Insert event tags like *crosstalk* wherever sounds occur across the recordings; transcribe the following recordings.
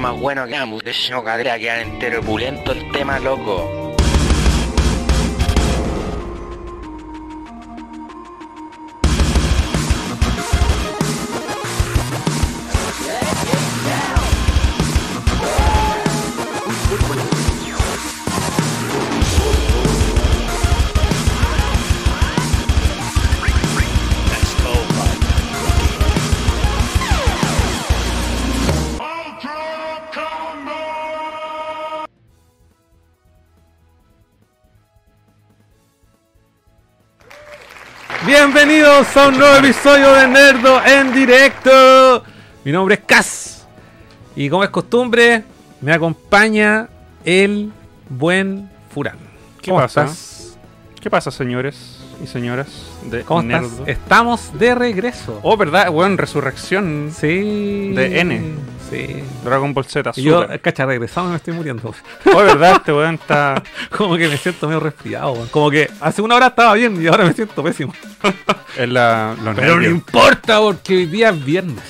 más bueno que ambos. De no cadera quedar entero pulento el tema, loco. Bienvenidos a un nuevo episodio de Nerdo en directo. Mi nombre es Cas. Y como es costumbre, me acompaña el buen Furán. ¿Qué ¿Cómo pasa? estás? ¿Qué pasa, señores y señoras de ¿Cómo Nerdo? estás? Estamos de regreso. Oh, ¿verdad? Weón, resurrección Sí. De N. Sí. Dragon Ball Z, Y yo, cacha, regresamos y me estoy muriendo. Oh, ¿verdad? Este weón está... *laughs* Como que me siento medio resfriado. weón. Como que hace una hora estaba bien y ahora me siento pésimo. *laughs* en la... los Pero no importa porque hoy día es viernes.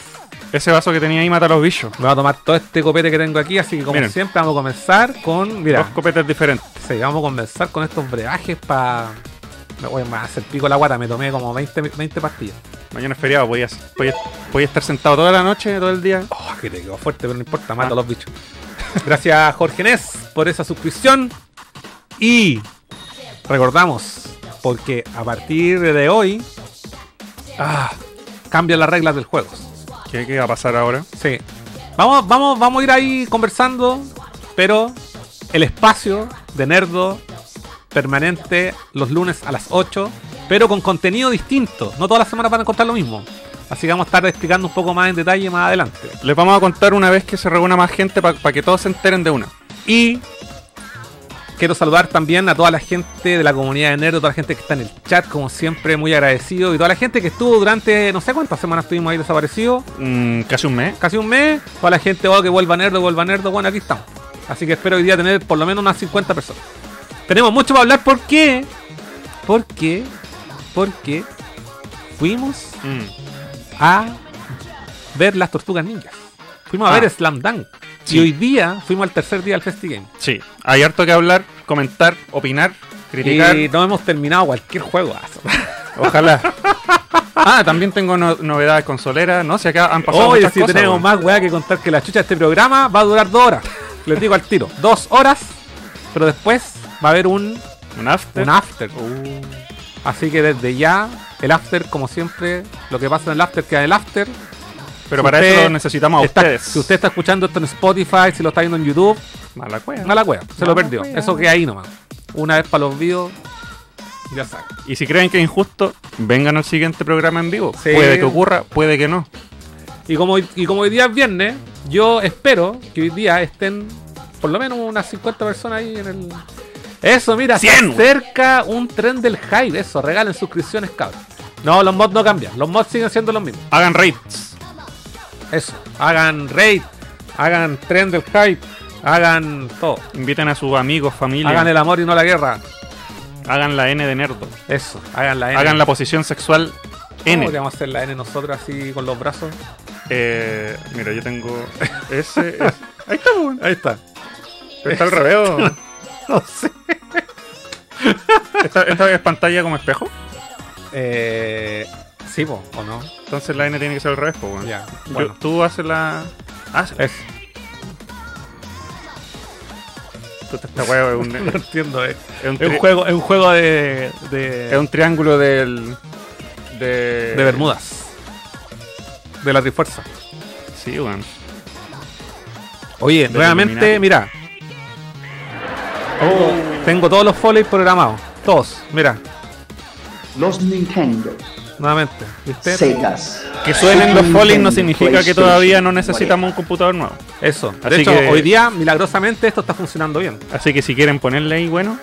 Ese vaso que tenía ahí mata a los bichos. Me voy a tomar todo este copete que tengo aquí, así que como Miren. siempre vamos a comenzar con, mira, Dos copetes diferentes. sí, vamos a comenzar con estos brebajes para... Me voy a hacer pico la guata, me tomé como 20, 20 pastillas. Mañana es feriado, voy a, voy, a, voy a estar sentado toda la noche, todo el día. Oh, que te quedó fuerte, pero no importa, mato Ah. a los bichos. Gracias Jorge Nes por esa suscripción. Y recordamos, porque a partir de hoy ah, cambian las reglas del juego. ¿Qué, qué va a pasar ahora? Sí. Vamos, vamos, vamos a ir ahí conversando, pero el espacio de Nerdo permanente los lunes a las 8, pero con contenido distinto. No todas las semanas van a encontrar lo mismo. Así que vamos a estar explicando un poco más en detalle más adelante. Les vamos a contar una vez que se reúna más gente para que todos se enteren de una. Y quiero saludar también a toda la gente de la comunidad de Nerdo, toda la gente que está en el chat, como siempre, muy agradecido. Y toda la gente que estuvo durante, no sé cuántas semanas estuvimos ahí desaparecidos. Mm, casi un mes. casi un mes. Toda la gente oh, que vuelva Nerdo, vuelva Nerdo. Bueno, aquí estamos. Así que espero hoy día tener por lo menos unas 50 personas. Tenemos mucho para hablar. ¿Por qué? ¿Por qué? Porque fuimos Mm. a ver las tortugas ninjas. Fuimos a Ah. ver Slam Dunk. Sí. Y hoy día fuimos al tercer día del FestiGame. Sí, hay harto que hablar, comentar, opinar, criticar. Y no hemos terminado cualquier juego. *laughs* Ojalá. Ah, también tengo no- novedades consoleras. No sé, acá han pasado Hoy muchas si cosas. tenemos más weá que contar que la chucha, este programa va a durar dos horas. Les digo al tiro. Dos horas. Pero después va a haber un, Un after. un after. Uh, Así que desde ya, el after, como siempre, lo que pasa en el after queda en el after. pero Si para eso necesitamos a está- ustedes. Si usted está escuchando esto en Spotify, si lo está viendo en YouTube, Mala cueva. no la cueva, se lo Mala perdió. cueva. Eso queda ahí nomás. Una vez para los videos, ya saben. Y si creen que es injusto, vengan al siguiente programa en vivo. Sí. Puede que ocurra, puede que no. Y como, y como hoy día es viernes, yo espero que hoy día estén por lo menos unas 50 personas ahí en el. Eso, mira, se 100, acerca un tren del hype. Eso, regalen suscripciones, cabrón. No, los mods no cambian. Los mods siguen siendo los mismos. Hagan raids. Eso. Hagan raid, hagan tren del hype, hagan todo. Inviten a sus amigos, familia. Hagan el amor y no la guerra. Hagan la N de nerdo. Eso, hagan la N. Hagan la posición sexual ¿Cómo N. podríamos hacer la N nosotros así con los brazos? Eh, mira, yo tengo *laughs* ese. es- Ahí está. Ahí está. Está al revés. ¿o? *laughs* No sé. ¿Esta, esta es pantalla como espejo. Eh, sí, po, o no. Entonces la N tiene que ser al revés, pues, weón. Ya, Yo- bueno. Tú haces la. Ah, Es, esta weá es un, *laughs* no entiendo, eh. es un Es un tri- juego, es un juego de, de, es un triángulo del. De, de Bermudas. De la Trifuerza. Sí, weón. Oye, nuevamente, mira. Oh, tengo todos los foley programados. Todos, mira, los Nintendo, nuevamente. ¿Viste? Segas. Que suenen los Super follies no significa que todavía no necesitamos un computador nuevo. Eso. De Así hecho, que- hoy día, milagrosamente, esto está funcionando bien. Así que si quieren ponerle ahí, bueno.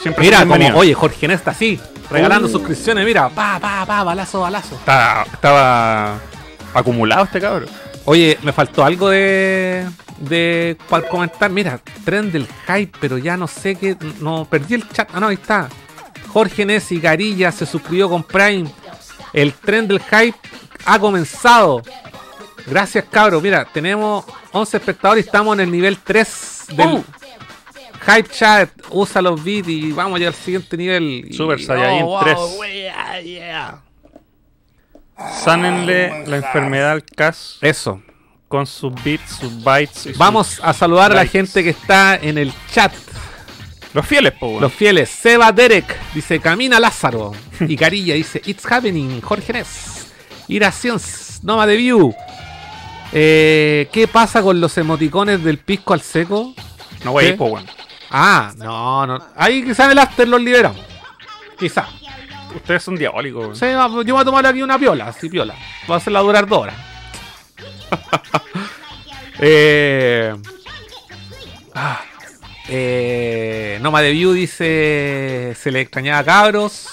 Siempre Mira, como, oye, Jorge Nesta, así, regalando Oh. suscripciones, mira, pa, pa, pa, balazo, balazo. Está- estaba acumulado este cabrón. Oye, me faltó algo de. De para comentar. Mira, tren del hype, pero ya no sé qué. No, perdí el chat. Ah, no, ahí está. Jorge Nessi Garilla se suscribió con Prime. El tren del hype ha comenzado. Gracias, cabros. Mira, tenemos 11 espectadores y estamos en el nivel 3 del Oh. Hype Chat. Usa los beats y vamos ya al siguiente nivel. Super Saiyajin 3. wey, yeah, yeah. Sánenle la enfermedad al Cas Eso. Con sus bits, sus bytes. Vamos a saludar a la gente que está en el chat. Los fieles, po. Los fieles. Seba Derek dice Camina Lázaro. Y Carilla dice It's happening. Jorge Nes. Iracions. Noma de View. Eh, ¿Qué pasa con los emoticones del pisco al seco? No, güey, po, weón. Ah, no, no. Ahí quizás en el after los liberamos. Quizá. Ustedes son diabólicos. Sí, yo voy a tomar aquí una piola, así piola. Va a hacerla durar dos horas. *laughs* eh, ah, eh, Noma de View dice: Se le extrañaba a cabros.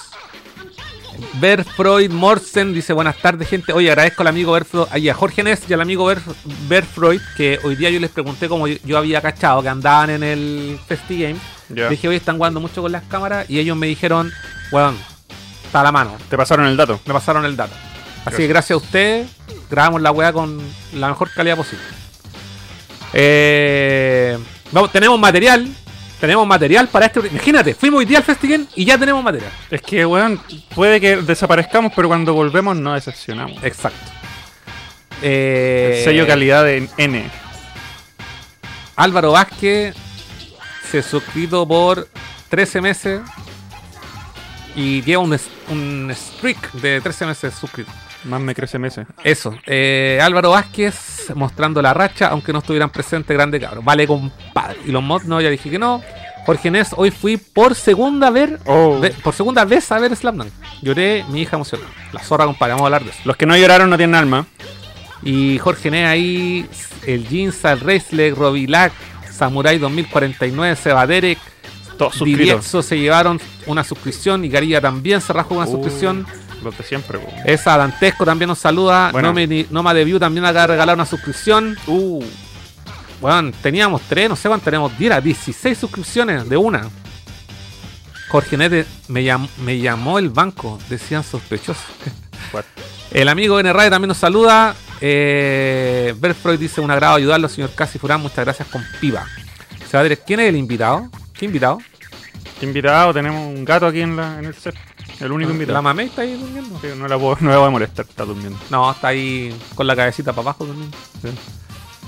Ber Freud Morsen dice: Buenas tardes, gente. Oye, agradezco al amigo Ber Freud, y a Jorge Ness y al amigo Ber, Ber Freud. Que hoy día yo les pregunté, como yo, yo había cachado, que andaban en el Festi Game. Dije, oye, están jugando mucho con las cámaras. Y ellos me dijeron: Weón, está a la mano. Te pasaron el dato. Me pasaron el dato. Así que gracias a ustedes, grabamos la weá con la mejor calidad posible. Eh, vamos, tenemos material. Tenemos material para este. Imagínate, fuimos hoy día al Festival y ya tenemos material. Es que, weón, puede que desaparezcamos, pero cuando volvemos no decepcionamos. Exacto. Eh, El sello calidad de N. Álvaro Vázquez se suscrito por 13 meses y lleva un, un streak de 13 meses suscrito. Más me crece meses. Eso, eh, Álvaro Vázquez mostrando la racha, aunque no estuvieran presentes, grande cabrón. Vale, compadre. Y los mods, no, ya dije que no. Jorge Ness, hoy fui por segunda vez, Oh. ve- por segunda vez a ver Slam Dunk. Lloré, mi hija emocionada. La zorra, compadre, vamos a hablar de eso. Los que no lloraron no tienen alma. Y Jorge Ness ahí, el Jinza, el Raceleg, Robilac, Samurai 2049, Seba Derek, Todos suscritos. Se llevaron una suscripción y Garilla también se rajó una Uh, suscripción. Los de siempre, po. Esa Dantesco también nos saluda. Bueno. Noma de View también acaba de regalar una suscripción. Uh, Bueno, teníamos tres, no sé cuánto tenemos. Diera 16 suscripciones de una. Jorge Nete me, llam- me llamó el banco, decían sospechosos. *laughs* El amigo N también nos saluda. Eh, dice un agrado ayudarlo, señor Casi Furán. Muchas gracias con piba. Se va a decir, ¿quién es el invitado? ¿Qué invitado? ¿Qué invitado? Tenemos un gato aquí en, la, en el set. El único invitado. ¿La mamé está ahí durmiendo? Sí, no, la puedo, no la voy a molestar, está durmiendo. No, está ahí con la cabecita para abajo durmiendo.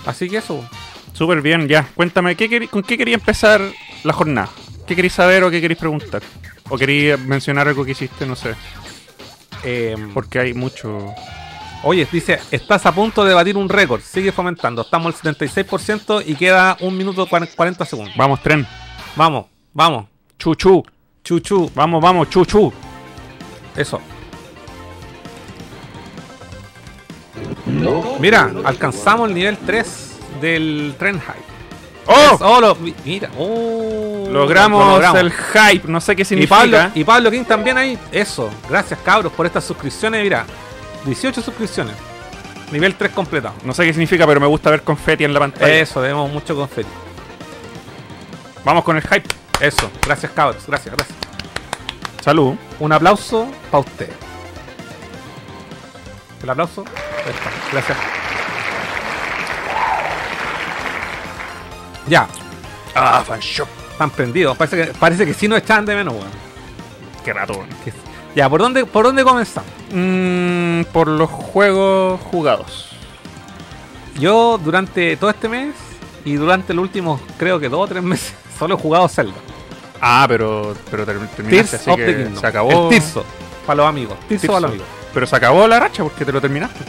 Así que eso. Súper bien, ya. Cuéntame, ¿qué ¿con qué quería empezar la jornada? ¿Qué queréis saber o qué queréis preguntar? ¿O queréis mencionar algo que hiciste? No sé. Eh, Porque hay mucho. Oye, dice, estás a punto de batir un récord. Sigue fomentando. Estamos al 76% y queda un minuto cuar- 40 segundos. Vamos, tren. Vamos, vamos. Chuchu. Chuchu. Vamos, vamos, chuchu. Eso. Mira, alcanzamos el nivel 3 del Tren High. ¡Oh! Oh, lo- mi- mira. Oh, Logramos, lo logramos. el hype. No sé qué Y significa. Pablo, y Pablo King también ahí. Eso. Gracias, cabros, por estas suscripciones. Mira, 18 suscripciones. Nivel 3 completado. No sé qué significa, pero me gusta ver confeti en la pantalla. Eso, debemos mucho confeti. Vamos con el hype. Eso, gracias cabros, gracias, gracias. Salud. Un aplauso para usted. El aplauso. Ahí está, Gracias. Ya, Ah, fan shop. están prendidos. Parece que, parece que sí nos echan de menos, weón. Qué rato. weón. Ya, ¿por dónde, ¿por dónde comenzamos? Mm, por los juegos jugados. Yo durante todo este mes y durante los últimos, creo que dos o tres meses, *laughs* solo he jugado Zelda. Ah, pero, pero ter- terminaste, así que Kingdom. se acabó. El Tirso, para los amigos. Tirso, Tirso. para los amigos. Pero se acabó la racha porque te lo terminaste.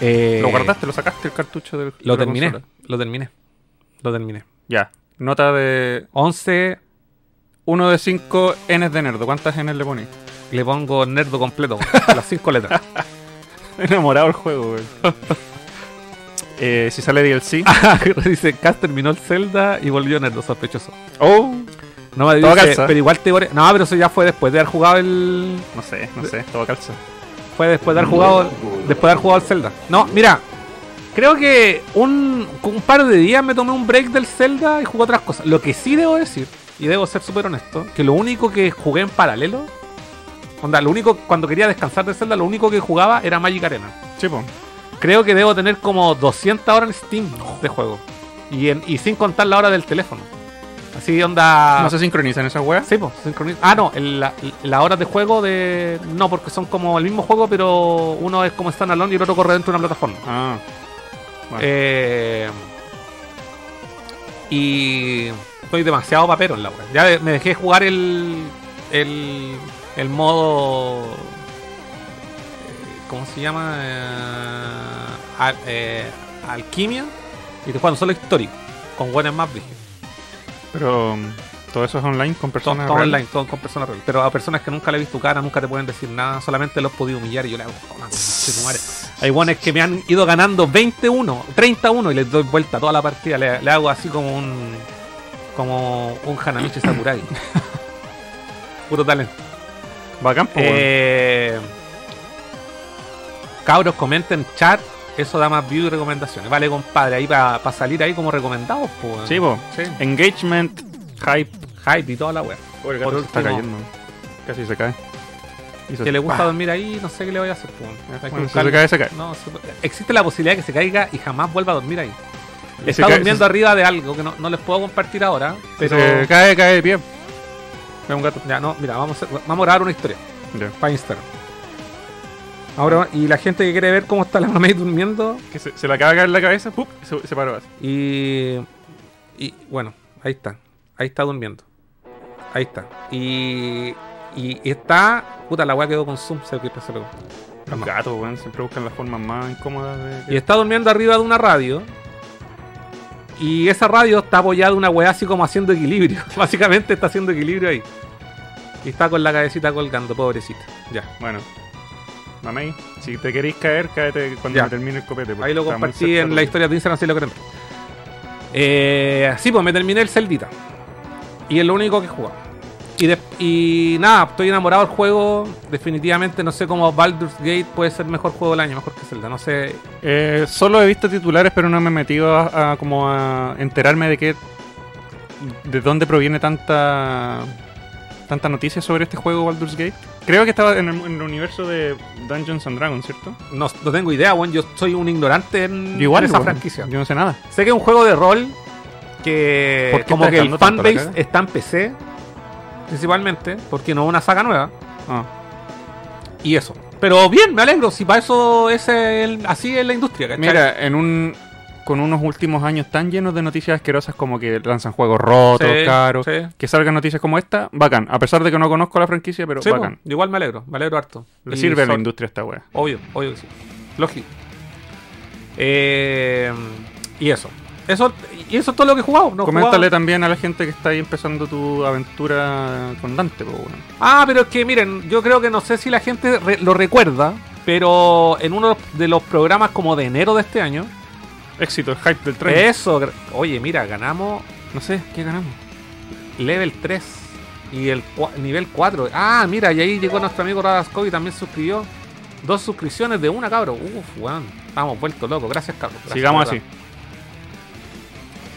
Eh, Lo guardaste, lo sacaste el cartucho del. Lo de terminé, lo terminé. Lo terminé. Ya. Nota de 11 1 de 5 Ns de nerdo. ¿Cuántas Ns le poní? Le pongo nerdo completo, *laughs* las cinco letras. *laughs* Enamorado el juego, güey. eh, si sale DLC. *laughs* dice, Cas terminó el Zelda y volvió nerdo, sospechoso. Oh, No me Todo dice, calza. pero igual te No, pero eso ya fue después de haber jugado el. no sé, no sé, todo calza. Fue después de haber jugado. Después de haber jugado el Zelda. No, mira. Creo que un, un par de días me tomé un break del Zelda y jugué otras cosas. Lo que sí debo decir, y debo ser súper honesto, que lo único que jugué en paralelo. Onda, lo único, cuando quería descansar de Zelda, lo único que jugaba era Magic Arena. Sí, po. creo que debo tener como 200 horas en Steam de juego. Y, en- y sin contar la hora del teléfono. Así onda. ¿No se sincronizan esas weas? Sí, pues, sincroniza. Ah, no, el- la, la hora de juego de. No, porque son como el mismo juego, pero uno es como standalone y el otro corre dentro de una plataforma. Ah. Bueno. Eh, y estoy demasiado papero en la web. Ya me dejé jugar el, el, el modo. eh, ¿Cómo se llama? Eh, al- eh, alquimia. Y te juegan solo histórico. Con buenas más brígidas. Pero todo eso es online con Todo, personas todo reales? online, todo con personas reales. Pero a personas que nunca le he visto cara, nunca te pueden decir nada, solamente los he podido humillar y yo le hago. Hay buenos que me han ido ganando 21, 31 y les doy vuelta toda la partida. Le, le hago así como un. como un Hanamichi Sakurai. *laughs* Puro talento. Bacán. Eh, cabros, comenten chat. Eso da más views y recomendaciones. Vale, compadre, ahí para salir ahí como recomendados. Pues, Sí, po. sí. Engagement, hype. Hype y toda la wea. Por Por está último- cayendo. Casi se cae. Hizo que le gusta ¡pah! dormir ahí, no sé qué le voy a hacer. pues. Hay que Bueno, si buscarle- se cae, se cae. No, se- existe la posibilidad de que se caiga y jamás vuelva a dormir ahí. Y Está se cae- durmiendo se- arriba de algo que no, no les puedo compartir ahora, pero Se cae, cae de pie. Es un gato. ya no, mira, vamos a, vamos a grabar una historia Ya. para Instagram. Ahora, y la gente que quiere ver cómo está la *laughs* mamá durmiendo Que se, se le acaba de caer la cabeza, ¡pup! se, se paró así. y y bueno, ahí está. Ahí está durmiendo. Ahí está. Y y está, puta, la weá quedó con zoom, que se pegó. Los gatos, weón, siempre buscan las formas más incómodas de. Y está durmiendo arriba de una radio. Y esa radio está apoyada una weá así como haciendo equilibrio. *laughs* Básicamente está haciendo equilibrio ahí. Y está con la cabecita colgando, pobrecita. Ya. Bueno. Si te queréis caer, cáete cuando me termine el copete. Ahí lo compartí en la historia de Instagram si lo quieren ver. Eh, sí, pues me terminé el Celdita. Y es lo único que he jugado. Y, de- y nada, estoy enamorado del juego. Definitivamente no sé cómo Baldur's Gate puede ser mejor juego del año, mejor que Zelda. No sé. Eh, solo he visto titulares, pero no me he metido a, a como a enterarme de qué. de dónde proviene tanta. Tanta noticia sobre este juego Baldur's Gate. Creo que estaba en el, en el universo de Dungeons and Dragons, ¿cierto? No, no tengo idea, weón. Yo soy un ignorante en, Yo igual, en esa franquicia. Yo no sé nada. Sé que es un juego de rol que ¿Por qué como que el fanbase está en PC principalmente, porque no es una saga nueva Ah, y eso. Pero bien, me alegro, si para eso es el- así es la industria, ¿cachai? Mira, en un. Con unos últimos años tan llenos de noticias asquerosas como que lanzan juegos rotos, Sí, caros, sí. que salgan noticias como esta, bacán. A pesar de que no conozco la franquicia, pero Sí, bacán. igual me alegro, me alegro harto. Le Y sirve a la industria esta wea. Obvio, obvio que sí. Lógico. Eh, y eso. Eso y eso es todo lo que he jugado. No Coméntale jugado- también a la gente que está ahí empezando tu aventura con Dante, po, weón. Ah, pero es que miren, yo creo que no sé si la gente re- lo recuerda, pero en uno de los programas como de enero de este año, Éxito, el hype del tren. eso, oye, mira, ganamos No sé, ¿qué ganamos? level 3 y el nivel 4. Ah, mira, y ahí llegó nuestro amigo Radascovi también suscribió. Dos suscripciones de una, cabrón. Uf, weón. Estamos vueltos locos. Gracias, cabrón. Gracias, Sigamos así.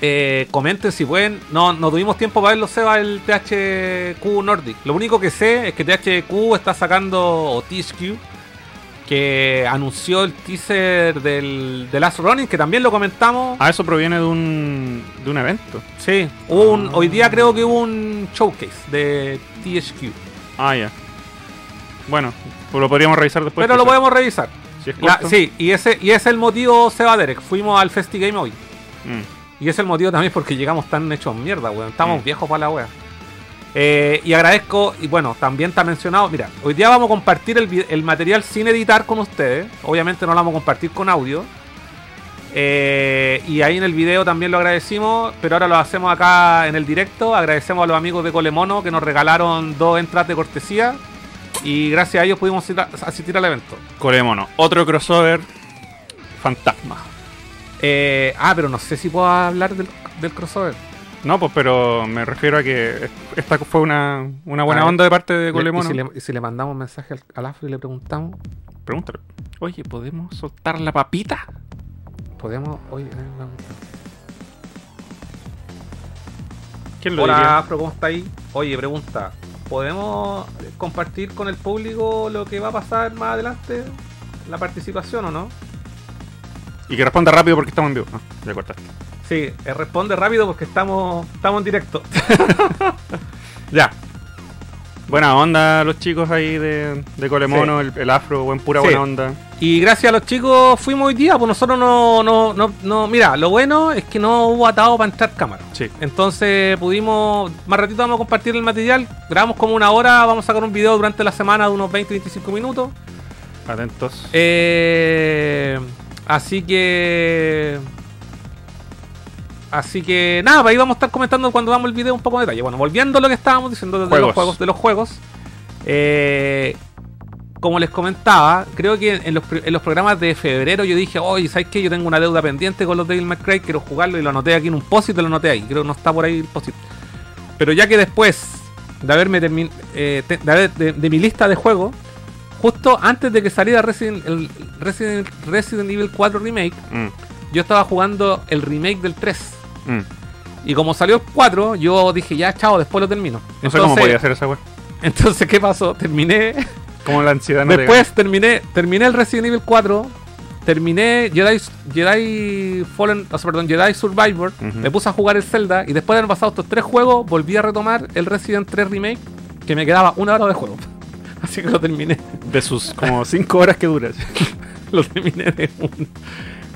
Eh, comenten si pueden. No, no tuvimos tiempo para verlo, Seba, el THQ Nordic. Lo único que sé es que THQ está sacando, o THQ, que anunció el teaser del, de Last Running, que también lo comentamos. Ah, eso proviene de un, de un evento. Sí, hubo un, hoy día creo que hubo un showcase de THQ. Ah, ya. Bueno, pues lo podríamos revisar después. pero lo podemos revisar. Si es La- corto. sí, y ese, y ese es el motivo, Seba Derek. Fuimos al FestiGame hoy. Mm. Y es el motivo también porque llegamos tan hechos mierda, weón. Estamos Mm. viejos para la wea. Eh, y agradezco, y bueno, también está mencionado. Mira, hoy día vamos a compartir el, material sin editar con ustedes. Obviamente no lo vamos a compartir con audio. Eh, y ahí en el video también lo agradecimos, pero ahora lo hacemos acá en el directo. Agradecemos a los amigos de Colemono que nos regalaron dos entradas de cortesía. Y gracias a ellos pudimos asistir al evento. Coremono, otro crossover fantasma. Eh, ah, pero no sé si puedo hablar del, del crossover. No, pues, pero me refiero a que esta fue una, una buena ver, onda de parte de ¿Y Colemono. si, le, y si le mandamos un mensaje al, al Afro y le preguntamos? Pregúntale. Oye, ¿podemos soltar la papita? Podemos. Oye, eh, vamos. ¿Quién lo Hola, diría? Afro, ¿cómo está ahí? Oye, pregunta. ¿Podemos compartir con el público lo que va a pasar más adelante? ¿La participación o no? Y que responda rápido porque estamos en vivo. Ah, ya cortaste. Sí, eh, responde rápido porque estamos, estamos en directo. *laughs* ya. Buena onda los chicos ahí de, de Colemono, el, el afro, buen pura Sí. buena onda. Y gracias a los chicos fuimos hoy día, pues nosotros no, no, no, no, mira, lo bueno es que no hubo atado para entrar cámara. Sí. Entonces pudimos, más ratito vamos a compartir el material, grabamos como una hora, vamos a sacar un video durante la semana de unos 20-25 minutos. Atentos. Eh, así que... Así que nada, pues ahí vamos a estar comentando cuando vamos el video un poco de detalle. Bueno, volviendo a lo que estábamos diciendo de los Juegos. de los juegos. eh, como les comentaba, creo que en los, en los programas de febrero yo dije, oye, ¿sabes qué? Yo tengo una deuda pendiente con los Devil May Cry, quiero jugarlo y lo anoté aquí en un post y te lo anoté ahí. Creo que no está por ahí el post Pero ya que después de haberme eh, de, haber- de- de mi lista de juegos, justo antes de que saliera Resident, el Resident, Resident Evil 4 Remake, Mm, yo estaba jugando el remake del 3. Mm. Y como salió el 4, yo dije, ya, chao, después lo termino. No sé cómo podía hacer esa wea. *laughs* Entonces, ¿qué pasó? Terminé. Como la ansiedad no después terminé terminé el Resident Evil 4. Terminé Jedi, Jedi Fallen, o sea, perdón, Jedi Survivor. Me puse a jugar el Zelda. Y después de haber pasado estos tres juegos, volví a retomar el Resident 3 Remake. Que me quedaba una hora de juego. *laughs* Así que lo terminé. De sus como 5 horas que duras. *laughs* lo terminé de uno.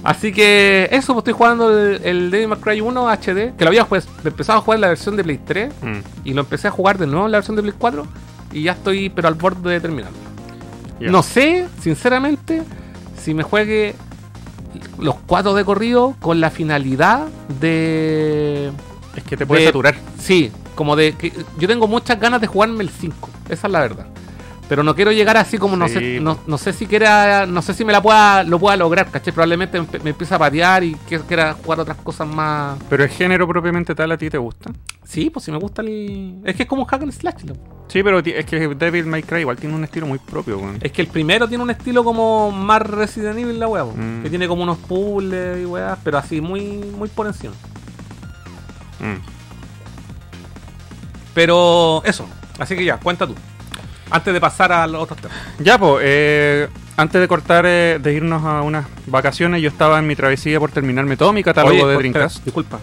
Así que eso, pues estoy jugando el, el Devil May Cry 1 HD. Que lo había pues, empezado a jugar en la versión de Play 3. Mm. Y lo empecé a jugar de nuevo en la versión de Play 4. Y ya estoy, pero al borde de terminarlo. No sé, sinceramente, si me juegue los cuatro de corrido con la finalidad de. Es que te puede de- saturar. Sí, como de que yo tengo muchas ganas de jugarme el 5. Esa es la verdad. Pero no quiero llegar así como no Sí, sé, no, no sé si quiera, no sé si me la pueda, lo pueda lograr, ¿cachai? Probablemente me, empieza a patear y quiera jugar otras cosas más. Pero el género propiamente tal a ti te gusta. Sí, pues si me gusta el. Es que es como hack and slash. loco. Sí, pero es que Devil May Cry igual tiene un estilo muy propio, weón. Es que el primero tiene un estilo como más Resident Evil la weá, Mm. que tiene como unos puzzles y weá, pero así muy, muy por encima. Mm. Pero eso, así que ya, cuenta tú. Antes de pasar a los otros temas. Ya, pues, eh, antes de cortar, eh, de irnos a unas vacaciones, yo estaba en mi travesía por terminarme todo mi catálogo Oye, de Dreamcast. Disculpa.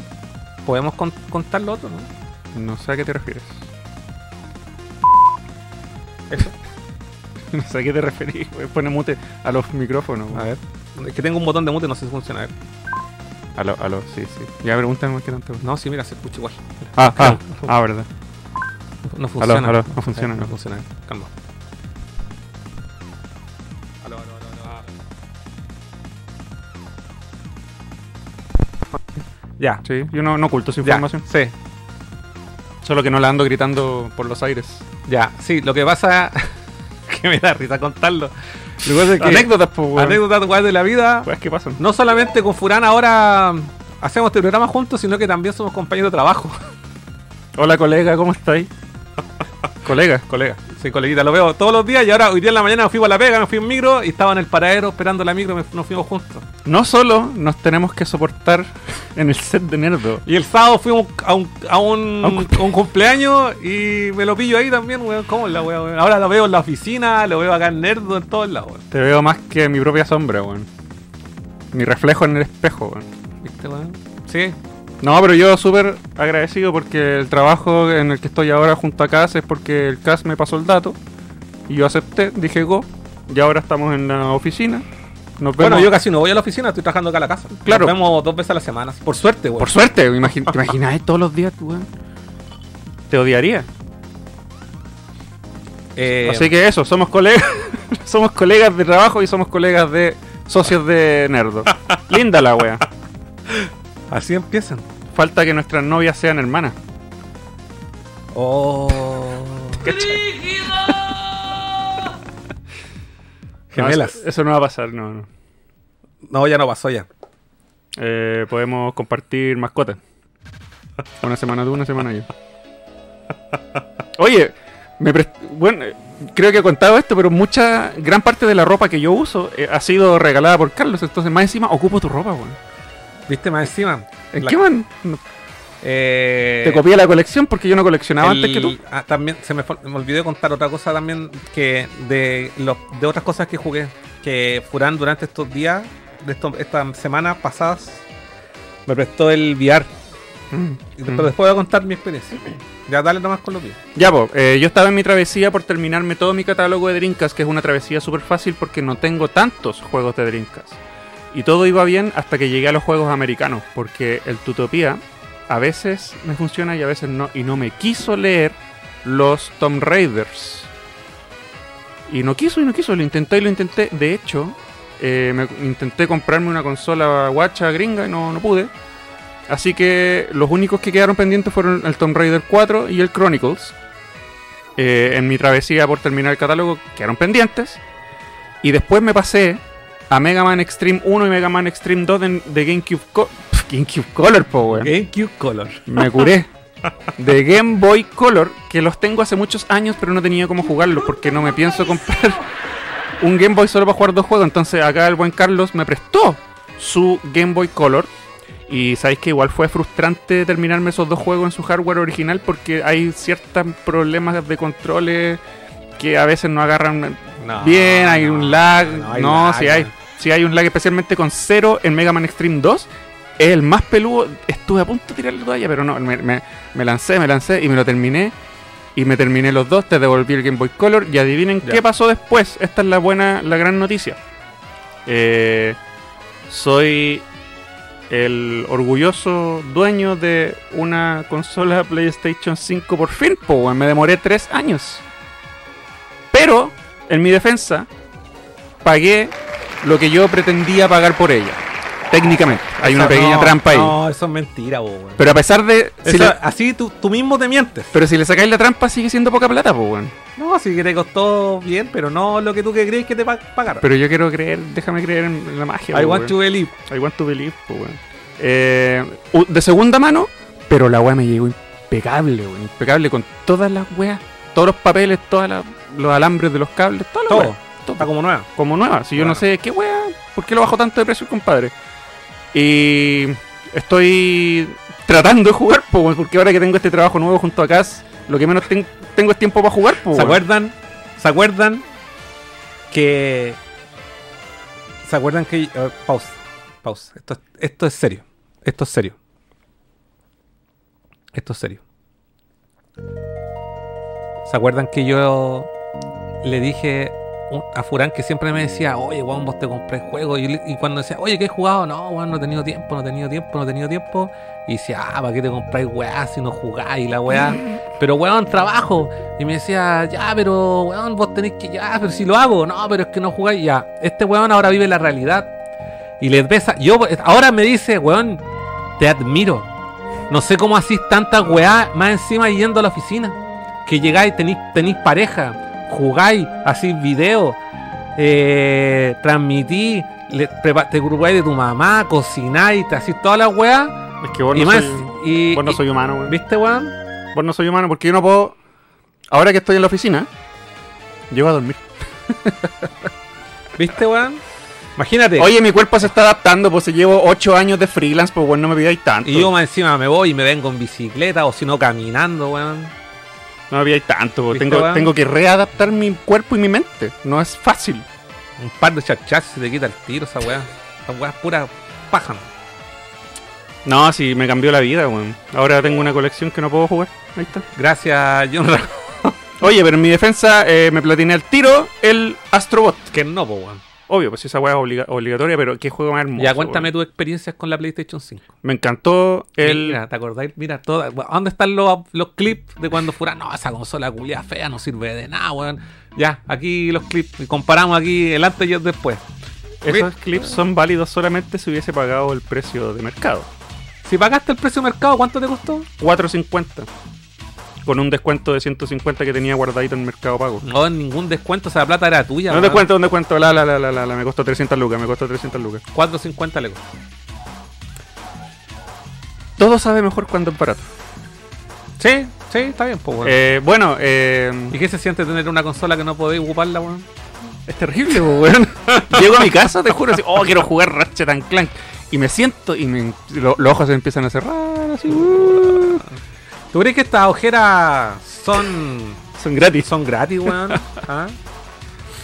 ¿Podemos con- contar lo otro, no? No sé a qué te refieres. Eso. *laughs* No sé a qué te referís, güey. Pone mute a los micrófonos. A ver. Es que tengo un botón de mute, no sé si funciona. A ver. Aló, aló, sí, sí. Ya pregúntame más que tanto. No, sí, mira, se escucha igual. Ah, ah, ah, verdad. No funciona. aló, no funciona, Eh, No no. funciona. Calma. Aló, aló, aló, aló. Ya. Sí, yo no, no oculto su Ya, información. sí. Solo que no la ando gritando por los aires. Ya, sí, lo que pasa *laughs* que me da risa contarlo. Lo que pasa es que- Anécdotas, pues, weón. Anécdotas weas, de la vida. Pues, ¿qué pasan? No solamente con Furán ahora hacemos este programa juntos, sino que también somos compañeros de trabajo. Hola, colega, ¿cómo estáis? *laughs* colega. Colega. Sí, coleguita, lo veo todos los días y ahora hoy día en la mañana me fui a la pega, me fui en micro y estaba en el paradero esperando la micro, me- nos fuimos juntos. No solo nos tenemos que soportar *laughs* en el set de Nerdo. Y el sábado fuimos a un, a un, A un a un cumpleaños y me lo pillo ahí también, weón. ¿Cómo la weá, weón? Ahora lo veo en la oficina, lo veo acá en Nerdo, en todos lados, weón. Te veo más que mi propia sombra, weón. Mi reflejo en el espejo, weón. ¿Viste, weón? Sí. No, pero yo súper agradecido porque el trabajo en el que estoy ahora junto a CAS es porque el CAS me pasó el dato y yo acepté, dije go, y ahora estamos en la oficina. Nos Bueno, yo casi no voy a la oficina, estoy trabajando acá en la casa. Claro. Nos vemos dos veces a la semana. Por suerte, weón. Por suerte, imagi- ¿te imaginas todos los días, tú, weón? Te odiaría. Eh, Así que eso, somos colegas, *laughs* somos colegas de trabajo y somos colegas de socios de Nerdo. *laughs* Linda la wea. Así empiezan. Falta que nuestras novias sean hermanas. Oh. *laughs* Gemelas. No, eso, eso no va a pasar, no, no. No, ya no pasó ya. Eh, podemos compartir mascotas. Una semana tú, una semana yo. Oye, me bueno, creo que he contado esto, pero mucha, gran parte de la ropa que yo uso eh, ha sido regalada por Carlos, entonces más encima ocupo tu ropa, weón. ¿Viste más encima? ¿En La- qué man? No, Eh, Te copié la colección porque yo no coleccionaba el- antes que tú. ah, también se me, olvidó contar otra cosa también que de, los, de otras cosas que jugué. Que Furán durante estos días de esto, esta semana pasadas me prestó el VR. Y- Pero después voy a contar mi experiencia. *clears throat* Ya dale nomás con lo que. Ya, pues, yo estaba en mi travesía por terminarme todo mi catálogo de Dreamcast, que es una travesía súper fácil porque no tengo tantos juegos de Dreamcast. Y todo iba bien hasta que llegué a los juegos americanos, porque el Tutopía a veces me funciona y a veces no. Y no me quiso leer los Tomb Raiders. Y no quiso y no quiso, lo intenté y lo intenté. De hecho, eh, me, intenté comprarme una consola guacha gringa y no, no pude. Así que los únicos que quedaron pendientes fueron el Tomb Raider 4 y el Chronicles. Eh, en mi travesía por terminar el catálogo quedaron pendientes. Y después me pasé a Mega Man Extreme 1 y Mega Man Extreme 2 de, de GameCube, Co- Pff, GameCube Color, po, weón. GameCube Color. Me curé. *laughs* De Game Boy Color, que los tengo hace muchos años, pero no tenía cómo jugarlos porque no me pienso comprar *laughs* un Game Boy solo para jugar dos juegos. Entonces acá el buen Carlos me prestó su Game Boy Color. Y sabéis que igual fue frustrante terminarme esos dos juegos en su hardware original porque hay ciertos problemas de controles que a veces no agarran No, bien, hay no, un lag. no hay No, lag, si hay. Si hay un lag especialmente con cero en Mega Man Extreme 2. Es el más peludo. Estuve a punto de tirar la toalla, pero no. Me, me- me lancé, me lancé y me lo terminé. Y me terminé los dos. Te devolví el Game Boy Color. Y adivinen Ya. qué pasó después. Esta es la buena, la gran noticia. Eh, soy el orgulloso dueño de una consola PlayStation 5 por fin. po, me demoré tres años. Pero, en mi defensa, pagué lo que yo pretendía pagar por ella. Técnicamente. Hay una pequeña no, trampa ahí. No, eso es mentira, bo, weón. Pero a pesar de... si Eso- le- Así tú, tú mismo te mientes. pero si le sacáis la trampa sigue siendo poca plata, pues, weón. No, sí que te costó bien, pero no lo que tú que crees que te pa- pagaron. Pero yo quiero creer, déjame creer en, la magia. I po, want weón. to believe. I want to believe, pues, weón. Eh, de segunda mano, pero la weá me llegó impecable, weón. Impecable con todas las weas, todos los papeles, todos los alambres de los cables, toda la Todo. Está como nueva. como nueva. Si yo no sé qué wea, ¿por qué lo bajo tanto de precio, compadre? Y estoy tratando de jugar, po, porque ahora que tengo este trabajo nuevo junto a Cas, lo que menos ten- tengo es tiempo para jugar, po, ¿Se acuerdan? ¿Se acuerdan que. ¿Se acuerdan que. eh, pausa. Pausa. Esto, es- esto es serio. Esto es serio. Esto es serio. ¿Se acuerdan que yo le dije a Furán que siempre me decía, oye, weón, vos te compré juego? Y, cuando decía, oye, ¿qué he jugado? No, weón, no he tenido tiempo, no he tenido tiempo, no he tenido tiempo. Y decía, ah, ¿para qué te compráis weá si no jugáis? Y la weá. *laughs* Pero weón, trabajo. Y me decía, ya, pero weón, vos tenés que, ya, pero si lo hago. No, pero es que no jugáis. Ya, este weón ahora vive la realidad. Y les besa. Yo, ahora me dice, weón, te admiro. No sé cómo hacís tantas weá más encima yendo a la oficina. Que llegáis, tenéis, tenéis pareja, jugáis, hacís video, eh, transmitís, le- te ocupáis de tu mamá, cocináis, te hacís todas las weas. Es que vos Y no, más, soy, y, vos no y- soy humano, weón. ¿Viste, weón? Vos no soy humano porque yo no puedo. Ahora que estoy en la oficina, llego a dormir. *laughs* ¿Viste, weón? Imagínate. Oye, mi cuerpo se está adaptando, pues llevo 8 años de freelance, pues bueno, no me pidáis tanto. Y yo más encima me voy y me vengo en bicicleta o si no caminando, weón. No pidáis tanto, pues ¿Viste, tengo, tengo que readaptar mi cuerpo y mi mente. No es fácil. Un par de chachas y se te quita el tiro esa weá. Esa weá es pura paja. ¿no? Sí, me cambió la vida, weón. Ahora tengo una colección que no puedo jugar. Ahí está. Gracias, John Oye, pero en mi defensa eh, me platiné al tiro el Astrobot. Que no, po, weón. Obvio, pues esa weá es obliga- obligatoria, pero qué juego más hermoso. Ya cuéntame tus experiencias con la PlayStation 5. Me encantó el. Mira, ¿te acordáis? Mira, toda, ¿dónde están los, los clips de cuando fuera? No, esa consola culia fea no sirve de nada, weón. Ya, aquí los clips. y Comparamos aquí el antes y el después. Esos clips son válidos solamente si hubiese pagado el precio de mercado. Si pagaste el precio de mercado, ¿cuánto te costó? 4.50. Con un descuento de 150 que tenía guardadito en Mercado Pago. No, ningún descuento, o sea, la plata era tuya. No descuento, un descuento. La, la, la, la, la, me costó 300 lucas, me costó 300 lucas. 4.50 le costó. Todo sabe mejor cuando es barato. Sí, sí, está bien, pues, weón. Eh, bueno, eh, ¿Y qué se siente tener una consola que no podéis ocuparla, weón? es terrible, po, weón. *laughs* Llego a mi casa, te juro, así, oh, quiero jugar Ratchet and Clank. Y me siento y me- lo- los ojos se empiezan a cerrar, así. uh, ¿Tú crees que estas ojeras son son gratis. son gratis, weón? *laughs* ¿Ah?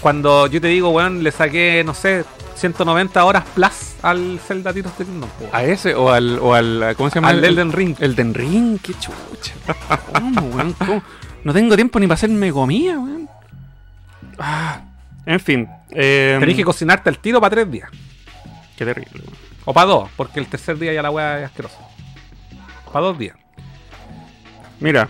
Cuando yo te digo, weón, le saqué, no sé, 190 horas plus al Zelda Tears de Kingdom. po. ¿A ese o al, o al ¿cómo se llama? Al El- Elden Ring. Elden Ring, qué chucha. ¿Cómo, weón? ¿Cómo? No tengo tiempo ni para hacerme comida, weón. Ah, en fin. Eh, Tenés que cocinarte al tiro para tres días. Qué terrible, weón. O para dos, porque el tercer día ya la weá es asquerosa. Para dos días. Mira,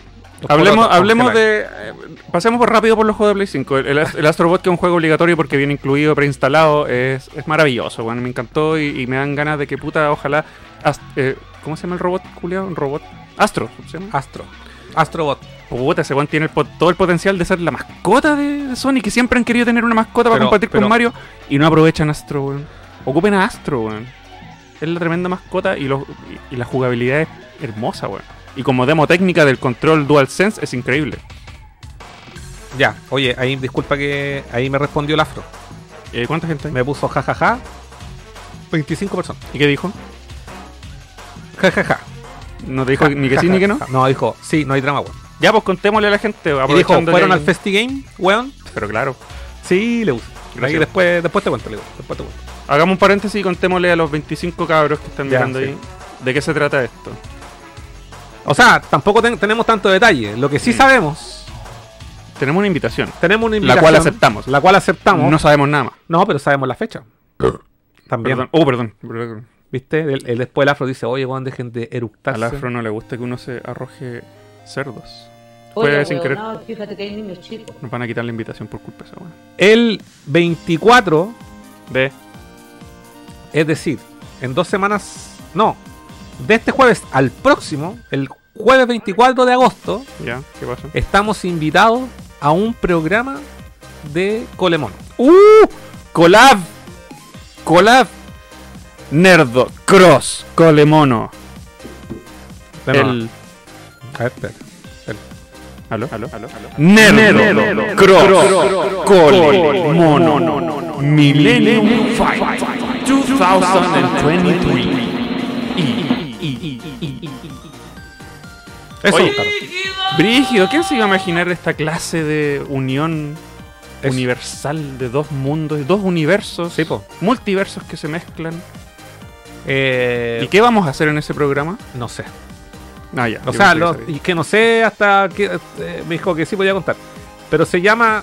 hablemos, hablemos de. eh, pasemos por rápido por los juegos de Play 5. El, el, el Astrobot, que es un juego obligatorio porque viene incluido, preinstalado, es, es maravilloso, weón. Me encantó y, y me dan ganas de que puta, ojalá. Ast- eh, ¿Cómo se llama el robot, Julio? Un robot. Astro, ¿se llama? Astro. Astrobot. Puta, ese weón tiene el todo el potencial de ser la mascota de, de Sony, que siempre han querido tener una mascota para compartir pero- con Mario y no aprovechan Astro, weón. Ocupen a Astro, weón. Es la tremenda mascota y, los- y, y la jugabilidad es hermosa, weón. Y como demo técnica del control DualSense es increíble. Ya, oye, ahí disculpa que ahí me respondió el afro. Eh, ¿Cuánta gente hay? Me puso jajaja. 25 personas. ¿Y qué dijo? Jajaja. ¿No te dijo ni que sí ni que no? No, dijo, sí, no hay drama, weón. Ya, pues contémosle a la gente. Y dijo, ¿fueron al Festi Game, weón? Pero claro. Sí, le gusta. Ahí después, después te cuento, le digo. Después te cuento. Hagamos un paréntesis y contémosle a los 25 cabros que están Ya, mirando sí. ahí de qué se trata esto. O sea, tampoco ten- tenemos tanto detalle. Lo que sí Mm. sabemos, Tenemos una invitación. tenemos una La invitación. cual aceptamos. La cual aceptamos. No sabemos nada más. No, pero sabemos la fecha. *coughs* También. Perdón. Oh, perdón. perdón. ¿Viste? El, el- después el afro dice, oye, weón, dejen de eructarse. Al afro no le gusta que uno se arroje cerdos. Oye, Fue sin querer. huevonao, fíjate que hay niños chicos. Nos van a quitar la invitación por culpa de esa weá. El 24, De. es decir, en dos semanas, no, de este jueves al próximo, el jueves 24 de agosto, ¿Ya? ¿Qué pasa? estamos invitados a un programa de Colemón. ¡Uh! ¡Collab! ¡Collab! Nerdo, Cross, Colemono. El. A ver, espera. ¿Aló? ¿Aló? ¿Aló? Nerdo, Cross, Cole, Mono, Millennium Fight 2023. Eso, Oye. Brígido, ¿quién se iba a imaginar esta clase de unión universal de dos mundos, dos universos, Sí, po. multiversos que se mezclan? Eh, ¿Y qué vamos a hacer en ese programa? No sé. Ah, ya. O sea, que y que no sé hasta que eh, me dijo que sí podía contar. Pero se llama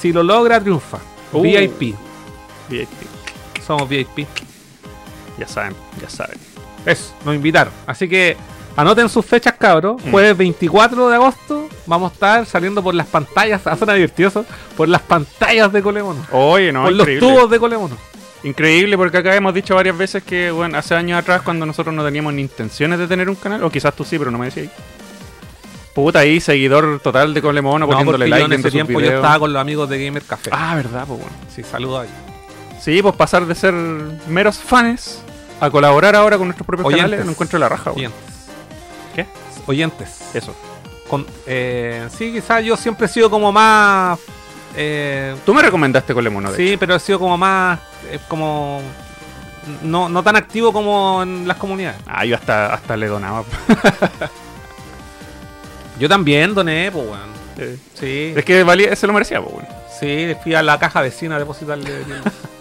Si lo logra, triunfa. Uh. VIP. VIP. Somos VIP. Ya saben, ya saben. Eso, nos invitaron. Así que anoten sus fechas, cabros. Mm. Jueves 24 de agosto vamos a estar saliendo por las pantallas. *laughs* A zona divertioso. Por las pantallas de Colemono. Oye, no, por los tubos de Colemono. Increíble porque acá hemos dicho varias veces que, bueno, hace años atrás cuando nosotros no teníamos ni intenciones de tener un canal, o quizás tú sí, pero no me decías. Puta ahí, seguidor total de Colemono, No, poniéndole yo like en ese sus tiempo yo videos. estaba con los amigos de Gamer Café. Ah, verdad, pues bueno. Sí, saludos ahí. Sí, pues pasar de ser meros fans a colaborar ahora con nuestros propios Oyentes. canales, lo encuentro la raja, weón. ¿Qué? Oyentes. Eso. Con, eh, sí, quizás yo siempre he sido como más. eh, Tú me recomendaste Colemono, de sí, pero he sido como más. eh, como. No, no tan activo como en las comunidades. Ah, yo hasta, hasta le donaba. *laughs* Yo también doné, pues, weón. Eh, Sí, Es que valía, se lo merecía, pues bueno. sí, fui a la caja vecina a depositarle. *laughs*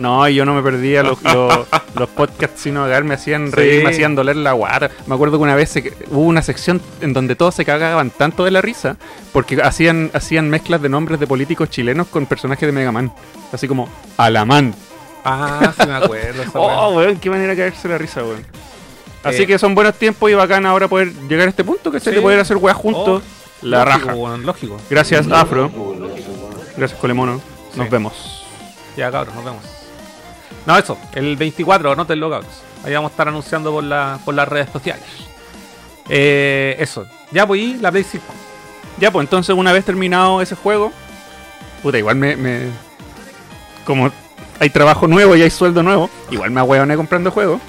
No, y yo no me perdía los, *laughs* los, los podcasts sino hogar, me hacían Sí. reír, me hacían doler la guata. Me acuerdo que una vez se- hubo una sección en donde todos se cagaban tanto de la risa porque hacían, hacían mezclas de nombres de políticos chilenos con personajes de Mega Man. Así como Alamán. ah, sí me acuerdo. *laughs* Oh, weón, qué manera de caerse la risa, weón. Así Eh. que son buenos tiempos y bacán ahora poder llegar a este punto, que se Sí. de poder hacer weas juntos. Oh, la lógico, raja. lógico. Gracias, Afro. Gracias, Colemono. Nos Sí. vemos. Ya, cabros, nos vemos. No, eso, el 24, anótenlo, cabros. Ahí vamos a estar anunciando por, la, por las redes sociales. Eh, eso. Ya, pues, la Play 5. Ya, pues entonces una vez terminado ese juego, puta, igual me, me- Como hay trabajo nuevo y hay sueldo nuevo, igual me ahueoné comprando juegos.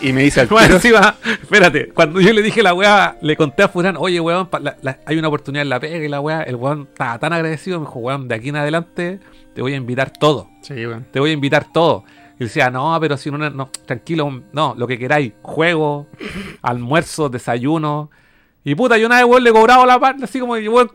Y me dice al *laughs* Bueno, tiro, encima, espérate, cuando yo le dije a la weá, le conté a Furán, oye weón, pa- la- la- hay una oportunidad en la pega y la weá, el weón estaba tan agradecido, me dijo, weón, de aquí en adelante te voy a invitar todo, Sí, weón. te voy a invitar todo. Y decía, no, pero si no, no, tranquilo, no, lo que queráis, juego, *laughs* almuerzo, desayuno. Y puta, yo una vez, weón, le he cobrado la parte, así como, weón,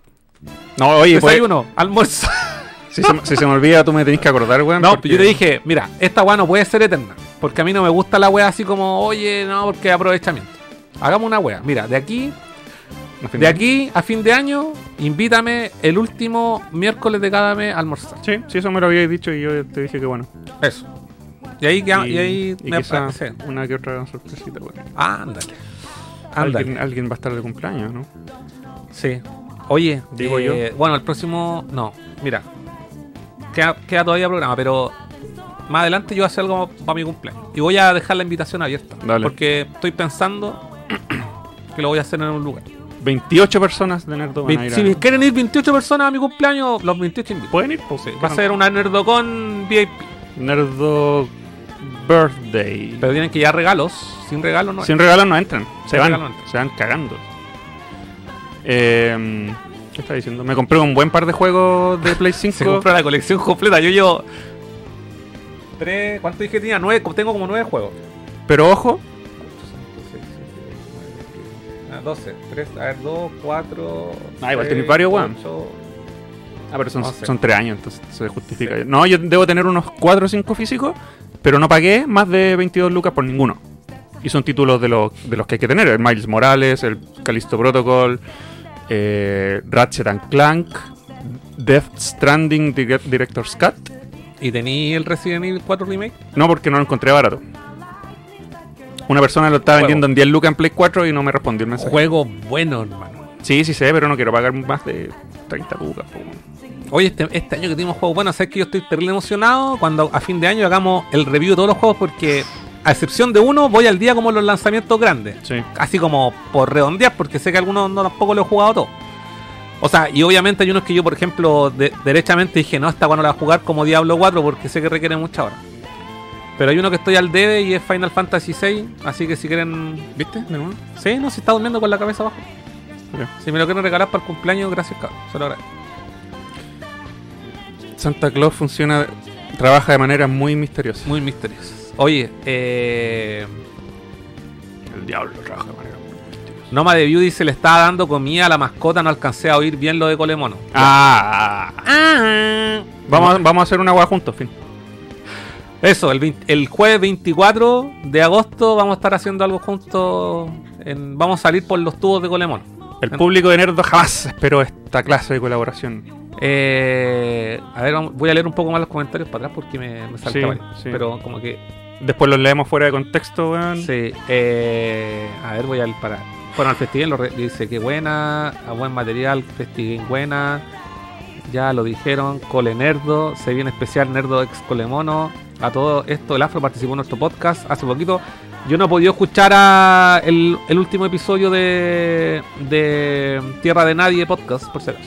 No, oye, pues, desayuno, almuerzo. *laughs* si, se, si se me olvida, tú me tenés que acordar, weón. No, porque- yo te dije, mira, esta weá no puede ser eterna. Porque a mí no me gusta la wea así como, oye, no, porque aprovechamiento. Hagamos una wea. Mira, de aquí, A fin de aquí a fin de año, invítame el último miércoles de cada mes a almorzar. Sí, sí, eso me lo habíais dicho y yo te dije que bueno. Eso. Y ahí, queda- y, ahí y me parece. una que otra sorpresita. Bueno. Ándale. Alguien, Ándale. alguien va a estar de cumpleaños, ¿no? Sí. Oye, Digo eh, bueno, el próximo. No, mira. Queda, queda todavía programa, pero más adelante yo voy a hacer algo para mi cumpleaños. Y voy a dejar la invitación abierta. Dale. Porque estoy pensando *clears throat* que lo voy a hacer en un lugar. 28 personas de Nerdo van a Ve- ir si quieren ir 28 personas a mi cumpleaños, los 28 invito. ¿Pueden ir? Pues, Sí, va a ser una Nerdocon VIP. Nerdo Birthday. Pero tienen que llevar regalos. Sin regalos no. Sin regalos no entran. Se van. regalo no entran. Se van cagando. Eh, ¿Qué está diciendo? Me compré un buen par de juegos de Play 5. *laughs* Se compra la colección completa. Yo llevo. Tres, ¿Cuánto dije que tenía? Nueve, tengo como nueve juegos. Pero ojo, 12, 3, a ver, 2, 4. Ah, igual tenés varios, weón. Ah, pero son, No sé. son tres años, entonces se justifica. No, yo debo tener unos 4 o 5 físicos, pero no pagué más de 22 lucas por ninguno. Y son títulos de los, de los que hay que tener: el Miles Morales, el Callisto Protocol, eh, Ratchet and Clank, Death Stranding Direct- Director's Cut. ¿Y tení el Resident Evil 4 Remake? No, porque no lo encontré barato. Una persona lo estaba Juego. vendiendo en 10 lucas en Play 4 y no me respondió el mensaje. Juego bueno, hermano. Sí, sí sé, pero no quiero pagar más de 30 lucas. po. Oye, este, este año que tenemos juegos buenos, sabes que yo estoy terrible emocionado cuando a fin de año hagamos el review de todos los juegos porque, a excepción de uno, voy al día como los lanzamientos grandes. Sí. Así como por redondear, porque sé que algunos no tampoco lo he jugado todo. O sea, y obviamente hay unos que yo, por ejemplo, de- derechamente dije, no, esta cuando la voy a jugar como Diablo 4 porque sé que requiere mucha hora. Pero hay uno que estoy al debe y es Final Fantasy VI, así que si quieren... ¿Viste? Sí, no, si está durmiendo con la cabeza abajo. Si me lo quieren regalar para el cumpleaños, gracias, cabrón. Se lo agradezco. Santa Claus funciona, trabaja de manera muy misteriosa. Muy misterioso. Oye, eh... El diablo trabaja de manera muy misteriosa. Noma de View dice, le estaba dando comida a la mascota, no alcancé a oír bien lo de Colemono. Ah, vamos, a, vamos a hacer una hueá juntos, fin. Eso, el, 20 el jueves 24 de agosto vamos a estar haciendo algo juntos. en- vamos a salir por los tubos de Colemono. El público de Nerdo jamás esperó esta clase de colaboración. Eh, a ver, vamos- voy a leer un poco más los comentarios para atrás porque me, me Sí, sí. Pero como que... Después los leemos fuera de contexto, weón. Sí, eh, a ver, voy al para. Bueno, al festival lo dice que buena, a buen material, festival buena. Ya lo dijeron, Cole Nerdo, se viene especial Nerdo ex Colemono. A todo esto, el Afro participó en nuestro podcast hace poquito. Yo no he podido escuchar a el, el último episodio de, de Tierra de Nadie podcast, por acaso.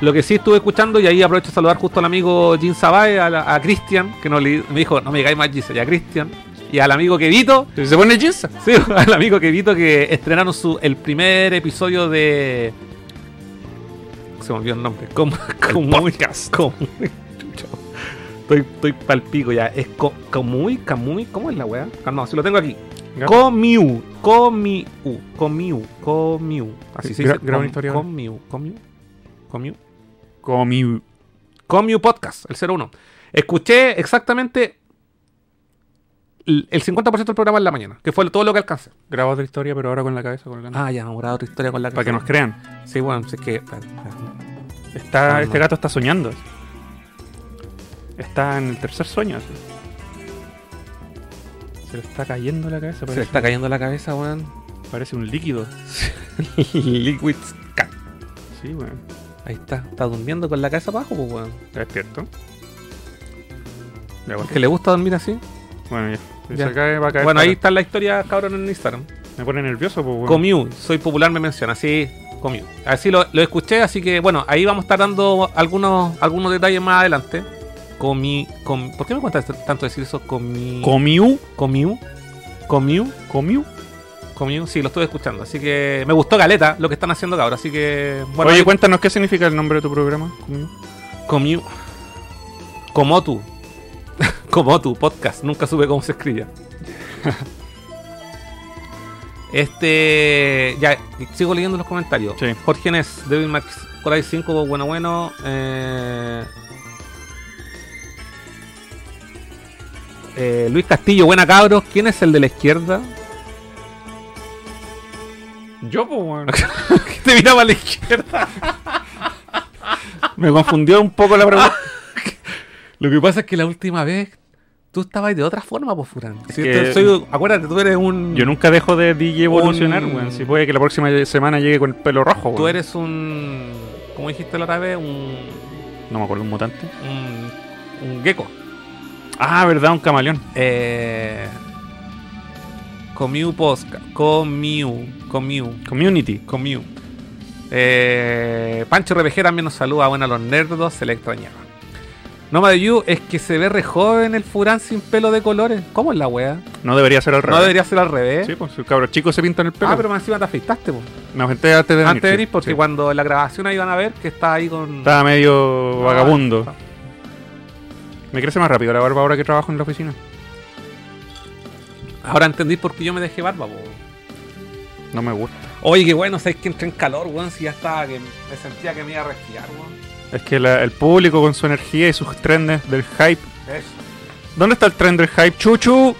Lo que sí estuve escuchando, y ahí aprovecho de saludar justo al amigo Jin Sabae, a, a Cristian, que no le, me dijo, no me digáis más Gise, y a Cristian, y al amigo Kevito, Se pone jeans. Sí, *laughs* al amigo Kevito que estrenaron su, el primer episodio de. Se me olvidó el nombre. Como, podcast. Chucho. estoy, estoy pal pico ya. Es Comuy, Camuy. ¿Cómo es la weá? Ah, no, si lo tengo aquí. Comiu. Comiu. Comiu. Comiu. Así se dice. Com- historia. Comiu. Comiu. Comiu. Comi. Comiu Podcast, el 01. Escuché exactamente el el 50% del programa en la mañana, que fue todo lo que alcancé. Grabo otra historia, pero ahora con la cabeza colgando. Ah, ya, hemos grabado otra historia con la Para que nos crean. Sí, bueno, es que. Está, Calma. este gato está soñando. Está en el tercer sueño. así. Se le está cayendo la cabeza. Se Parece, le está cayendo la cabeza, weón. parece un líquido. *laughs* Liquid Cat. Sí, weón. Ahí está, está durmiendo con la cabeza abajo, pues, weón. Está despierto. Ya, Es que le gusta dormir así. Bueno, ya. Si Ya. se cae, va a caer. Bueno, para- ahí está la historia, cabrón, en Instagram. Me pone nervioso, pues, weón. Comiu, soy popular, me menciona, sí, Comiu. Así lo, lo escuché, así que bueno, ahí vamos a estar dando algunos, algunos detalles más adelante. Comi, com- ¿Por qué me cuesta tanto decir eso? Comi, Comiu. Comiu, Comiu, Comiu. Comiu, sí, lo estuve escuchando. Así que me gustó Galeta lo que están haciendo ahora, así que bueno. Oye, ahí- cuéntanos qué significa el nombre de tu programa. Comiu. Comiu. Como tú. Como tú, podcast. Nunca supe cómo se escribía. *laughs* este. Ya, sigo leyendo los comentarios. Sí. Jorge Nes, Devil Max Cry 5, bueno, bueno. Eh, Eh, Luis Castillo, buena cabros. ¿Quién es el de la izquierda? Yo, pues, weón. *laughs* Te miraba a la izquierda. Me confundió un poco la pregunta. *laughs* Lo que pasa es que la última vez tú estabas de otra forma, pues, Furán. Si acuérdate, tú eres un. Yo nunca dejo de DJ evolucionar, Un- weón. Si puede que la próxima semana llegue con el pelo rojo, Tú weón. eres un. ¿Cómo dijiste la otra vez? Un. No me acuerdo, un mutante. Un, un gecko. Ah, verdad, un camaleón. Eh. Comiu Posca. Comiu. Comiu. Community. Comiu. Eh, Pancho RPG también nos saluda. Bueno, a los nerdos se le extrañaba. Noma de You es que se ve re joven el Furán sin pelo de colores. ¿Cómo es la wea? No debería ser al revés. No debería ser al revés. Sí, pues el cabro chico se pinta en el pelo. ah, pero más encima te afeitaste, po. Me aventé antes de venir. Antes de sí, venir, porque sí. cuando la grabación ahí van a ver que está ahí con. Estaba medio Ah, vagabundo. Me crece más rápido la barba ahora que trabajo en la oficina. Ahora entendí por qué yo me dejé barba, po. No me gusta. Oye, qué bueno, sabes que entré en calor, weón. Si ya estaba, que me sentía que me iba a resfriar, weón. Es que la- el público con su energía y sus trends del hype. Eso, ¿Dónde está el trend del hype? Chuchu.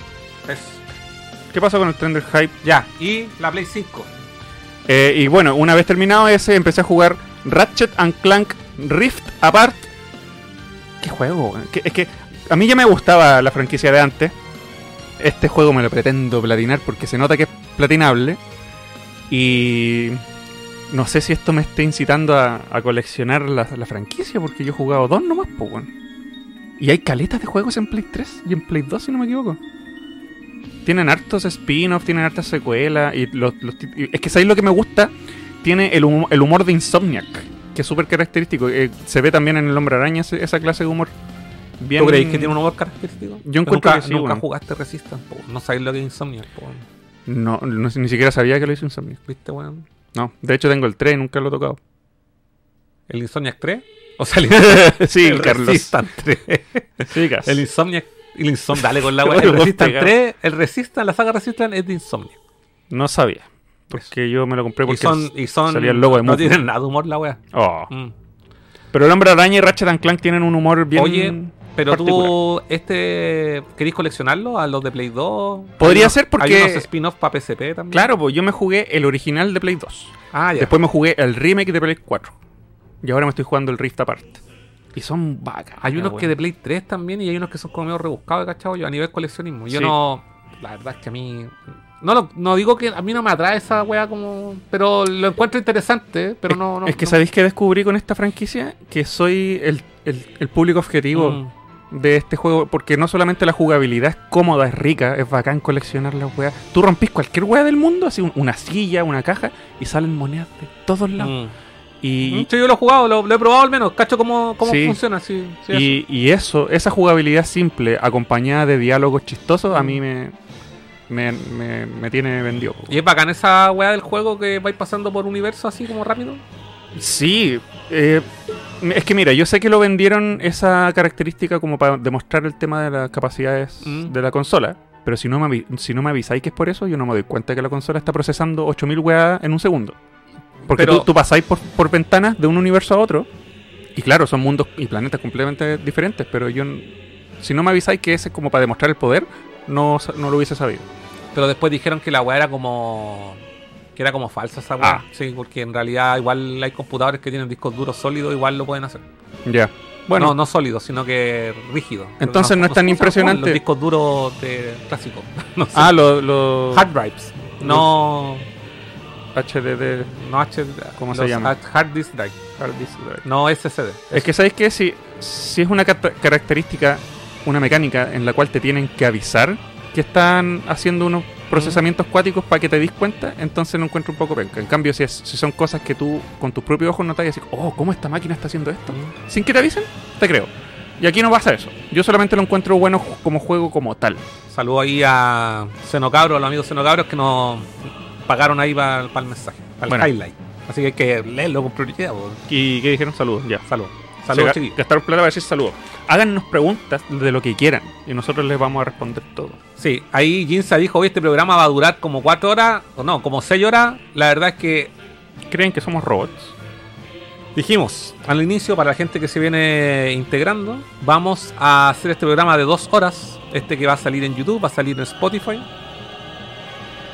eso. ¿Qué pasa con el trend del hype? Ya, y la Play 5. Eh, y bueno, una vez terminado ese, empecé a jugar Ratchet and Clank Rift Apart. ¿Qué juego? weón? Que- es que a mí ya me gustaba la franquicia de antes. Este juego me lo pretendo platinar porque se nota que es platinable. Y no sé si esto me está incitando a, a coleccionar la, franquicia porque yo he jugado dos nomás, pues, weón. Y hay caletas de juegos en Play 3 y en Play 2, si no me equivoco. Tienen hartos spin-offs, tienen hartas secuelas. Y los, los es que ¿sabéis lo que me gusta? Tiene el, humo- el humor de Insomniac, que es súper característico. Eh, se ve también en el Hombre Araña esa clase de humor. Bien... ¿Tú creéis que tiene un humor característico? Yo encuentro nunca, que sí, nunca jugaste Resistance, po. No sabéis lo que es Insomnia, po. No, ni siquiera sabía que lo hizo Insomniac. ¿Viste, weón? No, de hecho tengo el 3 y nunca lo he tocado. ¿El Insomniac 3? O sea, el, *laughs* sí, el Carlos. Resistance 3. Sí, Gas. El Insomniac. El Insomniac, dale con la *laughs* weá. El Resistance pegado. 3, el Resistance, la saga Resistance es de Insomniac. No sabía. Porque yo me lo compré Y porque son, y son. salía el logo de No tienen nada de humor la weá. Oh. Mm. Pero el Hombre Araña y Ratchet and Clank tienen un humor bien Oye, pero particular. tú, este, ¿querís coleccionarlo a los de Play 2? Podría unos- ser porque- Hay unos spin-offs para PSP también. Claro, pues yo me jugué el original de Play 2. Ah, ya. Después me jugué el remake de Play 4. Y ahora me estoy jugando el Rift Apart. Y son vacas. Hay unos que de Play 3 también y hay unos que son como medio rebuscados, ¿cachado? Yo a nivel coleccionismo. Yo Sí. no. La verdad es que a mí. No, lo- no digo que a mí no me atrae esa wea como. Pero lo encuentro interesante, pero es, no. no es que no- sabéis que descubrí con esta franquicia que soy el, el- el público objetivo Mm. De este juego. Porque no solamente la jugabilidad es cómoda, es rica, es bacán coleccionar las weas. Tú rompís cualquier wea del mundo, así un- una silla, una caja, y salen monedas de todos lados. Mm. Y, Sí, yo lo he jugado, lo, lo he probado al menos. Cacho cómo, cómo Sí. funciona, sí. Y, y eso, esa jugabilidad simple, acompañada de diálogos chistosos, a mí me, me, me, me tiene vendido. Y es bacán esa wea del juego que vais pasando por universo así como rápido. Sí, eh, es que mira, yo sé que lo vendieron esa característica como para demostrar el tema de las capacidades Mm. de la consola. Pero si no, me, si no me avisáis que es por eso, yo no me doy cuenta que la consola está procesando 8000 weas en un segundo. Porque Pero- tú, tú pasáis por, por ventanas de un universo a otro. Y claro, son mundos y planetas completamente diferentes. Pero yo, si no me avisáis que ese es como para demostrar el poder, no, no lo hubiese sabido. Pero después dijeron que la weá era como. Que era como falsa esa weá. Ah. Sí, porque en realidad igual hay computadores que tienen discos duros sólidos, igual lo pueden hacer. Ya. Bueno, Bueno, no, no sólidos, sino que rígidos. Entonces no es tan impresionante. Los discos duros de clásicos. *laughs* No sé. ah, los lo, hard drives. No. HDD. No H, ¿Cómo se llama? hard- disk drive. Hard disk drive. No SSD. Es que, ¿sabéis qué? Si, si es una característica, una mecánica en la cual te tienen que avisar que están haciendo unos procesamientos cuáticos para que te des cuenta, entonces no encuentro un poco penca. En cambio, si, es- si son cosas que tú con tus propios ojos notas y así, oh, ¿cómo esta máquina está haciendo esto? Sin que te avisen, te creo. Y aquí no pasa eso. Yo solamente lo encuentro bueno como juego como tal. Saludo ahí a Xenocabro, a los amigos Xenocabros que nos pagaron ahí para el mensaje, para el Bueno. highlight. Así que hay que leerlo con prioridad. ¿Y qué dijeron? Saludos, ya. Saludos. Saludos, chiquillos. Gastaron plata para decir saludos. Háganos preguntas de lo que quieran y nosotros les vamos a responder todo. Sí, ahí Jinza dijo, hoy este programa va a durar como 4 horas, o no, como 6 horas. La verdad es que ¿Creen que somos robots? dijimos al inicio, para la gente que se viene integrando, vamos a hacer este programa de 2 horas Este que va a salir en YouTube, va a salir en Spotify.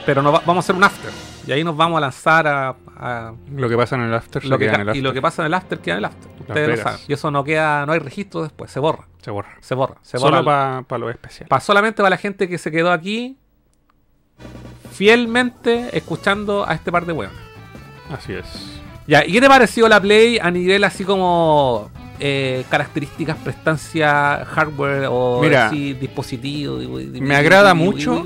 Pero no va- vamos a hacer un after. Y ahí nos vamos a lanzar a, a Lo que pasa en el after lo que, queda en el ca- y after. lo que pasa en el after queda en el after. Ustedes lo saben. Y eso no queda, no hay registro después, se borra. Se borra. Se borra. Se borra. Solo para lo especial. Pa- solamente para la gente que se quedó aquí fielmente escuchando a este par de huevos. Así es. Ya, ¿y qué te pareció la Play a nivel así como eh, características, prestancia, hardware o Mira, dispositivo? di- di- me agrada mucho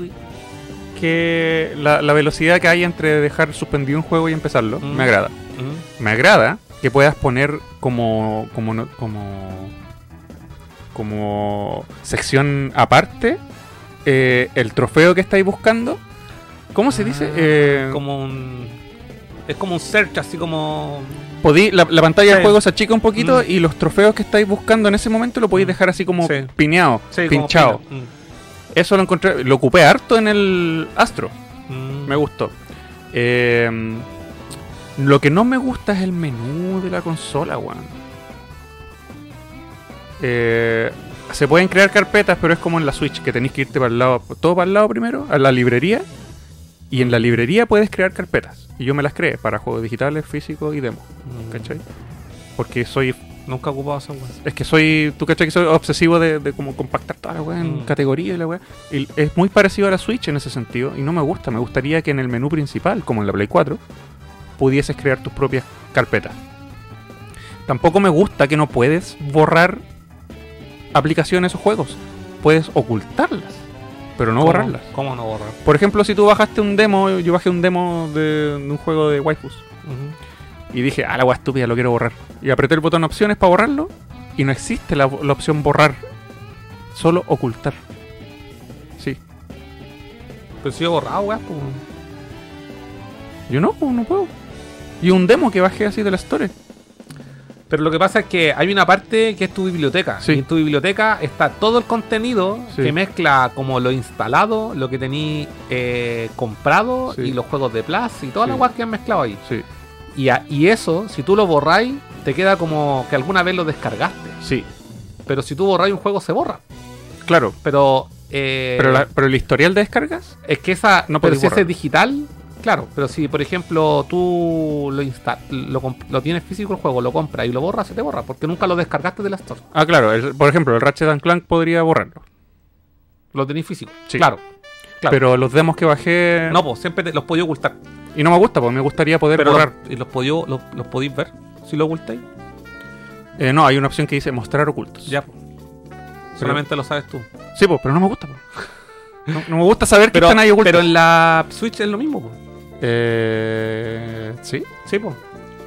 Que la, la velocidad que hay entre dejar suspendido un juego y empezarlo, Mm. me agrada. Ujú. Me agrada que puedas poner como como como como sección aparte eh, el trofeo que estáis buscando. ¿Cómo se dice? Ah, Eh, como un. Es como un search, así como. podí- la, la pantalla Sí. del juego se achica un poquito Mm. y los trofeos que estáis buscando en ese momento lo podéis dejar así como Sí. pineado, Sí, pinchado. Eso lo encontré, lo ocupé harto en el Astro. Mm. Me gustó. Eh, lo que no me gusta es el menú de la consola, weón. Eh, se pueden crear carpetas, pero es como en la Switch, que tenéis que irte para el lado, todo para el lado primero, a la librería. Y en la librería puedes crear carpetas. Y yo me las creé para juegos digitales, físicos y demo. Mm. ¿Cachai? Porque soy. Nunca he ocupado esa weá. Es que soy. Tú cachai que soy obsesivo de, de como compactar toda la weá en Mm. categoría y la weá. Y es muy parecido a la Switch en ese sentido. Y no me gusta. Me gustaría que en el menú principal, como en la Play 4, pudieses crear tus propias carpetas. Tampoco me gusta que no puedes borrar aplicaciones o juegos. Puedes ocultarlas, pero no ¿Cómo- borrarlas. ¿Cómo no borrar? Por ejemplo, si tú bajaste un demo, yo bajé un demo de, de un juego de waifus. Ujú. Y dije, ah, la weá estúpida, lo quiero borrar. Y apreté el botón opciones para borrarlo. Y no existe la, la opción borrar. Solo ocultar. Sí. Pero si yo he borrado, weá, pues. Yo no, pues, no puedo. Y un demo que bajé así de la store. Pero lo que pasa es que hay una parte que es tu biblioteca. Sí. Y en tu biblioteca está todo el contenido Sí. que mezcla como lo instalado, lo que tení eh, comprado Sí. y los juegos de Plus y todas las weas que han mezclado ahí. Sí. Y, a- y eso, si tú lo borráis, te queda como que alguna vez lo descargaste. Sí. Pero si tú borráis un juego, se borra. Claro. Pero. eh, Pero, la- pero el historial de descargas. Es que esa. No pero si ese es digital, claro. Pero si, por ejemplo, tú lo, insta lo, tienes físico el juego, lo compras y lo borras, se te borra. Porque nunca lo descargaste de la Store. Ah, claro. el- por ejemplo, el Ratchet and Clank podría borrarlo. Lo tenéis físico. Sí. Claro. Claro. Pero los demos que bajé. No, pues siempre te- los podía ocultar. Y no me gusta, pues me gustaría poder Pero borrar. los, y los, podía- los, los podéis ver si lo ocultáis. Eh, no, hay una opción que dice mostrar ocultos. Ya, pues. Solamente lo sabes tú. Sí, pues, pero no me gusta. pues. No, no me gusta saber Pero, que están ahí ocultos. pero en la Switch es lo mismo, pues. Eh, sí, Sí, pues.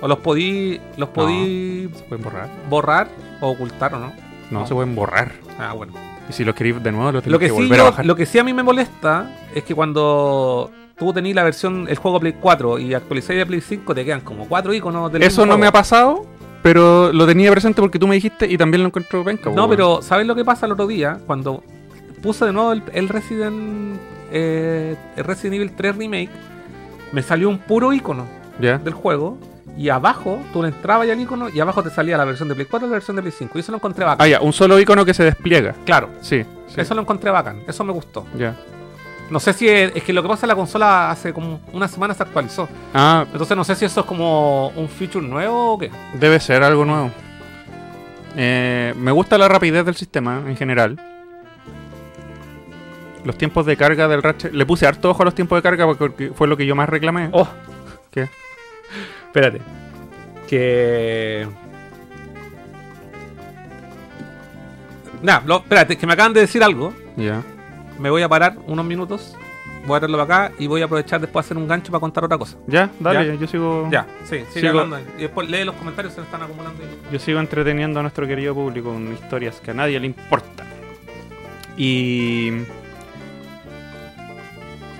O los podí, los podí se pueden borrar. borrar o ocultar o no. No, No. se pueden borrar. Ah, bueno. Y si lo queréis de nuevo, lo tenéis Lo que, que, sí volver yo- a bajar. lo que sí a mí me molesta es que cuando tú tenés la versión, el juego Play 4 y actualizáis de Play 5, te quedan como cuatro iconos del Eso no me ha pasado, pero lo tenía presente porque tú me dijiste y también lo encuentro penca. No, pero ¿sabes lo que pasa el otro día? Cuando puse de nuevo el, el Resident eh, el Resident Evil 3 Remake, me salió un puro icono del juego y abajo tú le entrabas ya al icono y abajo te salía la versión de Play 4 y la versión de Play 5. Y eso lo encontré bacán. Ah, ya, un solo icono que se despliega. Claro, Sí, sí. eso lo encontré bacán. Eso me gustó. Ya. No sé si es, es que lo que pasa la consola hace como una semana se actualizó. Ah, Entonces no sé si eso es como un feature nuevo o qué. debe ser algo nuevo. Eh, me gusta la rapidez del sistema en general. Los tiempos de carga del Ratchet. Le puse harto ojo a los tiempos de carga porque fue lo que yo más reclamé. Oh, ¿Qué? espérate. Que. Nah, lo- espérate, que me acaban de decir algo. Ya. Me voy a parar unos minutos. Voy a traerlo para acá y voy a aprovechar después de hacer un gancho para contar otra cosa. Ya, dale, Ya. yo sigo. Ya, sí, sigue Sigo. hablando. Y después lee los comentarios, se me están acumulando. Yo sigo entreteniendo a nuestro querido público con historias que a nadie le importan. Y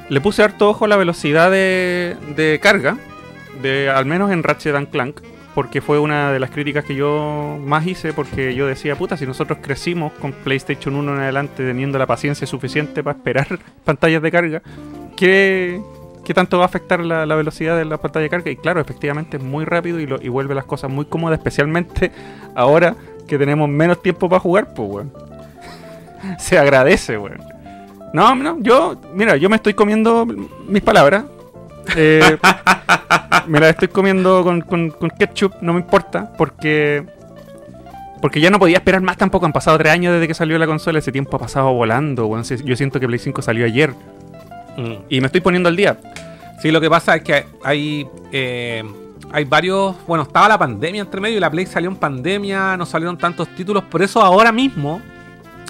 le puse harto ojo a la velocidad de, de carga, de al menos en Ratchet and Clank, porque fue una de las críticas que yo más hice, porque yo decía, puta, si nosotros crecimos con PlayStation 1 en adelante teniendo la paciencia suficiente para esperar *laughs* pantallas de carga, ¿qué, qué tanto va a afectar la, la velocidad de la pantalla de carga? Y claro, efectivamente es muy rápido y, lo, y vuelve las cosas muy cómodas, especialmente *laughs* ahora que tenemos menos tiempo para jugar, pues, weón. *laughs* se agradece, weón. No, no, yo, mira, yo me estoy comiendo mis palabras. Eh, me las estoy comiendo con, con- con ketchup, no me importa, porque porque ya no podía esperar más tampoco. Han pasado tres años desde que salió la consola, ese tiempo ha pasado volando, Yo siento que Play 5 salió ayer y me estoy poniendo al día. Sí, lo que pasa es que hay eh, hay varios, bueno, estaba la pandemia entre medio y la Play salió en pandemia, no salieron tantos títulos, por eso ahora mismo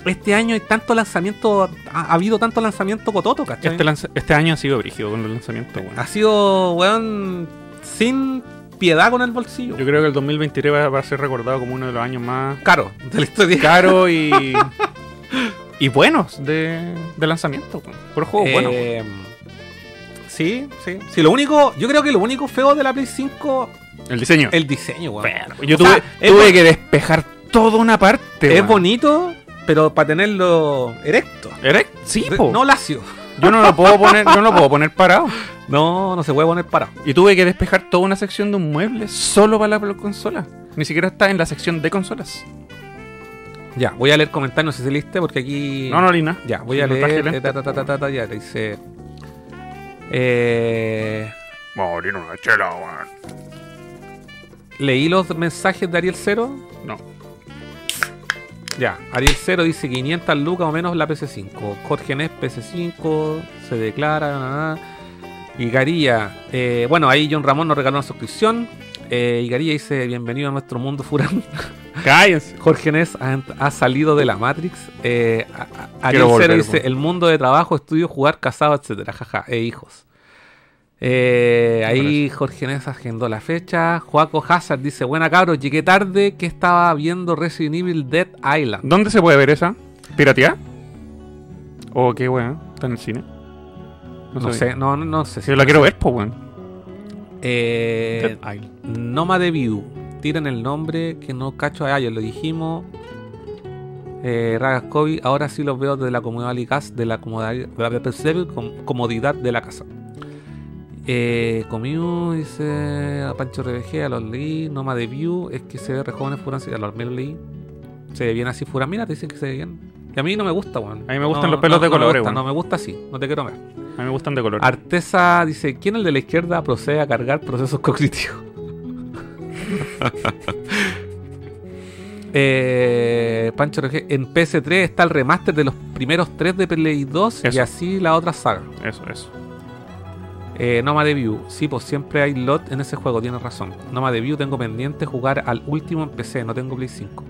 este año hay tanto lanzamiento, ha, ha habido tanto lanzamiento cototo, ¿cachai? Este, lanza- este año ha sido brígido con los lanzamientos, weón. Ha sido, weón, sin piedad con el bolsillo. Yo creo que el 2023 va, va a ser recordado como uno de los años más Caro de la historia. caros y, *laughs* y buenos de, de lanzamiento. Por juegos buenos. weón. Eh, Sí, sí. Sí, lo único, yo creo que lo único feo de la Play 5 El diseño. el diseño, weón. Pero, yo tuve, sea, tuve que despejar toda una parte. Es weón. bonito, pero para tenerlo erecto. ¿Erect? Sí, po. No lacio. Yo no lo puedo poner, yo no lo puedo *laughs* poner parado. No, no se puede poner parado. Y tuve que despejar toda una sección de un mueble solo para la consola. Ni siquiera está en la sección de consolas. Ya, voy a leer comentarios, no sé si leíste, porque aquí. No, no, Lina. Ya, voy a No leer. eh, ta, ta, ta, ta, ta, ta, ya, dice. Eh, Morir una chela, weón. leí los mensajes de Ariel Cero. No. Ya, Ariel Cero dice 500 lucas o menos la PC5. Jorge Nes PC5 se declara. na, na. Y Garilla, eh, bueno, ahí John Ramón nos regaló una suscripción. Eh, y Garilla dice: Bienvenido a nuestro mundo Furán. *laughs* Cállense. Jorge Nes ha, ha salido de la Matrix. Eh, a- a- Ariel volver, Cero dice. El mundo de trabajo, estudio, jugar, casado, etcétera. Jaja, e hijos. Eh, ahí Jorge Nes agendó la fecha. Joaco Hazard dice: Buena cabros, llegué tarde que estaba viendo Resident Evil Dead Island. ¿Dónde se puede ver esa? ¿Piratear? ¿O qué weón? ¿Está en el cine? No, sé, no, no, no sé. Si yo la quiero ver, pues weón. Eh, Dead Island. Noma de View. Tiren el nombre que no cacho. Ah, ya lo dijimos. Eh, Ragascovi, ahora sí los veo desde la comodidad de la comodidad, com- comodidad de la casa. Eh, Comiu dice a Pancho RBG, a los leí. Noma de View, es que se ve re jóvenes Furan, a los leí. Se ve bien así Furan, mira, te dicen que se ve bien. Y a mí no me gusta, weón. A mí me gustan No, los pelos no, de no colores, weón. No me gusta así, no te quiero ver. A mí me gustan de color. Artesa dice, ¿quién el de la izquierda procede a cargar procesos cognitivos? *laughs* Eh, Pancho RG, en PS3 está el remaster de los primeros tres de Play 2 y así la otra saga. Eso, eso. Eh, Noma de View, sí, pues siempre hay lot en ese juego, tienes razón. Noma de View tengo pendiente jugar al último en PC, no tengo Play 5.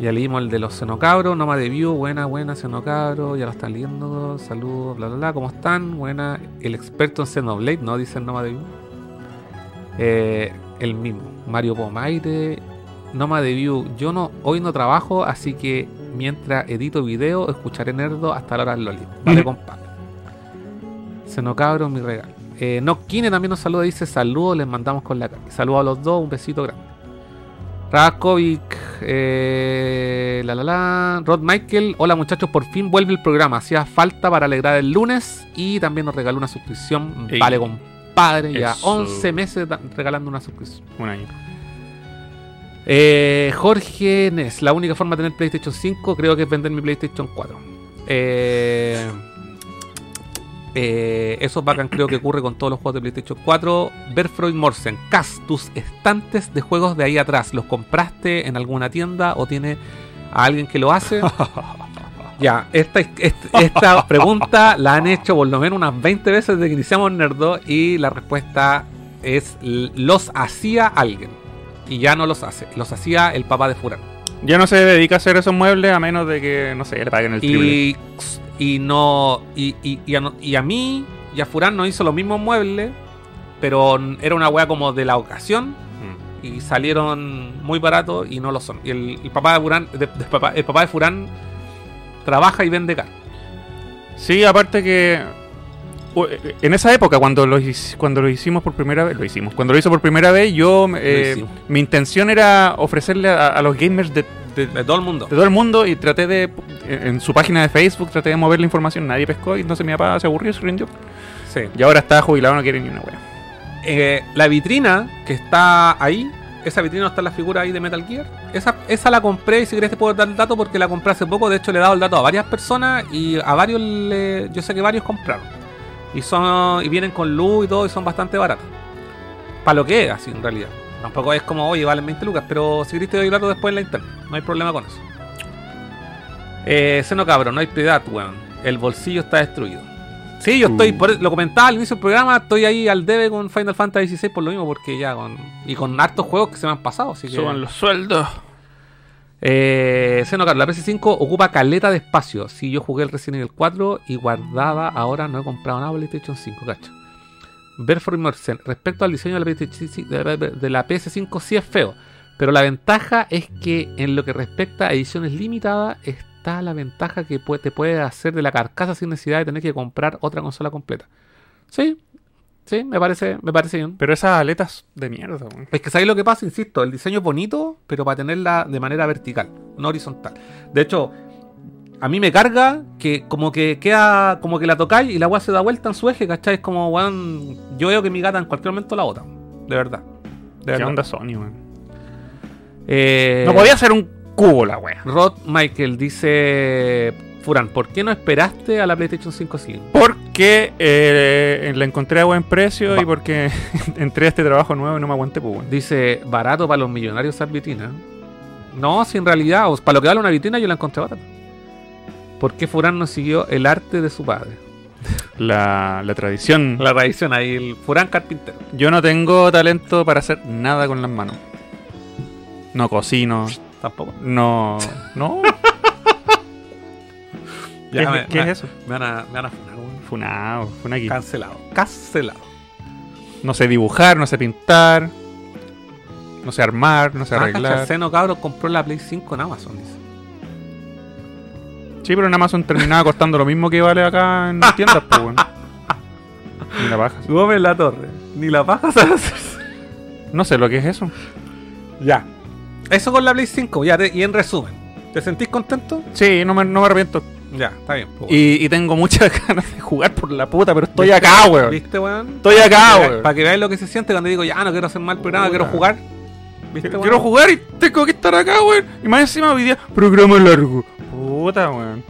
Ya leímos el de los Xenocabros, Noma de View, buena, buena Xenocabro, ya lo están leyendo, saludos, bla bla bla, ¿cómo están? Buena, el experto en Xenoblade, ¿no? Dice el Noma de View. Eh, el mismo, Mario Pomaire, Noma de View, yo no, hoy no trabajo, así que mientras edito video, escucharé Nerdo hasta la hora del Loli. Vale, *laughs* compadre. Xenocabro, mi regalo. Eh, Nokine también nos saluda, dice saludos, les mandamos con la cara. Saludos a los dos, un besito grande. Rakovic, eh, la la la. Rod Michael, hola muchachos, por fin vuelve el programa. Hacía falta para alegrar el lunes y también nos regaló una suscripción. Ey. Vale, compadre, ya Eso. 11 meses regalando una suscripción. Un año. Eh, Jorge Nes, la única forma de tener PlayStation 5 creo que es vender mi PlayStation 4. Eh, eh, eso es bacán, creo que ocurre con todos los juegos de PlayStation 4. Berfroid Morsen, Cas, tus estantes de juegos de ahí atrás, ¿los compraste en alguna tienda o tiene a alguien que lo hace? *laughs* ya, esta, esta, esta pregunta la han hecho por lo menos unas 20 veces desde que iniciamos Nerdo y la respuesta es los hacía alguien y ya no los hace, los hacía el papá de Furán. Ya no se dedica a hacer esos muebles a menos de que, no sé, le paguen el triple. Y, y no y, y, y a, y a mí y a Furán no hizo los mismos muebles, pero era una wea como de la ocasión Mm. y salieron muy baratos y no lo son. Y el, el papá de Furán, de- de papá- el papá de Furán trabaja y vende caro. Sí, aparte que en esa época cuando lo, cuando lo hicimos por primera vez, lo hicimos, cuando lo hizo por primera vez, yo eh, mi intención era ofrecerle a, a los gamers de, de- De todo el mundo. de todo el mundo y traté de en su página de Facebook traté de mover la información, nadie pescó y entonces mi papá se aburrió, se rindió. Sí. Y ahora está jubilado, no quiere ni una wea. Eh, la vitrina que está ahí esa vitrina está la figura ahí de Metal Gear. Esa, esa la compré y si querés te puedo dar el dato porque la compré hace poco. De hecho, le he dado el dato a varias personas y a varios, le- yo sé que varios compraron. Y son y vienen con luz y todo y son bastante baratos. Para lo que es, así en realidad. Tampoco es como, oye, valen 20 lucas, pero si querés te doy después en la internet. No hay problema con eso. Eh, Seno cabro, no hay piedad, weón. El bolsillo está destruido. Sí, yo estoy, por, lo comentaba al inicio del programa, estoy ahí al debe con Final Fantasy XVI por lo mismo, porque ya con. Y con hartos juegos que se me han pasado, así que. Suban los sueldos. Eh, Seno Carlos, la PS5 ocupa caleta de espacio. Si yo jugué el Resident Evil 4 y guardaba, ahora no he comprado nada PlayStation 5, cacho. Berfor Morsen, respecto al diseño de la, PlayStation de la- de la PS5 sí es feo, pero la ventaja es que en lo que respecta a ediciones limitadas está la ventaja que te puede hacer de la carcasa sin necesidad de tener que comprar otra consola completa. Sí, sí, me parece, me parece bien. Pero esas aletas de mierda, weón. Es que sabéis lo que pasa, insisto, el diseño es bonito, pero para tenerla de manera vertical, no horizontal. De hecho, a mí me carga que como que queda, como que la tocáis y la weá se da vuelta en su eje, ¿cachai? Es como, weón, yo veo que mi gata en cualquier momento la bota. De verdad. De ¿Qué verdad. onda Sony, weón? Eh, No podía ser un cubo la wea. Rod Michael dice, Furan, ¿por qué no esperaste a la PlayStation 5 Slim? Porque eh, la encontré a buen precio Va. y porque *laughs* entré a este trabajo nuevo y no me aguanté, pues. Dice, barato para los millonarios usar vitrina. No, si en realidad, o para lo que vale una vitrina yo la encontré barata. ¿Por qué Furán no siguió el arte de su padre? La, la tradición. La tradición ahí, el Furán carpintero. Yo no tengo talento para hacer nada con las manos. No cocino, Tampoco. no... No. ¿Qué, Ya me- qué me- es eso? Me van a, me van a funar, weón. Funao, funaki. Cancelado. Cancelado. No sé dibujar, no sé pintar, no sé armar, no sé Ah, arreglar. Seno cabro compró la Play 5 en Amazon, dice. Sí, pero en Amazon terminaba costando lo mismo que vale acá en *laughs* las tiendas, pues, weón. Ni la baja. Gómez la torre. Ni la paja sabe hacer. No sé lo que es eso. Ya. Eso con la Play 5. Ya, te- y en resumen. ¿Te sentís contento? Sí, no me, no me arrepiento. Ya, está bien. pues, Y, y tengo muchas *laughs* ganas de jugar por la puta, pero estoy acá, weón. ¿Viste, weón? Estoy acá, weón. para que veáis lo que se siente cuando digo, ya no quiero hacer mal programa, quiero jugar. ¿Viste, Quiero jugar y tengo que estar acá, weón. Y más encima hoy día, programa largo. Puta, weón.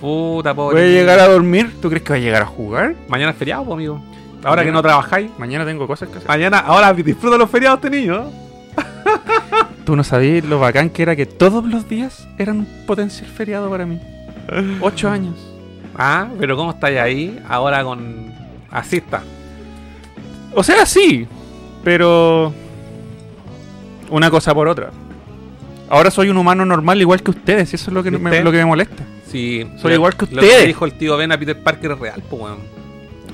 Puta, pobre. Voy a llegar a dormir. ¿Tú crees que voy a llegar a jugar? Mañana es feriado, pues, amigo. Ahora que no trabajáis. Mañana tengo cosas que hacer. Mañana, ahora disfruta los feriados, este niño. *laughs* Tú no sabías lo bacán que era que todos los días eran un potencial feriado para mí. Ocho años. Ah, pero ¿cómo estáis ahí? Ahora con. Así está. O sea, sí, pero una cosa por otra. Ahora soy un humano normal igual que ustedes, y eso es lo que, me, ¿Viste? lo que me molesta. Sí, Soy lo- igual que Lo ustedes. que dijo el tío Ben a Peter Parker es real, pues, weón.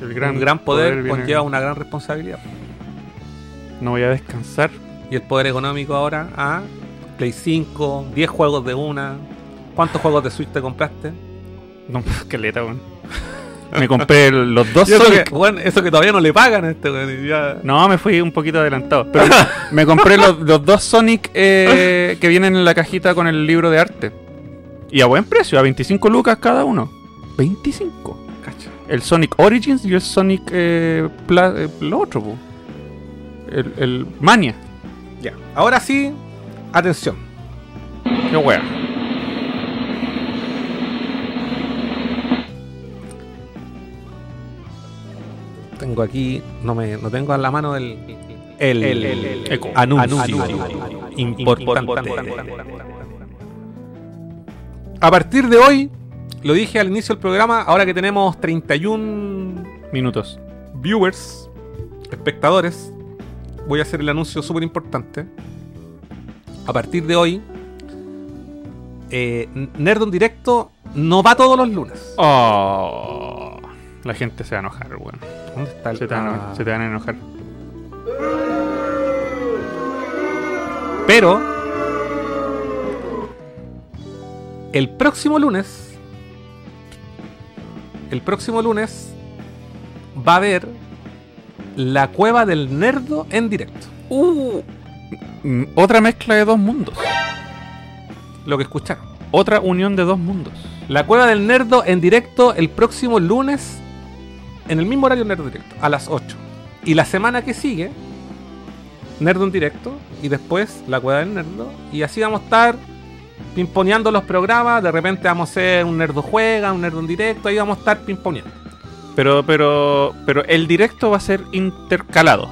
El un gran poder, conlleva una gran responsabilidad. No voy a descansar. Y el poder económico ahora, ah, Play 5, 10 juegos de una. ¿Cuántos juegos de Switch te compraste? No, *laughs* esqueleta, weón. Me compré los dos *laughs* eso, Sonic. que, weón, eso que todavía no le pagan a este, weón. ya- No, me fui un poquito adelantado. Pero *laughs* me compré los, los dos Sonic eh, que vienen en la cajita con el libro de arte. Y a buen precio, a 25 lucas cada uno. 25. Cacha. El Sonic Origins y el Sonic eh, Pla- eh, lo otro, po. El, el Mania. Ya. Ahora sí, atención. Qué wea. Tengo aquí, no me, no tengo a la mano el, el, eco. anuncio, importante. A partir de hoy, lo dije al inicio del programa, ahora que tenemos 31 Minutos. viewers, espectadores, voy a hacer el anuncio súper importante. A partir de hoy, eh, Nerdon Directo no va todos los lunes. Oh, la gente se va a enojar, weón. ¿Dónde está el Se te, van a- ah, se te van a enojar. Pero el próximo lunes, el próximo lunes va a haber la cueva del nerdo en directo. Mm, Otra mezcla de dos mundos. Lo que escucharon. Otra unión de dos mundos. La cueva del nerdo en directo el próximo lunes en el mismo horario nerdo directo, a las 8. Y la semana que sigue Nerdo en directo y después la cueva del Nerdo. Y así vamos a estar pimponeando los programas. De repente vamos a hacer un Nerdo juega, un Nerdo en directo. Ahí vamos a estar pimponeando. Pero, pero, pero el directo va a ser intercalado.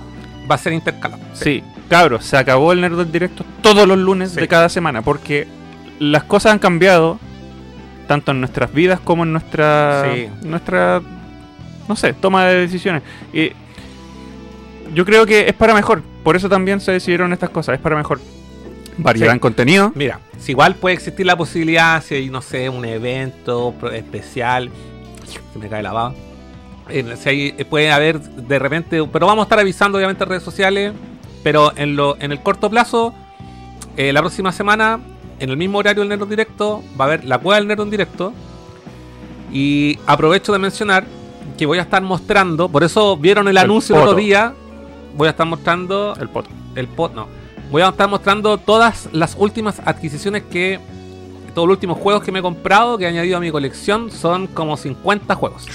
Va a ser intercalado. Sí, cabros, se acabó el Nerd del Directo todos los lunes Sí. de cada semana, porque las cosas han cambiado, tanto en nuestras vidas como en nuestra, Sí. nuestra, no sé, toma de decisiones. Y yo creo que es para mejor, por eso también se decidieron estas cosas, es para mejor. Variedad Sí. en contenido. Mira, si igual puede existir la posibilidad, si hay, no sé, un evento especial, se me cae la baba. Eh, si hay- eh, puede haber de repente, pero vamos a estar avisando obviamente en redes sociales, pero en, lo, en el corto plazo, eh, la próxima semana, en el mismo horario del Nerd en Directo, va a haber la cueva del Nerd en Directo. Y aprovecho de mencionar que voy a estar mostrando, por eso vieron el, El anuncio el otro día, voy a estar mostrando El pot. el pod no. Voy a estar mostrando todas las últimas adquisiciones que. Todos los últimos juegos que me he comprado, que he añadido a mi colección, son como 50 juegos.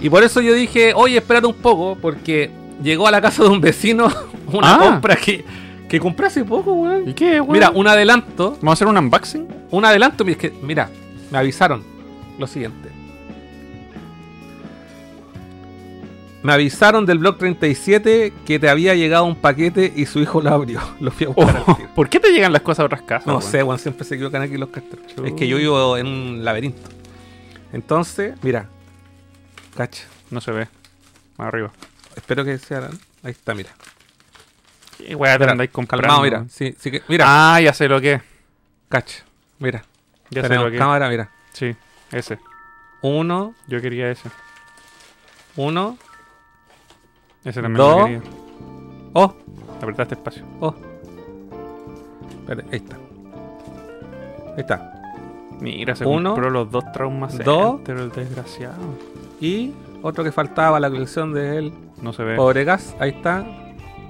Y por eso yo dije, oye, espérate un poco, porque llegó a la casa de un vecino *laughs* una Ah. compra que, que compré hace poco, weón. ¿Y qué, weón? Mira, un adelanto, ¿Vamos a hacer un unboxing? un adelanto, mira, es que, mira, me avisaron lo siguiente. Me avisaron del blog 37 que te había llegado un paquete y su hijo lo abrió. *laughs* Lo fui a buscar Oh. ¿Por qué te llegan las cosas a otras casas? No sé, weón, siempre se equivocan aquí los. Chu. Es que yo vivo en un laberinto. Entonces, mira. Cacha. No se ve. Más arriba. Espero que sea. Ahí está, mira. ¿Qué weá te andáis comprando? Calmado, mira. Sí, sí que, mira. Ah, ya sé lo que. Cacha. Mira. Ya sé Tenemos lo que cámara, mira. Sí, ese. Uno, Yo quería ese. uno. Ese también Dos. lo quería. Oh, Apretaste espacio. oh. Espera, ahí está. Ahí está. Mira, se Uno, compró los dos traumas dos. Center, el desgraciado. Y otro que faltaba, la colección de él. No se ve. Pobre Gas. Ahí está.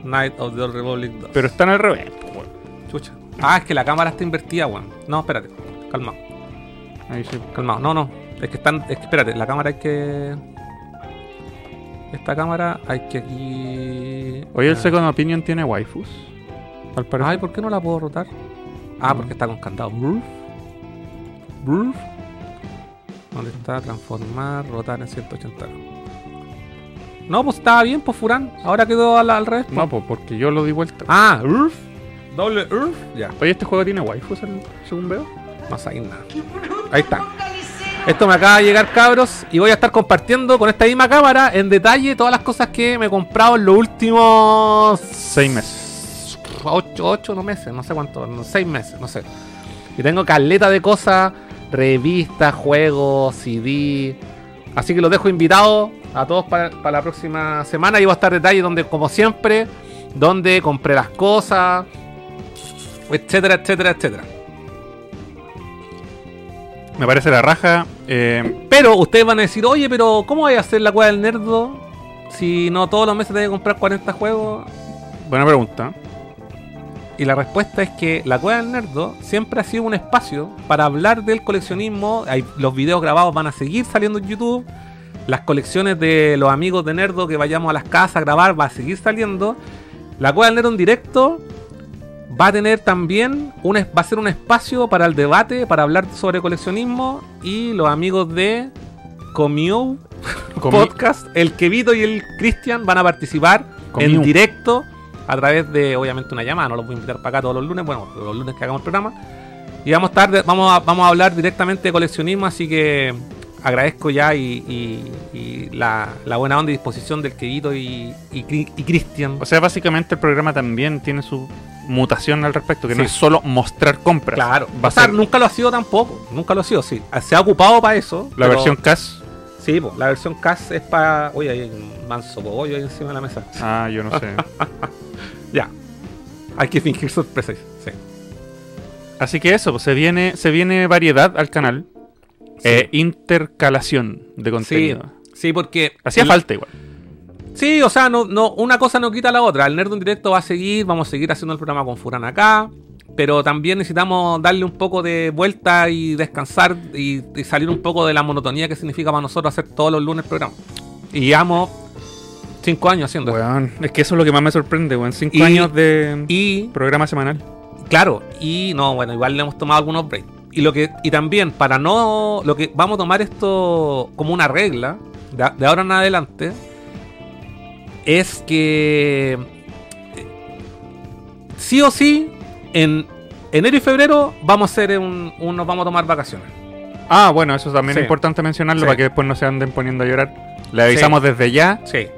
Night of the Republic 2. Pero están al revés. po, weón. Chucha. Ah, es que la cámara está invertida, weón. No, espérate. Calmado. Ahí sí. Calmado. No, no. Es que están. Es que espérate, la cámara hay que. Esta cámara hay que aquí. Oye, el Ah. Second Opinion tiene waifus. Al parecer. Ay, ¿por qué no la puedo rotar? Ah, porque está con candado. Bruf. Bruf. ¿Dónde está? Transformar, rotar en 180 grados. No, pues estaba bien, pues Furán. Ahora quedó al, al revés. pues. No, pues porque yo lo di vuelta. Ah, Urf. Doble Urf. Ya. Oye, ¿este juego tiene waifus según veo? No sabéis nada. Ahí está. Esto me acaba de llegar, cabros, y voy a estar compartiendo con esta misma cámara en detalle todas las cosas que me he comprado en los últimos Seis meses. 8, 8 no meses, no sé cuánto, 6 meses, no sé. Y tengo caleta de cosas, revistas, juegos, CD. Así que los dejo invitados a todos para, para la próxima semana. Y va a estar detalle donde, como siempre, donde compré las cosas, etcétera, etcétera, etcétera. Me parece la raja. eh, Pero ustedes van a decir, oye, pero ¿cómo voy a hacer la cueva del nerdo? Si no todos los meses tengo que comprar 40 juegos. buena pregunta. Y la respuesta es que la Cueva del Nerdo siempre ha sido un espacio para hablar del coleccionismo. Hay, los videos grabados van a seguir saliendo en YouTube. Las colecciones de los amigos de Nerdo que vayamos a las casas a grabar va a seguir saliendo. La Cueva del Nerdo en directo va a tener también un, va a ser un espacio para el debate, para hablar sobre coleccionismo. Y los amigos de Comiu *laughs* Comi- Podcast, el Kevito y el Cristian van a participar en directo a través de, obviamente, una llamada. No los voy a invitar para acá todos los lunes, bueno, los lunes que hagamos el programa. Y vamos a, estar de- vamos a, vamos a hablar directamente de coleccionismo, así que agradezco ya y, y- y la, la buena onda y disposición del Kevito y, y, Cri- y Cristian. O sea, básicamente el programa también tiene su mutación al respecto, que no es solo mostrar compras. Claro, Va o sea, a ser nunca lo ha sido tampoco, nunca lo ha sido, sí. Se ha ocupado para eso. la pero- versión CAS. Sí, po, la versión CAS es para... Uy, hay un manso cogollo ahí encima de la mesa. Ah, yo no sé. *laughs* Ya. Hay que fingir sorpresas. Sí. Así que eso, pues, se viene, se viene variedad al canal. Eh, intercalación de contenido. sí, porque. Hacía el- falta igual. Sí, o sea, no, no, una cosa no quita la otra. El Nerd en directo va a seguir, vamos a seguir haciendo el programa con Furan acá. Pero también necesitamos darle un poco de vuelta y descansar y, y salir un poco de la monotonía que significa para nosotros hacer todos los lunes programa. Y vamos. Cinco años haciendo. esto. Weón, es que eso es lo que más me sorprende, weón. Cinco Y- años de Y programa semanal. Claro, y no, bueno, igual le hemos tomado algunos breaks. Y lo que y también para no lo que vamos a tomar esto como una regla de, de ahora en adelante es que eh, sí o sí en enero y febrero vamos a hacer un, un- nos vamos a tomar vacaciones. Ah, bueno, eso también Sí. es importante mencionarlo Sí. para que después no se anden poniendo a llorar. Le avisamos desde ya Sí.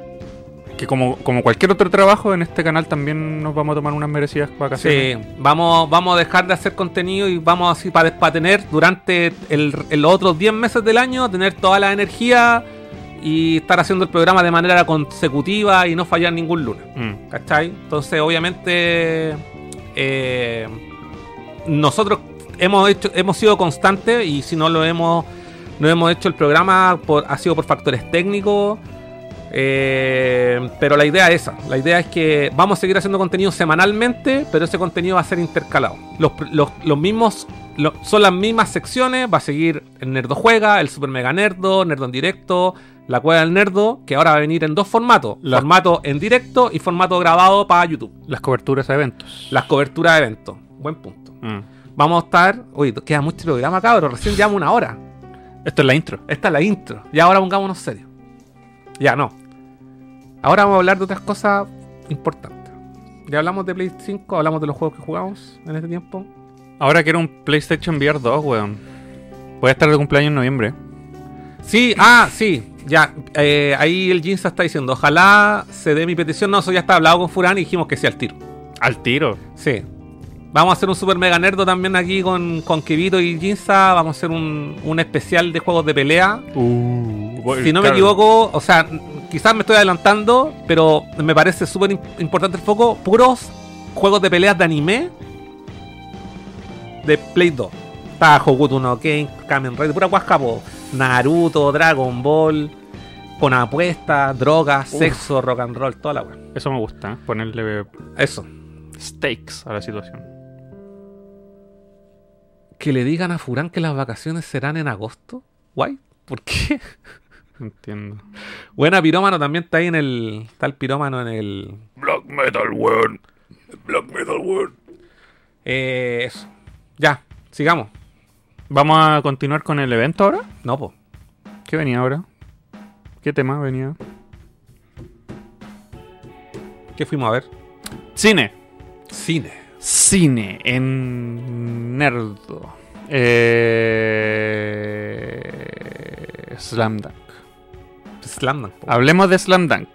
Que como, como cualquier otro trabajo, en este canal también nos vamos a tomar unas merecidas vacaciones. Sí, vamos, vamos a dejar de hacer contenido y vamos así para, para tener durante el, los otros 10 meses del año, tener toda la energía y estar haciendo el programa de manera consecutiva y no fallar ningún lunes. Mm. ¿Cachai? Entonces, obviamente, eh, nosotros hemos hecho, hemos sido constantes y si no lo hemos, no hemos hecho el programa por, ha sido por factores técnicos. Eh, pero la idea es esa. La idea es que vamos a seguir haciendo contenido semanalmente, pero ese contenido va a ser intercalado. Los, los- los mismos son las mismas secciones. Va a seguir el Nerdo Juega, el Super Mega Nerdo, Nerdo en directo, la Cueva del Nerdo, que ahora va a venir en dos formatos: La- formato en directo y formato grabado para YouTube. Las coberturas a eventos. Las coberturas de eventos. Buen punto. Mm. Vamos a estar. Uy, queda mucho programa, cabrón. Recién llevamos una hora. Esto es la intro. Esta es la intro. Y ahora pongámonos serios. Ya, no. Ahora vamos a hablar de otras cosas importantes. Ya hablamos de Play 5, hablamos de los juegos que jugamos en este tiempo. Ahora quiero un PlayStation VR 2, weón. Voy a estar de cumpleaños en noviembre. Sí, ah, sí. Ya, eh, ahí el Jinza está diciendo, ojalá se dé mi petición. No, eso ya está hablado con Furán y dijimos que sí al tiro. Al tiro. Sí. Vamos a hacer un super mega nerdo también aquí con, con Kevito y Jinza. Vamos a hacer un, un especial de juegos de pelea. Uh, si no me equivoco, o sea, quizás me estoy adelantando, pero me parece súper im- importante el foco. Puros juegos de peleas de anime de Play 2. Está Hokuto no Ken, Kamen Rider, pura guascapo. Naruto, Dragon Ball, con apuestas, drogas, Uf. sexo, rock and roll, toda la wea. Eso me gusta, ¿eh? ponerle Eso. stakes a la situación. Que le digan a Furán que las vacaciones serán en agosto. Guay. ¿Por qué? *laughs* Entiendo. Buena pirómano también está ahí en el. Está el pirómano en el. Black Metal, weón. Black Metal, weón. Eh, eso. Ya, sigamos. ¿Vamos a continuar con el evento ahora? No, po. ¿Qué venía ahora? ¿Qué tema venía? ¿Qué fuimos a ver? Cine. Cine. Cine en Nerdo. Eh... Slam Dunk. Slam Dunk, po. Hablemos de Slam Dunk.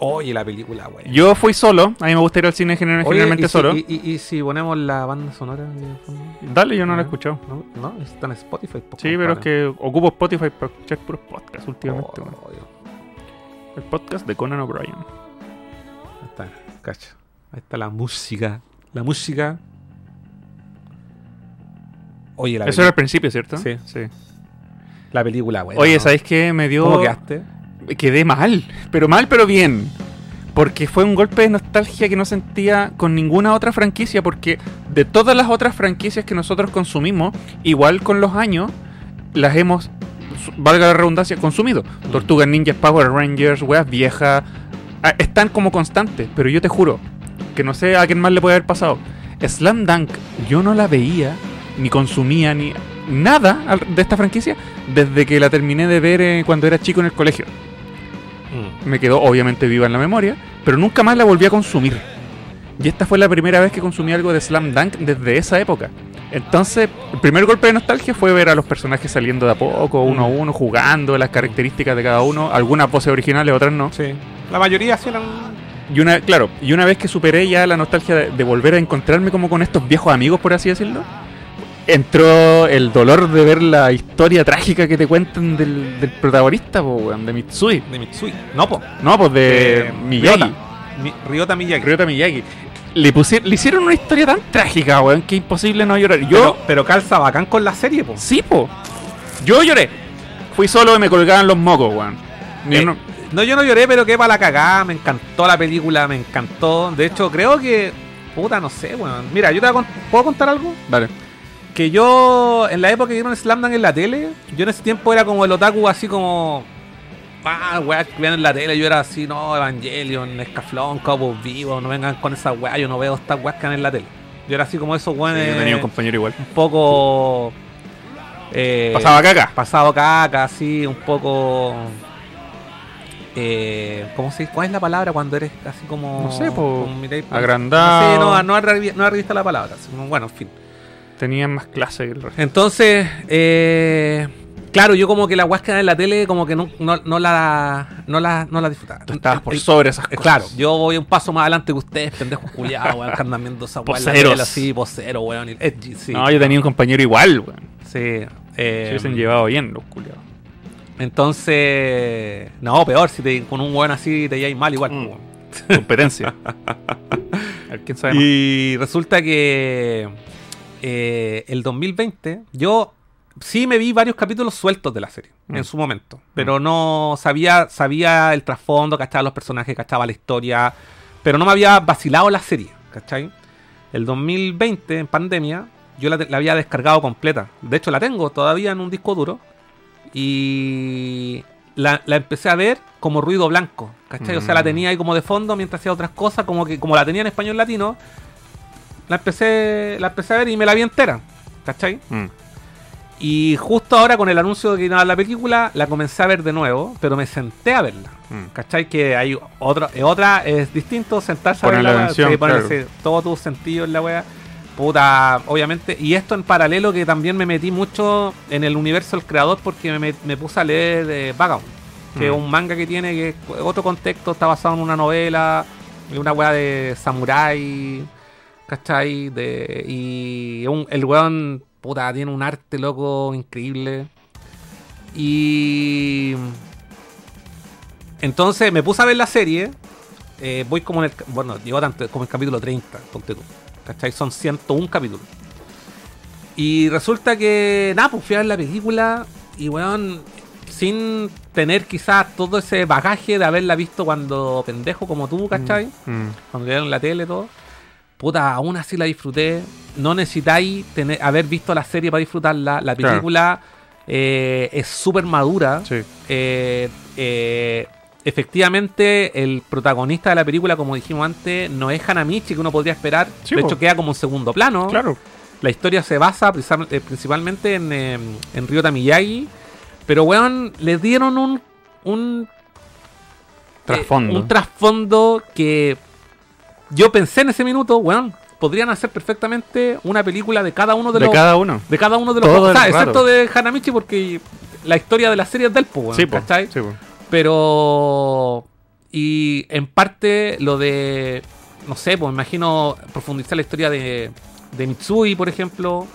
Oye, la película, güey. Yo fui solo. A mí me gusta ir al cine gener- Oye, generalmente ¿y si- solo. Y, y- y si ponemos la banda sonora? Dale, yo no la he escuchado. No, no, está en Spotify. po, Sí, pero es que ocupo Spotify para escuchar puros podcasts últimamente. Oh. El podcast de Conan O'Brien. Ahí está, cacha. Ahí está la música. La música. Oye, la, Eso era al principio, ¿cierto? Sí. sí. la película, güey. Oye, ¿sabéis qué? Me dio. ¿Cómo quedaste? Quedé mal. Pero mal, pero bien. Porque fue un golpe de nostalgia que no sentía con ninguna otra franquicia. Porque de todas las otras franquicias que nosotros consumimos, igual con los años, las hemos, valga la redundancia, consumido. Tortugas Ninjas, Power Rangers, weas viejas. ah, Están como constantes. Pero yo te juro que no sé a quién más le puede haber pasado. Slam Dunk, yo no la veía, ni consumía, ni nada de esta franquicia desde que la terminé de ver eh, cuando era chico en el colegio Mm. me quedó obviamente viva en la memoria, pero nunca más la volví a consumir. Y esta fue la primera vez que consumí algo de Slam Dunk desde esa época. Entonces, el primer golpe de nostalgia fue ver a los personajes saliendo de a poco, uno a uno, jugando, las características de cada uno, algunas voces originales, otras no. Sí. La mayoría sí eran. Y una, claro, y una vez que superé ya la nostalgia de, de volver a encontrarme como con estos viejos amigos, por así decirlo, entró el dolor de ver la historia trágica que te cuentan del, del protagonista, po, weón, de Mitsui. De Mitsui. No, po. No, pues de Eh, Miyagi. Ryota. Mi- Ryota Miyagi. Ryota Miyagi. Le, pusi- le hicieron una historia tan trágica, weón, que imposible no llorar. Yo, Pero, pero calza bacán con la serie, po. sí, po. Yo lloré. Fui solo y me colgaban los mocos, weón. Eh, No, yo no lloré, pero que para la cagada. Me encantó la película, me encantó. De hecho, creo que. Puta, no sé, weón. Mira, yo te voy a con- ¿Puedo contar algo? Vale. Que yo, en la época que dieron Slam Dunk en la tele, yo en ese tiempo era como el otaku así como. ah, weá, que vean en la tele, yo era así, no, Evangelion, Escaflón, Cowboy Vivo, no vengan con esa weá, yo no veo estas weas que en la tele. Yo era así como esos Sí, weones yo tenía un compañero igual. un poco... eh, Pasaba caca. pasado caca, así, un poco. Eh, ¿Cómo se dice? ¿Cuál es la palabra cuando eres así como. No sé, miráis- agrandado. Sí, no, no, arregui- no arribista la palabra. así bueno, en fin. Tenían más clase que el resto. Entonces, eh, claro, yo como que la dan en la tele, como que no, no, no la, no, la, no la disfrutaba. Tú estabas por sobre esas eh, cosas. Claro, yo voy un paso más adelante que ustedes, pendejos culiados, weón, que andan viendo esa tele así, posero, weón, y edgy, sí. No, yo tenía un compañero igual, weón. Sí. eh, Se hubiesen llevado bien los culiados. Entonces, no, peor, si te, con un weón así te lleváis mal igual. Mm. weón. Competencia. *laughs* A ver quién sabe más. Y resulta que eh, el 2020, yo sí me vi varios capítulos sueltos de la serie Mm. en su momento, pero no sabía, sabía el trasfondo, cachaba los personajes, cachaba la historia, pero no me había vacilado la serie, ¿cachai? El 2020, en pandemia, yo la, la había descargado completa. De hecho, la tengo todavía en un disco duro. Y la, la empecé a ver como ruido blanco, ¿cachai? O sea, la Mm. tenía ahí como de fondo mientras hacía otras cosas, como que como la tenía en español latino, la empecé, la empecé a ver y me la vi entera, ¿cachai? Mm. Y justo ahora con el anuncio de que iba a la película, la comencé a ver de nuevo, pero me senté a verla. Mm. ¿Cachai? Que hay otra, otra es distinto sentarse a ver Ponerle la atención, ponerse claro. todo tu sentido en la wea. Puta, obviamente. Y esto en paralelo que también me metí mucho en el universo del creador porque me, me puse a leer eh, Vagabond, que Mm. es un manga que tiene que otro contexto, está basado en una novela, de una wea de samurái, ¿cachai? De, y un- el weón, puta, tiene un arte loco increíble. Y entonces me puse a ver la serie. eh, voy como en el. Bueno, llegó tanto, como el capítulo 30, ponte tú. ¿Cachai? Son 101 capítulos. Y resulta que, nada, pues fui a ver la película y, weón, sin tener quizás todo ese bagaje de haberla visto cuando pendejo como tú, ¿cachai? Mm. Cuando le dieron la tele y todo. Puta, aún así la disfruté. No necesitáis tener, haber visto la serie para disfrutarla. La Claro. película eh, es súper madura. Sí. Eh, eh, efectivamente, el protagonista de la película, como dijimos antes, no es Hanamichi, que uno podría esperar. Sí, de po. hecho, queda como un segundo plano. Claro. La historia se basa principal- principalmente en, en Ryota Miyagi. Pero, weón, le dieron un, un Trasfondo. un trasfondo que yo pensé en ese minuto, weón, podrían hacer perfectamente una película de cada uno de, de los cada uno. de cada uno de los o sea, excepto de Hanamichi porque la historia de la serie es del po, weón, sí, po. ¿cachai? Sí, po. Pero y en parte lo de no sé, pues me imagino profundizar la historia de de Mitsui, por ejemplo,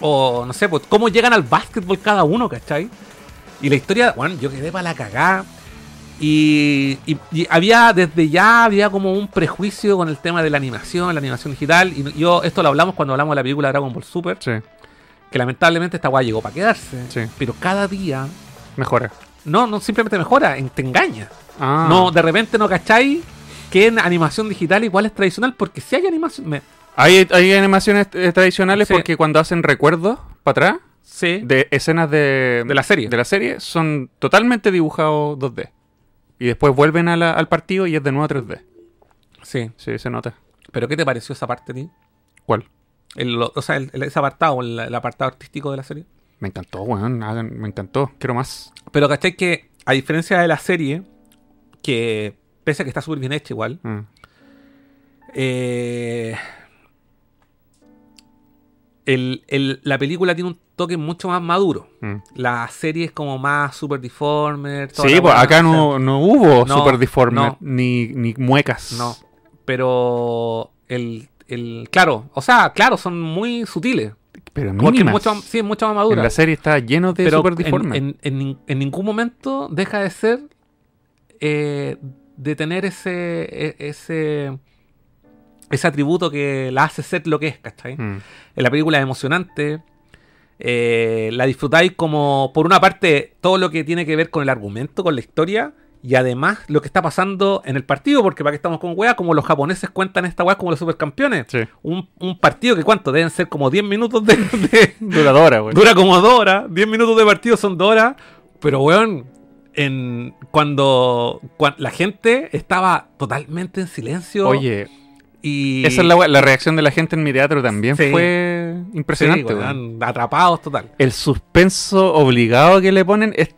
o no sé, pues cómo llegan al básquetbol cada uno, ¿cachai? Y la historia, bueno, yo quedé para la cagada. Y, y- y había, desde ya, había como un prejuicio con el tema de la animación, la animación digital. Y yo, esto lo hablamos cuando hablamos de la película Dragon Ball Super, Sí. que lamentablemente esta weá llegó para quedarse. Sí. Pero cada día, Mejora. no, no simplemente mejora, en- te engaña. Ah. No, de repente no cacháis qué es animación digital cuál es tradicional, porque si hay animación. me- Hay, hay animaciones eh, tradicionales Sí. porque cuando hacen recuerdos para atrás sí, de escenas de, De la serie. de la serie son totalmente dibujados 2D. Y después vuelven a la- al partido y es de nuevo 3D. sí. Sí, se nota. Pero ¿qué te pareció esa parte a ti? ¿Cuál? El- o sea, el- el- ese apartado, el, apartado artístico de la serie. Me encantó, weón. hagan- Me encantó. Quiero más. Pero ¿cachai? Que a diferencia de la serie, que pese a que está súper bien hecha igual, Mm. eh, el- el- la película tiene un toque mucho más maduro. Mm. La serie es como más super deformer. Sí, pues acá no, no hubo No, Super Deformer no. ni, ni muecas. No, pero el, el... Claro, o sea, claro, son muy sutiles. Pero Porque es mínimas. mucho, sí, es mucho más madura. En la serie está lleno de pero Super Deformer. en- en ningún momento deja de ser eh, de tener ese e- ese ese atributo que la hace ser lo que es, ¿cachai? Mm. En la película es emocionante. eh, la disfrutáis como, por una parte, todo lo que tiene que ver con el argumento, con la historia, y además lo que está pasando en el partido, porque para que estamos con weas, como los japoneses cuentan esta wea como los supercampeones. Sí. Un, un partido que, ¿cuánto? Deben ser como 10 minutos de- de, *laughs* Duradora, güey. Dura como dos horas. 10 minutos de partido son dos horas. Pero, weón, en cuando, cuan- la gente estaba totalmente en silencio. Oye, y esa es la, reacción de la gente en mi teatro también Sí. fue Sí, impresionante. weón, weón. atrapados total. El suspenso obligado que le ponen es,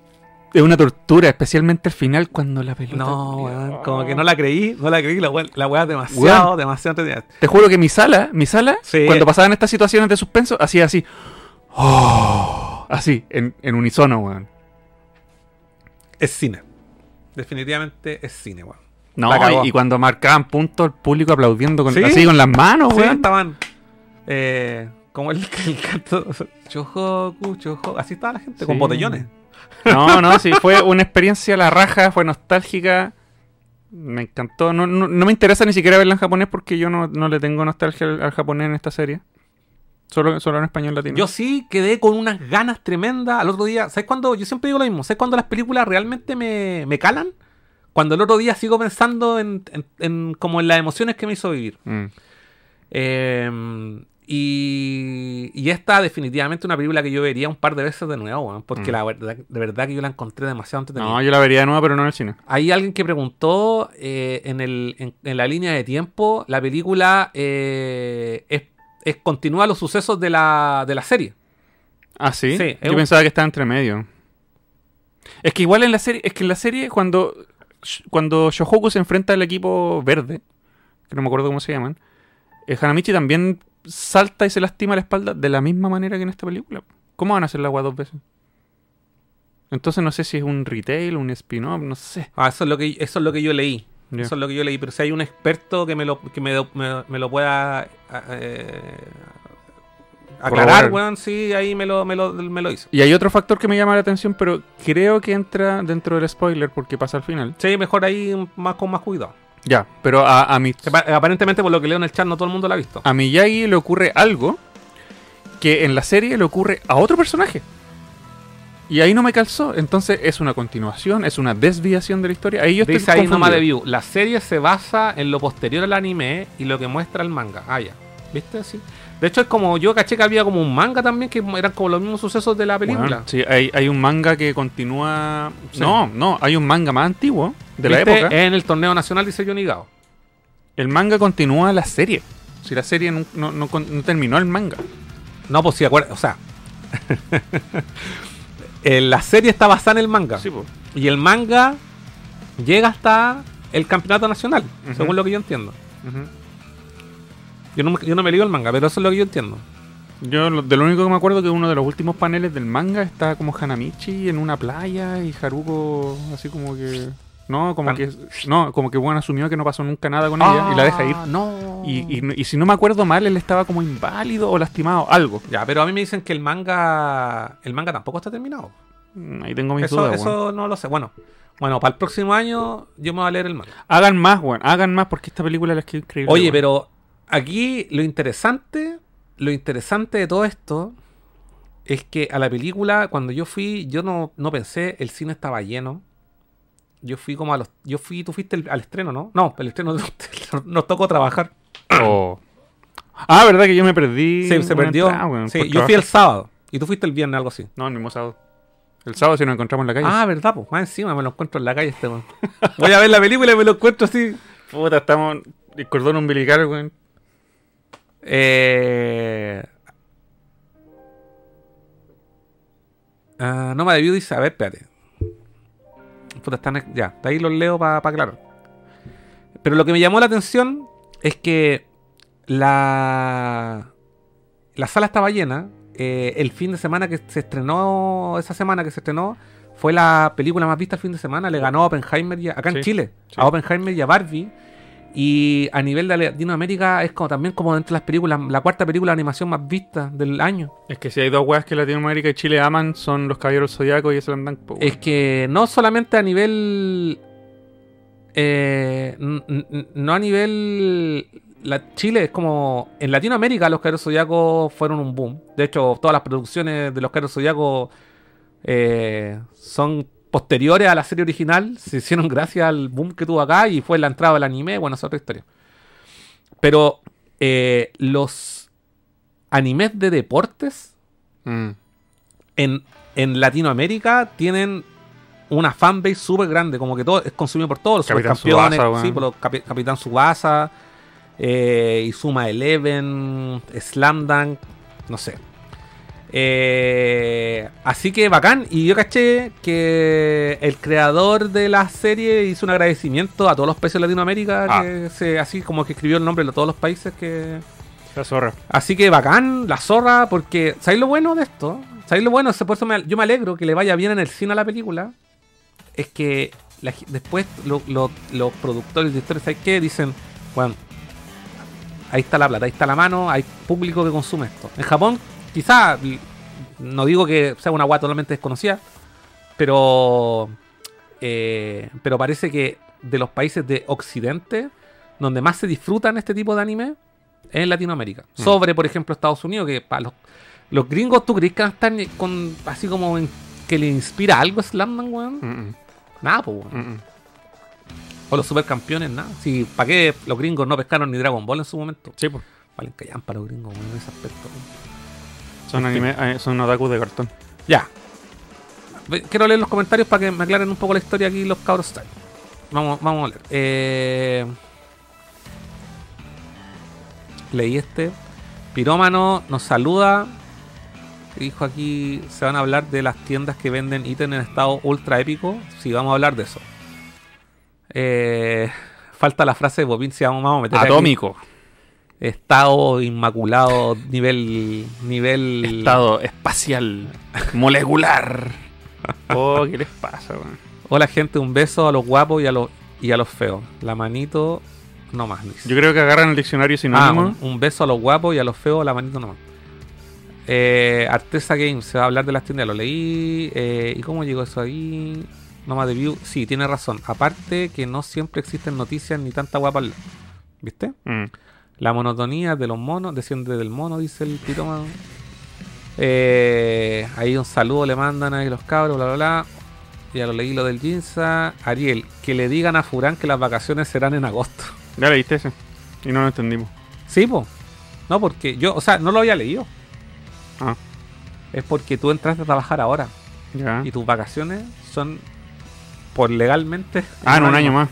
es una tortura, especialmente al final cuando la pelota. No, weón, como que no la creí, no la creí, la weá, la weá demasiado, Weón. demasiado entretenida. Te juro que mi sala, mi sala, Sí. cuando pasaban estas situaciones de suspenso, hacía así. "Oh", así, en, en unisono, weón. Es cine. Definitivamente es cine, weón. No, y, y cuando marcaban puntos, el público aplaudiendo con, ¿Sí? así con las manos, Sí, weón. estaban eh, como el, *laughs* el canto Chojoku, Chojoku, así estaba la gente, con botellones. No, *laughs* no, sí, fue una experiencia a la raja, fue nostálgica. Me encantó. No, no, no me interesa ni siquiera verla en japonés porque yo no, no le tengo nostalgia al, al japonés en esta serie. Solo, solo en español latino. Yo sí quedé con unas ganas tremendas al otro día. ¿Sabes cuándo? Yo siempre digo lo mismo. ¿Sabes cuándo las películas realmente me, me calan? Cuando el otro día sigo pensando en, en- en como en las emociones que me hizo vivir. Mm. Eh, y, y esta definitivamente una película que yo vería un par de veces de nuevo, porque Mm. la verdad, de verdad que yo la encontré demasiado entretenida. No, yo la vería de nuevo, pero no en el cine. Hay alguien que preguntó eh, en, el, en, en la línea de tiempo, la película eh, es, es- continúa los sucesos de la, de la serie. Ah, sí. Sí, yo un- pensaba que estaba entre medio. Es que igual en la serie, es que en la serie cuando cuando Shohoku se enfrenta al equipo verde, que no me acuerdo cómo se llaman, eh, Hanamichi también salta y se lastima la espalda de la misma manera que en esta película. ¿Cómo van a hacer la agua dos veces? Entonces no sé si es un retail, un spin-off, no sé. Ah, eso es lo que eso es lo que yo leí. Eso es lo que yo leí, pero si hay un experto que me lo, que me, me- me lo pueda eh, aclarar, weón, sí, ahí me lo, me lo, me lo hizo. Y hay otro factor que me llama la atención, pero creo que entra dentro del spoiler porque pasa al final. Sí, mejor ahí más con más cuidado. Ya, pero a, a, mi, Aparentemente, por lo que leo en el chat, no todo el mundo la ha visto. a Miyagi le ocurre algo que en la serie le ocurre a otro personaje. Y ahí no me calzó. Entonces es una continuación, es una desviación de la historia. Ahí yo estoy Dice ahí nomás de view. La serie se basa en lo posterior al anime y lo que muestra el manga. Ah, ya. ¿Viste? Sí. De hecho, es como yo caché que había como un manga también que eran como los mismos sucesos de la película. Bueno, sí, hay, hay un manga que continúa. Sí. No, no, hay un manga más antiguo de la época. En el torneo nacional dice Johnny Gao. El manga continúa la serie. Si la serie no, no- no terminó el manga. No, pues sí, acuerda. O sea. *laughs* eh, la serie está basada en el manga. Sí, po. Y el manga llega hasta el campeonato nacional, según lo que yo entiendo. Ujú. Yo no, yo no me leo el manga, pero eso es lo que yo entiendo. Yo lo- de lo único que me acuerdo que uno de los últimos paneles del manga está como Hanamichi en una playa y Haruko así como que no, como que no, como que bueno asumió que no pasó nunca nada con ella y la deja ir. Ah, No. Y, y- y si no me acuerdo mal, él estaba como inválido o lastimado, algo. Ya, pero a mí me dicen que el manga. El manga tampoco está terminado. Mm, Ahí tengo mis Eso, dudas, eso weón. no lo sé. Bueno, bueno, para el próximo año yo me voy a leer el manga. Hagan más, weón, hagan más porque esta película la es que increíble. Oye, pero aquí lo interesante, lo interesante de todo esto es que a la película, cuando yo fui, yo no, no pensé, el cine estaba lleno. Yo fui como a los. Yo fui, tú fuiste el- al estreno, ¿no? No, el estreno *laughs* nos tocó trabajar. Oh. Ah, verdad que yo me perdí. Sí, se perdió. entrada, weón, Sí, yo fui el sábado. Y tú fuiste el viernes, algo así. No, el mismo sábado. El sábado si nos encontramos en la calle. Ah, verdad, pues. Más encima me lo encuentro en la calle este. Voy a ver la película y me lo encuentro así. Puta, estamos. El cordón umbilical, weón. Eh... No me debió dice, a ver, espérate. Puta, están, ya, de ahí los leo para aclarar. Pero lo que me llamó la atención es que la, la sala estaba llena. Eh, el fin de semana que se estrenó, esa semana que se estrenó, fue la película más vista el fin de semana. Le ganó a Oppenheimer y a- acá en Chile, sí. a Oppenheimer y a Barbie. Y a nivel de Latinoamérica es como también como dentro de las películas, la cuarta película de animación más vista del año. Es que si hay dos weas que Latinoamérica y Chile aman, son los Caballeros Zodiaco y Slam Dunk. po, weón. Es que no solamente a nivel. eh, no a nivel. La, Chile es como. En Latinoamérica los Caros Zodiaco fueron un boom. De hecho, todas las producciones de los Caros Zodiaco eh, son posteriores a la serie original. Se hicieron gracias al boom que tuvo acá y fue la entrada del anime. Bueno, es otra historia. Pero eh, los animes de deportes Mm. en, en Latinoamérica tienen una fanbase súper grande, como que todo es consumido por todos los Capitán supercampeones, Tsubasa, sí, por los capi- Capitán Subasa, eh, Izuma Eleven, Slam Dunk, no sé. Eh, así que bacán. Y yo caché que el creador de la serie hizo un agradecimiento a todos los países de Latinoamérica, Ah. que se, así como que escribió el nombre de todos los países que, La zorra. Así que bacán, la zorra, porque ¿sabéis lo bueno de esto? ¿Sabéis lo bueno? Por eso me- yo me alegro que le vaya bien en el cine a la película. Es que la después lo- lo- los productores de historias, ¿sabéis qué? Dicen, bueno, ahí está la plata, ahí está la mano, hay público que consume esto. En Japón, quizá, no digo que sea una guay totalmente desconocida, pero, eh, pero parece que de los países de Occidente, donde más se disfrutan este tipo de anime, es en Latinoamérica. Mm. Sobre, por ejemplo, Estados Unidos, que para los, los gringos, ¿tú crees que están con así como en- que le inspira algo a Slamman, weón? Mm, mm, Nada, pues, weón. O los supercampeones, nada. Si, ¿Para qué los gringos no pescaron ni Dragon Ball en su momento? Sí, pues. Valen callan para los gringos, weón, en ese aspecto. weón. Son anime, eh, son otakus de cartón. Ya. Quiero leer los comentarios para que me aclaren un poco la historia aquí los cabros style. Vamos, vamos a leer. Eh, leí este. Pirómano nos saluda. Dijo aquí, se van a hablar de las tiendas que venden ítems en estado ultra épico. Sí, vamos a hablar de eso. Eh, falta la frase de Bobín, si vamos, vamos a meter aquí. Estado inmaculado, nivel... nivel Estado espacial. molecular. *laughs* Oh, ¿qué les pasa, weón? Hola gente, un beso a los guapos y a los y a los feos. La manito no más. dice. Yo creo que agarran el diccionario Ah, sinónimo. un, un beso a los guapos y a los feos, la manito no más. Eh, Artesa Games, se va a hablar de las tiendas, lo leí. eh, ¿Y cómo llegó eso ahí? No más de view. Sí, tiene razón. Aparte que no siempre existen noticias ni tanta guapa. ¿Viste? Mm. La monotonía de los monos, desciende del mono, dice el pirómano. Eh, ahí un saludo le mandan ahí los cabros, bla bla bla. Ya lo leí lo del Jinza. Ariel, que le digan a Furán que las vacaciones serán en agosto. *laughs* Ya leíste ese. Y no lo entendimos. Sí, po. No, porque yo, o sea, no lo había leído. Ah, Es porque tú entraste a trabajar ahora. ya. Y tus vacaciones son por legalmente. Ah, en un año más.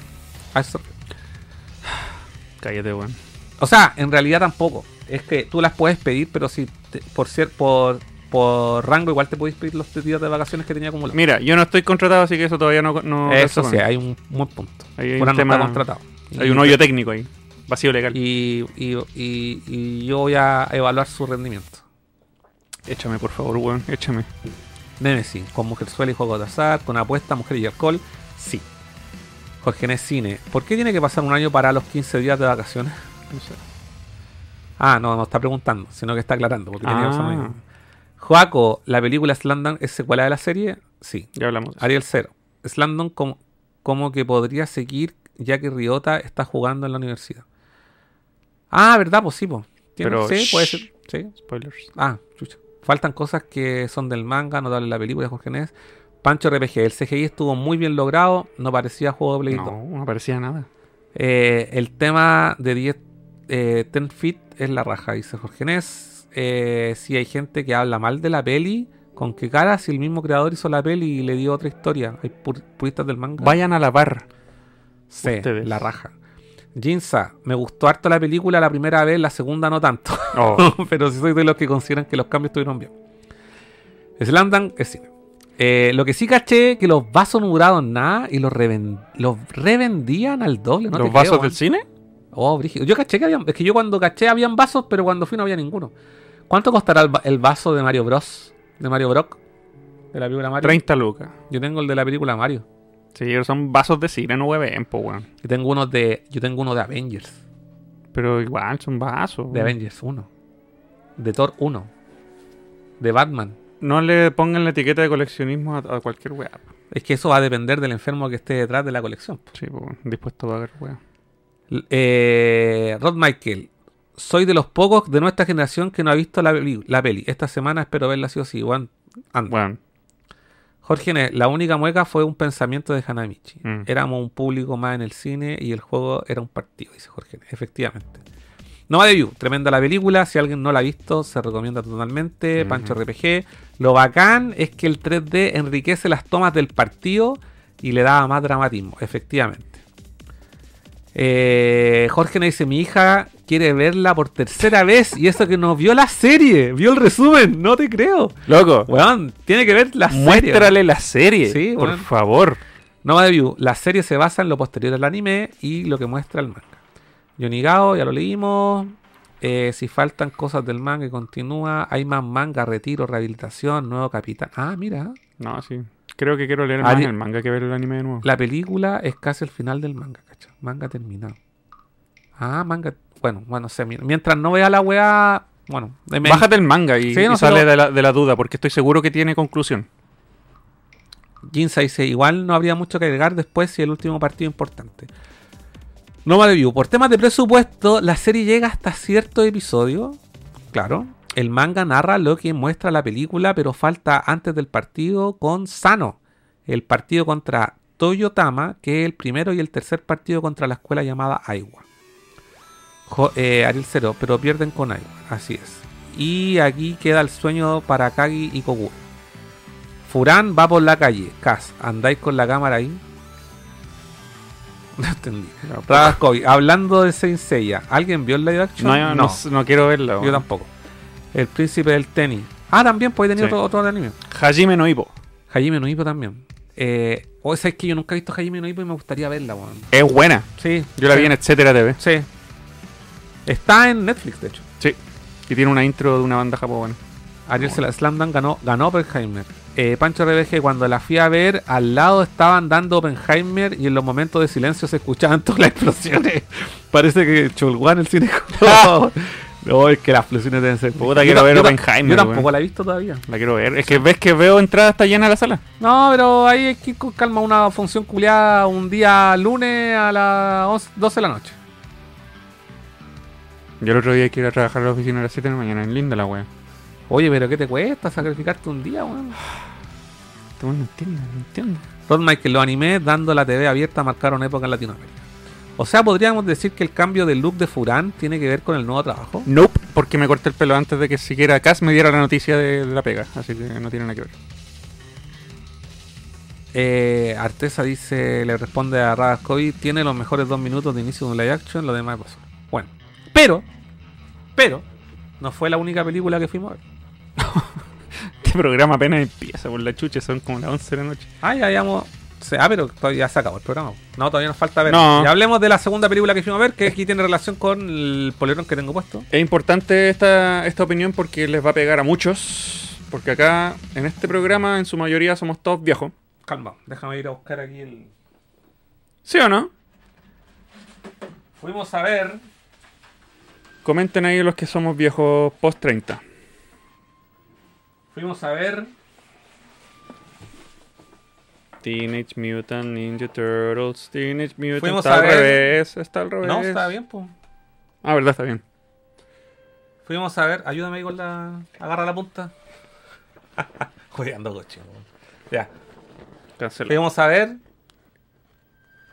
A eso- Cállate, weón. O sea, en realidad tampoco. Es que tú las puedes pedir, pero si te- por ser por, por rango igual te puedes pedir los días de vacaciones que tenía acumulados. Mira, yo no estoy contratado, así que eso todavía no. no Eso sí, hay un buen punto. Hay un tema- contratado. Hay un hoyo técnico ahí. Vacío legal. y, y, y- y yo voy a evaluar su rendimiento. Échame, por favor, weón. Échame. Nemesis, con Mujerzuela y Juego de Azar, con apuesta, mujer y alcohol, sí. Jorge Nes Cine, ¿por qué tiene que pasar un año para los 15 días de vacaciones? Ah, no, no está preguntando, sino que está aclarando. Porque Ah. Joaco, ¿la película Slandon es secuela de la serie? Sí. ya hablamos. Ariel Cero. Slandon como, como que podría seguir ya que Ryota está jugando en la universidad. Ah, ¿verdad? Pues sí, pues. Pero, sí, puede ser. Sí. Spoilers. Ah, chucha. Faltan cosas que son del manga, no darle la película de Jorge Nes. Pancho RPG, el CGI estuvo muy bien logrado, no parecía juego de Play 2. No, no parecía nada. Eh, el tema de 10, eh, 10 feet es la raja, dice Jorge Nes. Eh, si hay gente que habla mal de la peli, ¿con qué cara? Si el mismo creador hizo la peli y le dio otra historia. Hay pur- puristas del manga. Vayan a la par. Sí, ustedes. la raja. Jinza, me gustó harto la película la primera vez, la segunda no tanto. Oh, *laughs* pero sí soy de los que consideran que los cambios estuvieron bien. Slamdunk es cine. Eh, lo que sí caché que los vasos no duraron nada y los, reven- los revendían al doble. ¿no? ¿Los te vasos creo, del cine? Oh, brígido. Yo caché que habían. Es que yo cuando caché habían vasos, pero cuando fui no había ninguno. ¿Cuánto costará el, va- el vaso de Mario Bros? De Mario Brock. De la película Mario. 30 lucas. Yo tengo el de la película Mario. Sí, pero son vasos de cine, no hueven, po, weón. Yo tengo uno de. Yo tengo uno de Avengers. Pero igual son vasos. De Avengers 1. De Thor 1. De Batman. No le pongan la etiqueta de coleccionismo a, a cualquier weá. Es que eso va a depender del enfermo que esté detrás de la colección. Sí, po, dispuesto a pagar weá. Eh, Rod Michael. Soy de los pocos de nuestra generación que no ha visto la, peli- la peli. Esta semana espero verla sí o sí. Juan, anda. Bueno, Jorge, la única mueca fue un pensamiento de Hanamichi. Mm. Éramos un público más en el cine y el juego era un partido, dice Jorge. Efectivamente. No va de view, tremenda la película. Si alguien no la ha visto, se recomienda totalmente. Pancho RPG. Lo bacán es que el 3D enriquece las tomas del partido y le daba más dramatismo, efectivamente. Eh, Jorge nos dice, mi hija quiere verla por tercera vez y eso que no vio la serie, vio el resumen, no te creo. Loco, Weón, tiene que ver la serie. muéstrale la serie. Sí, por favor. Nova de View, la serie se basa en lo posterior al anime y lo que muestra el manga. Yonigao, ya lo leímos. Eh, si faltan cosas del manga y continúa, hay más manga, retiro, rehabilitación, nuevo capitán. Ah, mira, No, sí. Creo que quiero leer más el manga que ver el anime de nuevo. la película es casi el final del manga, ¿cachai? Manga terminado. Ah, manga. Bueno, bueno, sé, mi- mientras no vea la weá. Bueno, me- Bájate el manga y, Sí, no, y sale de, la, de la duda, porque estoy seguro que tiene conclusión. Ginza dice, igual no habría mucho que agregar después si el último partido importante. Noma de View, por temas de presupuesto, la serie llega hasta cierto episodio. Claro. El manga narra lo que muestra la película, pero falta antes del partido con Sano. El partido contra Toyotama, que es el primero y el tercer partido contra la escuela llamada Aiwa. Jo- eh, Ariel Cero, pero pierden con Aiwa, así es. Y aquí queda el sueño para Kagi y Koguro. Furán va por la calle. Cas, ¿andáis con la cámara ahí? No entendí. Hablando de Saint Seiya, ¿alguien vio el live action? No, yo no, no quiero verla. yo tampoco. El príncipe del tenis. Ah, también, pues he tenido Sí. otro, otro anime. Hajime no Ippo. Hajime no Ippo también. Eh, o esa es que yo nunca he visto Hajime no Ippo y me gustaría verla, weón. Es buena. Sí. Yo la sí, vi en Etcétera TV. Sí. Está en Netflix, de hecho. Sí. Y tiene una intro de una banda japonesa. Ariel Sla- Slam Dunk ganó, ganó Oppenheimer. Eh, Pancho RBG, cuando la fui a ver, al lado estaban dando Oppenheimer y en los momentos de silencio se escuchaban todas las explosiones. *laughs* Parece que Cholguán el cine. *laughs* *laughs* no, es que las explosiones deben ser. Puta, quiero ver Oppenheimer, Yo tampoco la he visto todavía. La quiero ver. Es que ves que veo entrada está llena la sala. No, pero ahí hay que con calma. Una función culiada un día lunes a las 11 12 de la noche. Yo el otro día quiero ir a trabajar a la oficina a las 7 de la mañana. En linda la wea. Oye, pero ¿qué te cuesta sacrificarte un día, weón? No entiendes, no entiendo. Rod Michael, los animes dando la TV abierta marcaron época en Latinoamérica. O sea, podríamos decir que el cambio de look de Furán tiene que ver con el nuevo trabajo. Nope, porque me corté el pelo antes de que siquiera Cass me diera la noticia de la pega. Así que no tiene nada que ver. Eh, Artesa dice, le responde a Radascovi, tiene los mejores dos minutos de inicio de un live action, lo demás pasó. Bueno, pero, pero, no fue la única película que fuimos a ver. *laughs* Este programa apenas empieza por la chucha, son como las 11 de la noche. Ah, ya habíamos... Ah, pero todavía se acabó el programa. No, todavía nos falta ver. No. Y hablemos de la segunda película que fuimos a ver, que aquí tiene relación con el polerón que tengo puesto. Es importante esta, esta opinión porque les va a pegar a muchos. Porque acá, en este programa, en su mayoría somos todos viejos. Calma, déjame ir a buscar aquí el... ¿Sí o no? Fuimos a ver... Comenten ahí los que somos viejos post 30. Fuimos a ver... Teenage Mutant Ninja Turtles, Teenage Mutant Fuimos está a al ver- revés, está al revés. No, está bien, pues. Ah, verdad, está bien. Fuimos a ver, ayúdame ahí con la. Agarra la punta. *laughs* Jodiendo coche. Ya. Cancela. Fuimos a ver.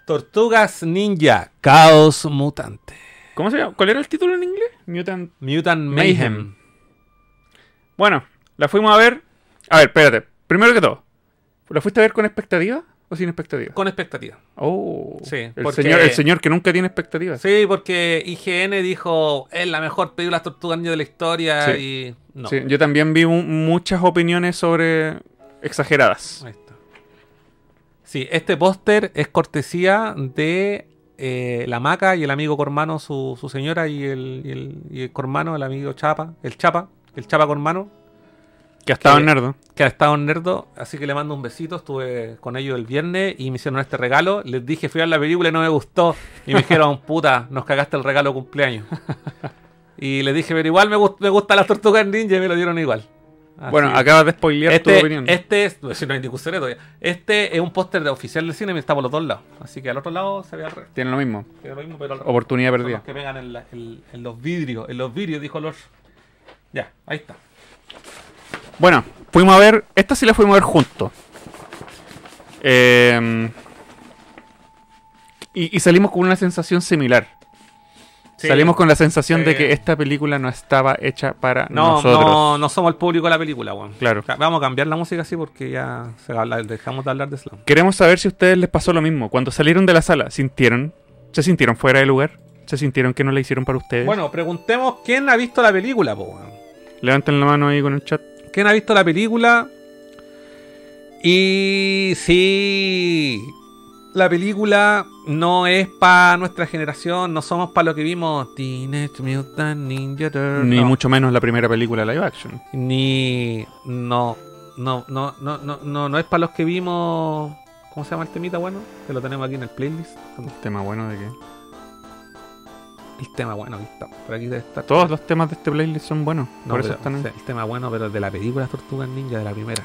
Tortugas Ninja Caos Mutante. ¿Cómo se llama? ¿Cuál era el título en inglés? Mutant. Mutant Mayhem. Mayhem. Bueno, la fuimos a ver. A ver, espérate. Primero que todo, ¿la fuiste a ver con expectativa o sin expectativa? Con expectativa. Oh, Sí, el, porque- señor, el señor que nunca tiene expectativas. Sí, porque IGN dijo es la mejor película de Tortugas Ninja de la historia Sí. y. No. Sí, yo también vi mu- muchas opiniones sobre exageradas. Ahí está. Sí, este póster es cortesía de eh, la Maca y el amigo Cormano, su, su señora, y el, y el, y el Cormano, el amigo Chapa, el Chapa, el Chapa Cormano, Que ha estado en Nerdo. que ha estado en Nerdo, así que le mando un besito, estuve con ellos el viernes y me hicieron este regalo, les dije fui a ver la película y no me gustó, y me dijeron, *laughs* puta, nos cagaste el regalo de cumpleaños. *laughs* Y les dije, pero igual me, gust- me gustan las tortugas ninja y me lo dieron igual. Así Bueno, acabas de spoilear tu este, opinión. este es, si no hay secreto ya. Este es un póster de oficial del cine y está por los dos lados. Así que al otro lado se ve al revés. Tiene lo mismo. Tiene lo mismo, pero al. Oportunidad perdida. los que pegan en, la- en- en los vidrios. En los vidrios, dijo Lord. Ya, ahí está. Bueno, fuimos a ver. Esta sí la fuimos a ver juntos. Eh, y, y salimos con una sensación similar. Sí. Salimos con la sensación de que esta película no estaba hecha para No, nosotros. no, no somos el público de la película, weón. Claro. Vamos a cambiar la música así porque ya se habla- dejamos de hablar de Slam. Queremos saber si a ustedes les pasó lo mismo. Cuando salieron de la sala, ¿sintieron? ¿Se sintieron fuera de lugar? ¿Se sintieron que no la hicieron para ustedes? Bueno, preguntemos quién ha visto la película, po, weón. Levanten la mano ahí con el chat. ¿Quién ha visto la película? Y sí, la película no es para nuestra generación, no somos para lo que vimos Teenage Mutant Ninja Turtles. Ni no. mucho menos la primera película live action. Ni no, no, no, no, no, no, no es para los que vimos. ¿Cómo se llama el temita bueno? Que lo tenemos aquí en el playlist. Tema bueno de que... El tema bueno, aquí está. Por aquí debe estar. Todos los temas de este playlist son buenos. No, por eso están El tema bueno, pero de la película Tortugas Ninja, de la primera.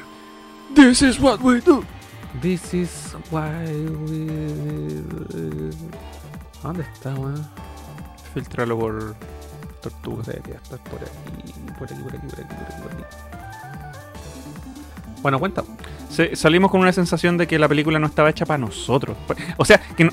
This is what we do. This is why we. ¿Dónde está, weón? Filtralo por Tortuga. que está por aquí, por aquí, por aquí, por aquí, por aquí, por aquí. Bueno, cuenta. Salimos con una sensación de que la película no estaba hecha para nosotros. O sea, que no-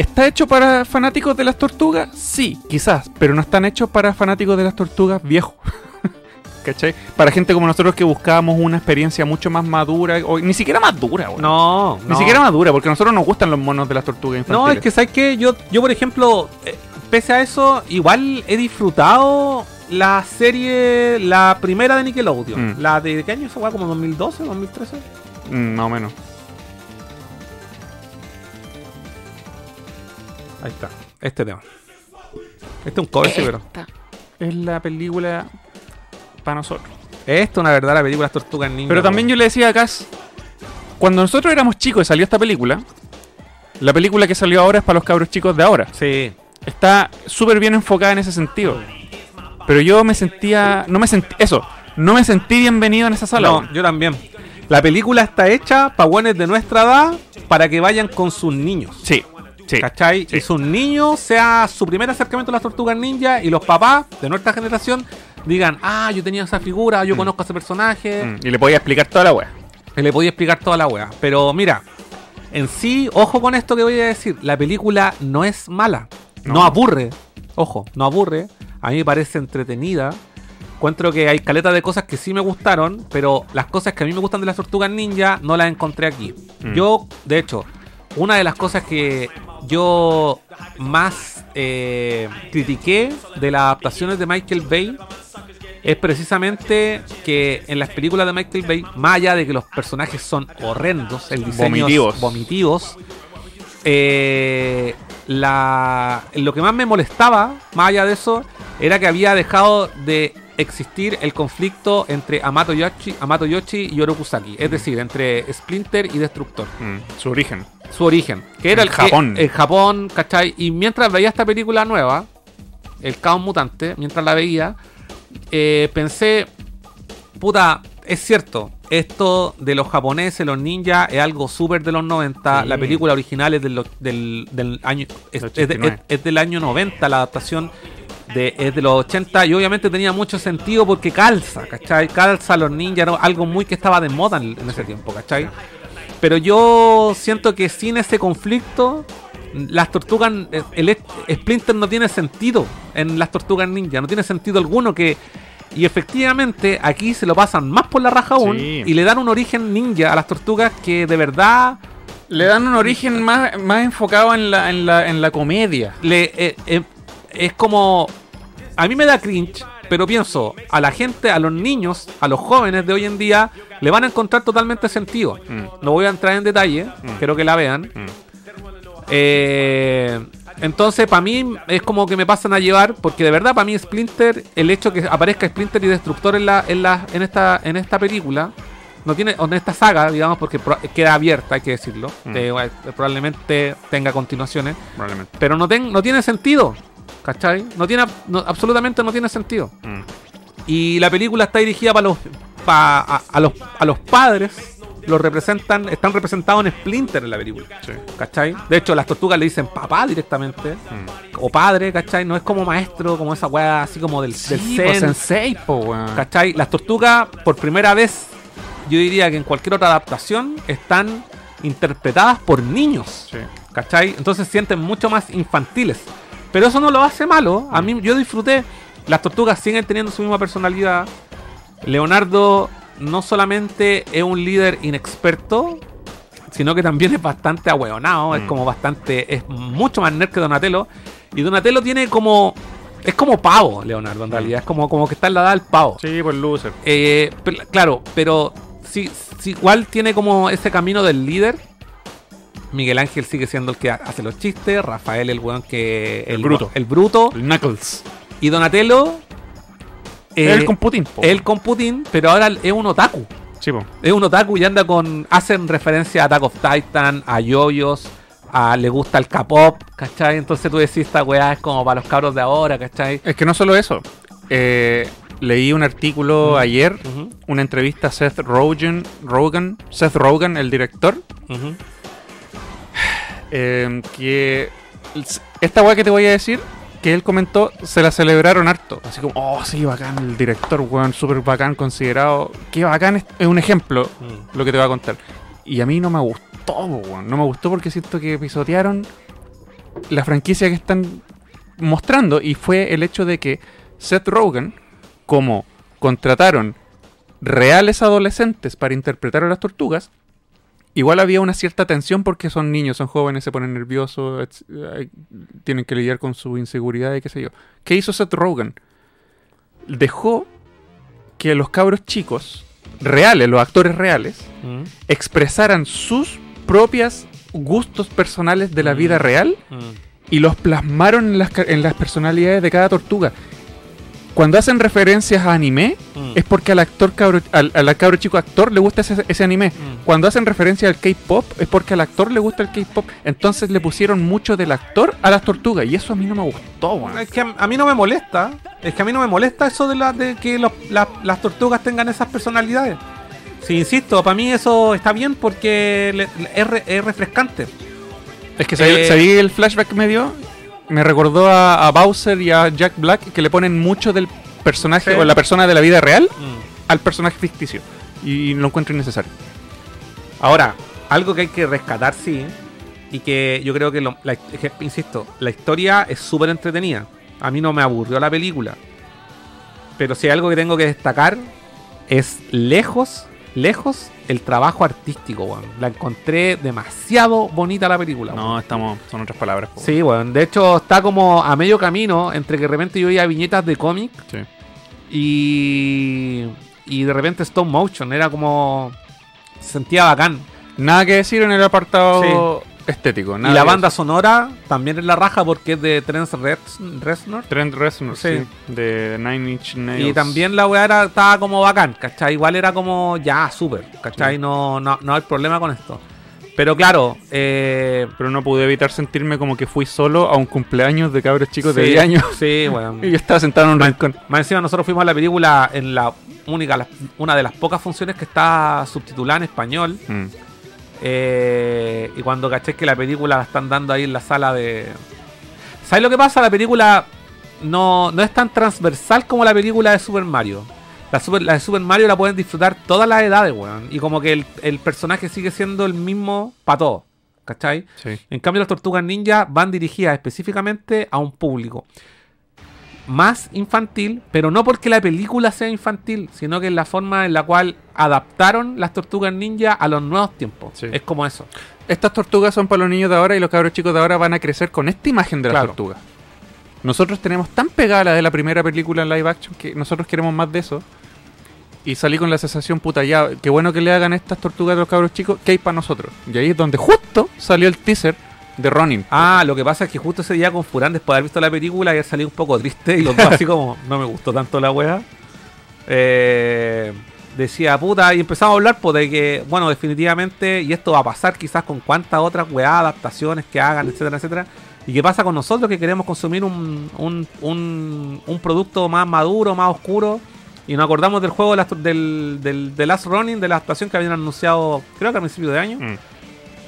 ¿está hecho para fanáticos de las tortugas? Sí, quizás, pero no están hechos para fanáticos de las tortugas viejos. *laughs* ¿Cachai? Para gente como nosotros que buscábamos una experiencia mucho más madura, o ni siquiera más dura, weón. No, Ni siquiera madura, porque a nosotros nos gustan los monos de las tortugas infantiles. No, es que sabes que yo, yo por ejemplo, eh, pese a eso, igual he disfrutado la serie, la primera de Nickelodeon. Mm. La de qué año fue, como 2012, 2013. Mm, más o menos. Ahí está, este tema. Este es un cover, sí, pero. Es la película para nosotros. Esta es una verdadera película de Tortugas Ninja. Pero también yo le decía a Cass, cuando nosotros éramos chicos y salió esta película, la película que salió ahora es para los cabros chicos de ahora. Sí. Está súper bien enfocada en ese sentido. Pero yo me sentía, no me sentí, eso, no me sentí bienvenido en esa sala. No, yo también. La película está hecha para buenos de nuestra edad para que vayan con sus niños. Sí, sí. ¿Cachai? Sí. Y sus niños sea su primer acercamiento a las tortugas ninja y los papás de nuestra generación digan, ah, yo tenía esa figura, yo conozco a ese personaje, Mm, Y le podía explicar toda la wea. y le podía explicar toda la wea. Pero mira, en sí, ojo con esto que voy a decir, la película no es mala, no, No. aburre, ojo, no aburre, a mí me parece entretenida. Encuentro que hay caleta de cosas que sí me gustaron, pero las cosas que a mí me gustan de las tortugas ninja no las encontré aquí. Mm. Yo, de hecho, una de las cosas que yo más eh, critiqué de las adaptaciones de Michael Bay es precisamente que en las películas de Michael Bay, más allá de que los personajes son horrendos, el diseño es Vomitivos. vomitivos, eh, la, lo que más me molestaba, más allá de eso, era que había dejado de existir el conflicto entre Amato Yoshi, Amato Yoshi y Orokusaki, es decir, entre Splinter y Destructor Mm, Su origen. su origen, que era el Japón. El, Japón, ¿cachai? Y mientras veía esta película nueva, El Caos Mutante, mientras la veía, eh, pensé, puta, es cierto, esto de los japoneses, los ninjas, es algo súper de los 90. Sí. La película original es del, del, del año, es, Del es de- 89. es- es del año 90, la adaptación de, es de los 80 y obviamente tenía mucho sentido porque calza, ¿cachai? Calza los ninjas, algo muy que estaba de moda en, en ese tiempo, ¿cachai? Pero yo siento que sin ese conflicto, las tortugas, el, el Splinter no tiene sentido en las tortugas ninja, no tiene sentido alguno que... Y efectivamente aquí se lo pasan más por la raja aún Sí. y le dan un origen ninja a las tortugas que de verdad Le dan un origen más, más enfocado en la, en, la, en la comedia. le eh, eh, es como a mí me da cringe pero pienso a la gente a los niños a los jóvenes de hoy en día le van a encontrar totalmente sentido Mm. no voy a entrar en detalle quiero que la vean Mm. Eh, entonces para mí es como que me pasan a llevar porque de verdad para mí Splinter el hecho que aparezca Splinter y Destructor en la en la en esta en esta película no tiene o en esta saga digamos porque queda abierta hay que decirlo Mm. Eh, probablemente tenga continuaciones Probablemente. pero no, ten- no tiene sentido. ¿Cachai? No tiene, no- absolutamente no tiene sentido. Mm. Y la película está dirigida para los, pa- a, a los, a los padres. Los representan, están representados en Splinter en la película. Sí. ¿Cachai? De hecho, las tortugas le dicen papá directamente. Mm. O padre, ¿cachai? No es como maestro, como esa weá así como del, del Sí, zen. pues, sensei, po. ¿Cachai? Las tortugas, por primera vez, yo diría que en cualquier otra adaptación, están interpretadas por niños. Sí. ¿Cachai? Entonces se sienten mucho más infantiles. Pero eso no lo hace malo. A mí yo disfruté. Las tortugas siguen teniendo su misma personalidad. Leonardo no solamente es un líder inexperto, sino que también es bastante ahueonado. Es Mm. como bastante. Es mucho más nerd que Donatello. Y Donatello tiene como. Es como pavo, Leonardo, en realidad. Es como, como que está en la edad del pavo. Sí, pues loser. Eh, pero- claro, pero sí, sí, igual tiene como ese camino del líder. Miguel Ángel sigue siendo el que hace los chistes. Rafael, el weón que. El bruto. El bruto. El Knuckles. Y Donatello. eh, el con Putin. po. él con Putin, pero ahora es un otaku. Sí, po. Es un otaku y anda con. Hacen referencia a Attack of Titan, a yoyos, a le gusta el K-pop, ¿cachai? Entonces tú decís, esta weá es como para los cabros de ahora, ¿cachai? Es que no solo eso. Eh, leí un artículo ayer, una entrevista a Seth Rogen, Rogan, Seth Rogen, el director. Eh, que esta weá que te voy a decir, que él comentó, se la celebraron harto. Así como, oh, sí, bacán, el director, weón, súper bacán, considerado. Qué bacán, es, es un ejemplo Mm. lo que te voy a contar. Y a mí no me gustó, weón. No me gustó porque siento que pisotearon la franquicia que están mostrando. Y fue el hecho de que Seth Rogen, como contrataron reales adolescentes para interpretar a las tortugas, igual había una cierta tensión porque son niños, son jóvenes, se ponen nerviosos, tienen que lidiar con su inseguridad y qué sé yo. ¿Qué hizo Seth Rogen? Dejó que los cabros chicos, reales, los actores reales, Mm, expresaran sus propias gustos personales de la vida real mm. y los plasmaron en las, en las personalidades de cada tortuga. Cuando hacen referencias a anime, Mm. es porque al actor cabro, al, al cabro chico actor le gusta ese, ese anime. Mm. Cuando hacen referencia al K-pop, es porque al actor le gusta el K-pop. Entonces le pusieron mucho del actor a las tortugas. Y eso a mí no me gustó, weón. Es que a, a mí no me molesta. Es que a mí no me molesta eso de, la, de que los- la- las tortugas tengan esas personalidades. Sí, insisto, para mí eso está bien porque le- le- es, re- es refrescante. Es que ¿sabí- Eh, ¿sabí el flashback que me dio? Me recordó a, a Bowser y a Jack Black que le ponen mucho del personaje Sí. o la persona de la vida real Mm. al personaje ficticio. Y lo encuentro innecesario. Ahora, algo que hay que rescatar, sí, y que yo creo que, lo- la- que, insisto, la historia es súper entretenida. A mí no me aburrió la película. Pero si hay algo que tengo que destacar, es lejos, lejos el trabajo artístico, weón. La encontré demasiado bonita la película. weón. No, estamos, son otras palabras. Sí, weón. De hecho, está como a medio camino entre que de repente yo veía viñetas de cómic Sí. y, y de repente stop motion. Era como... se Sentía bacán. Nada que decir en el apartado estético. y nada la que banda sonora también es la raja porque es de Trent Reznor. Trent Reznor, Sí. sí. De Nine Inch Nails. Y también la weá era, estaba como bacán, ¿cachai? Igual era como ya, súper, ¿cachai? Sí. No, no, no hay problema con esto. Pero claro, eh, Pero no pude evitar sentirme como que fui solo a un cumpleaños de cabros chicos de sí, 10 años. Sí, *laughs* weón. Y yo estaba sentado en un rincón. Más encima nosotros fuimos a la película en la única, la- una de las pocas funciones que está subtitulada en español. Mm. Eh, y cuando caché que la película la están dando ahí en la sala de... ¿Sabes lo que pasa? La película no, no es tan transversal como la película de Super Mario. La, Super- la de Super Mario la pueden disfrutar todas las edades, weón. Y como que el, el personaje sigue siendo el mismo para todos. ¿Cachai? Sí. En cambio, las tortugas ninja van dirigidas específicamente a un público más infantil, pero no porque la película sea infantil, sino que es la forma en la cual adaptaron las tortugas ninja a los nuevos tiempos. Sí. Es como eso. Estas tortugas son para los niños de ahora y los cabros chicos de ahora van a crecer con esta imagen de las Claro. tortugas. Nosotros tenemos tan pegada la de la primera película en live action que nosotros queremos más de eso. Y salí con la sensación, puta, ya, qué bueno que le hagan estas tortugas a los cabros chicos, que hay para nosotros. Y ahí es donde justo salió el teaser de Ronin. Ah, lo que pasa es que justo ese día con Furán, después de haber visto la película, ya salí un poco triste y los dos así como, no me gustó tanto la wea. Eh, decía, puta, y empezamos a hablar pues, de que, bueno, definitivamente, y esto va a pasar quizás con cuantas otras weá, adaptaciones que hagan, etcétera, etcétera. ¿Y qué pasa con nosotros que queremos consumir un, un, un, un producto más maduro, más oscuro? Y nos acordamos del juego de del, del, de Last Running, de la actuación que habían anunciado, creo que al principio de año. Mm.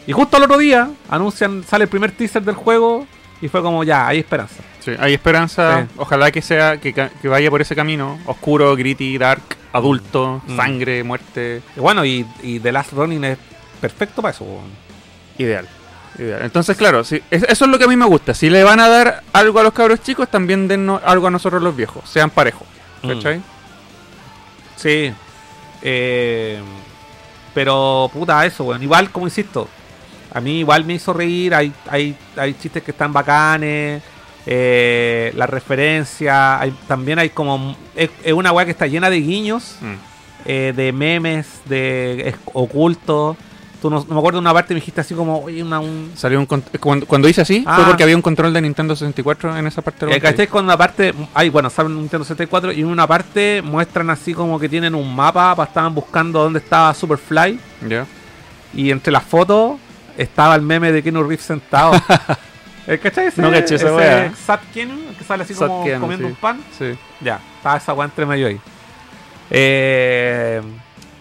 Y justo al otro día anuncian, sale el primer teaser del juego y fue como ya, hay esperanza. Sí, hay esperanza. Sí. Ojalá que sea que, vaya por ese camino oscuro, gritty, dark, adulto, Mm. sangre, muerte. Y bueno, y, y The Last Running es perfecto para eso. Ideal. Ideal. Entonces, claro, eso es lo que a mí me gusta. Si le van a dar algo a los cabros chicos, también dennos algo a nosotros los viejos. Sean parejos. Mm. ¿Cachai? Sí. Eh, pero, puta, eso, weón. Igual, como insisto, a mí igual me hizo reír. Hay, hay, hay chistes que están bacanes. Eh, la referencia. Hay, también hay como. Es, es una weá que está llena de guiños. Mm. eh, de memes, de ocultos. Tú no, no me acuerdo de una parte me dijiste así como, oye, una, un, Salió un cuando, cuando hice así, Ah. fue porque había un control de Nintendo 64 en esa parte. Eh, ¿Cachai? Con una parte, ay, bueno, saben Nintendo 64 y en una parte muestran así como que tienen un mapa, pa- estaban buscando dónde estaba Superfly Ya. y entre las fotos estaba el meme de Keanu Reeves sentado. *laughs* Eh, ¿Cachai? Ese, No caché esa ese wea. Sat Keanu, que sale así Sat como Keanu, comiendo sí. un pan. Sí. Ya, estaba esa weá entre medio ahí. Eh,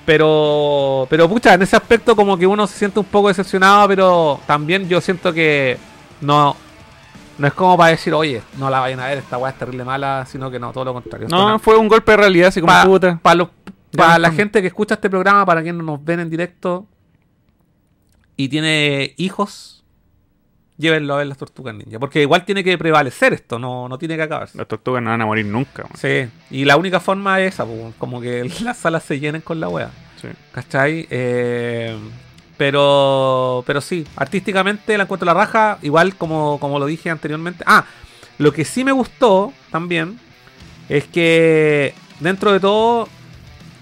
pero, pero pucha, en ese aspecto como que uno se siente un poco decepcionado, pero también yo siento que no, no es como para decir, oye, no la vayan a ver, esta weá es terrible mala, sino que no, todo lo contrario. No, fue un golpe de realidad, así como pa- puta. pa para la gente que escucha este programa, para quienes nos ven en directo y tiene hijos, llévenlo a ver las tortugas ninja. Porque igual tiene que prevalecer esto, no, no tiene que acabarse. Las tortugas no van a morir nunca. man. Sí, y la única forma es esa, po, como que *laughs* las salas se llenen con la wea. Sí. ¿Cachai? Eh, pero, pero sí, artísticamente la encuentro la raja, igual como, como lo dije anteriormente. Ah, lo que sí me gustó también es que dentro de todo,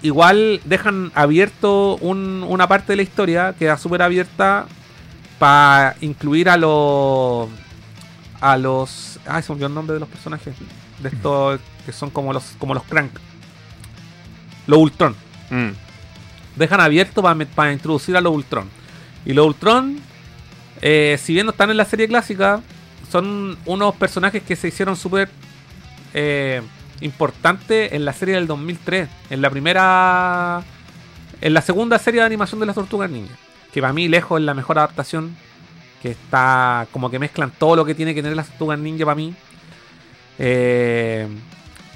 igual dejan abierto un- una parte de la historia, queda súper abierta para incluir a los... A los... Ay, se me olvidó el nombre de los personajes. De estos que son como los, como los crank. Los Ultron Mm. dejan abierto para introducir a los Ultron. Y los Ultron, eh, si bien no están en la serie clásica, son unos personajes que se hicieron súper eh, importantes en la serie del 2003. En la primera. En la segunda serie de animación de las Tortugas Ninja. Que para mí, lejos, es la mejor adaptación. Que está. Como que mezclan todo lo que tiene que tener las Tortugas Ninja para mí. Eh,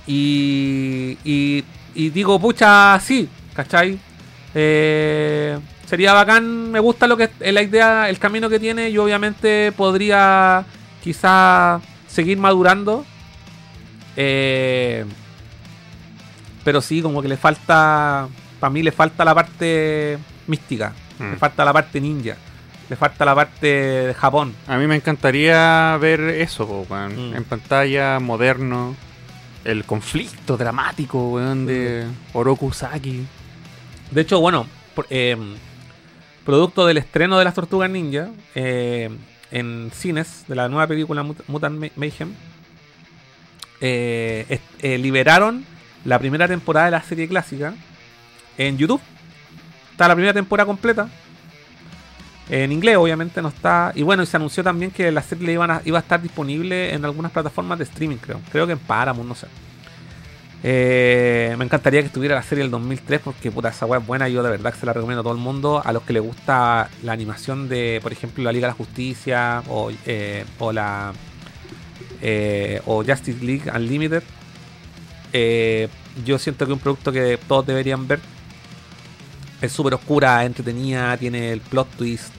y, y, digo, pucha, sí, ¿cachai? Eh, sería bacán, me gusta lo que es la idea, el camino que tiene y obviamente podría quizá seguir madurando. Eh, pero sí, como que le falta, para mí le falta la parte mística, Mm. le falta la parte ninja, le falta la parte de Japón. A mí me encantaría ver eso, po, weón. Mm. En pantalla, moderno. El conflicto dramático, weón, de Oroku Saki. De hecho, bueno, por- eh, producto del estreno de las Tortugas Ninja eh, en cines de la nueva película Mut- Mutant Ma- Mayhem, eh, eh, liberaron la primera temporada de la serie clásica en YouTube. Está la primera temporada completa. En inglés, obviamente, no está. Y bueno, y se anunció también que la serie iba a estar disponible en algunas plataformas de streaming, creo. Creo que en Paramount, no sé. Eh, me encantaría que estuviera la serie del 2003 porque puta, esa weá es buena. Yo de verdad que se la recomiendo a todo el mundo. A los que les gusta la animación de, por ejemplo, la Liga de la Justicia o la eh, o Justice League Unlimited. Eh, yo siento que es un producto que todos deberían ver. Es súper oscura, entretenida, tiene el plot twist.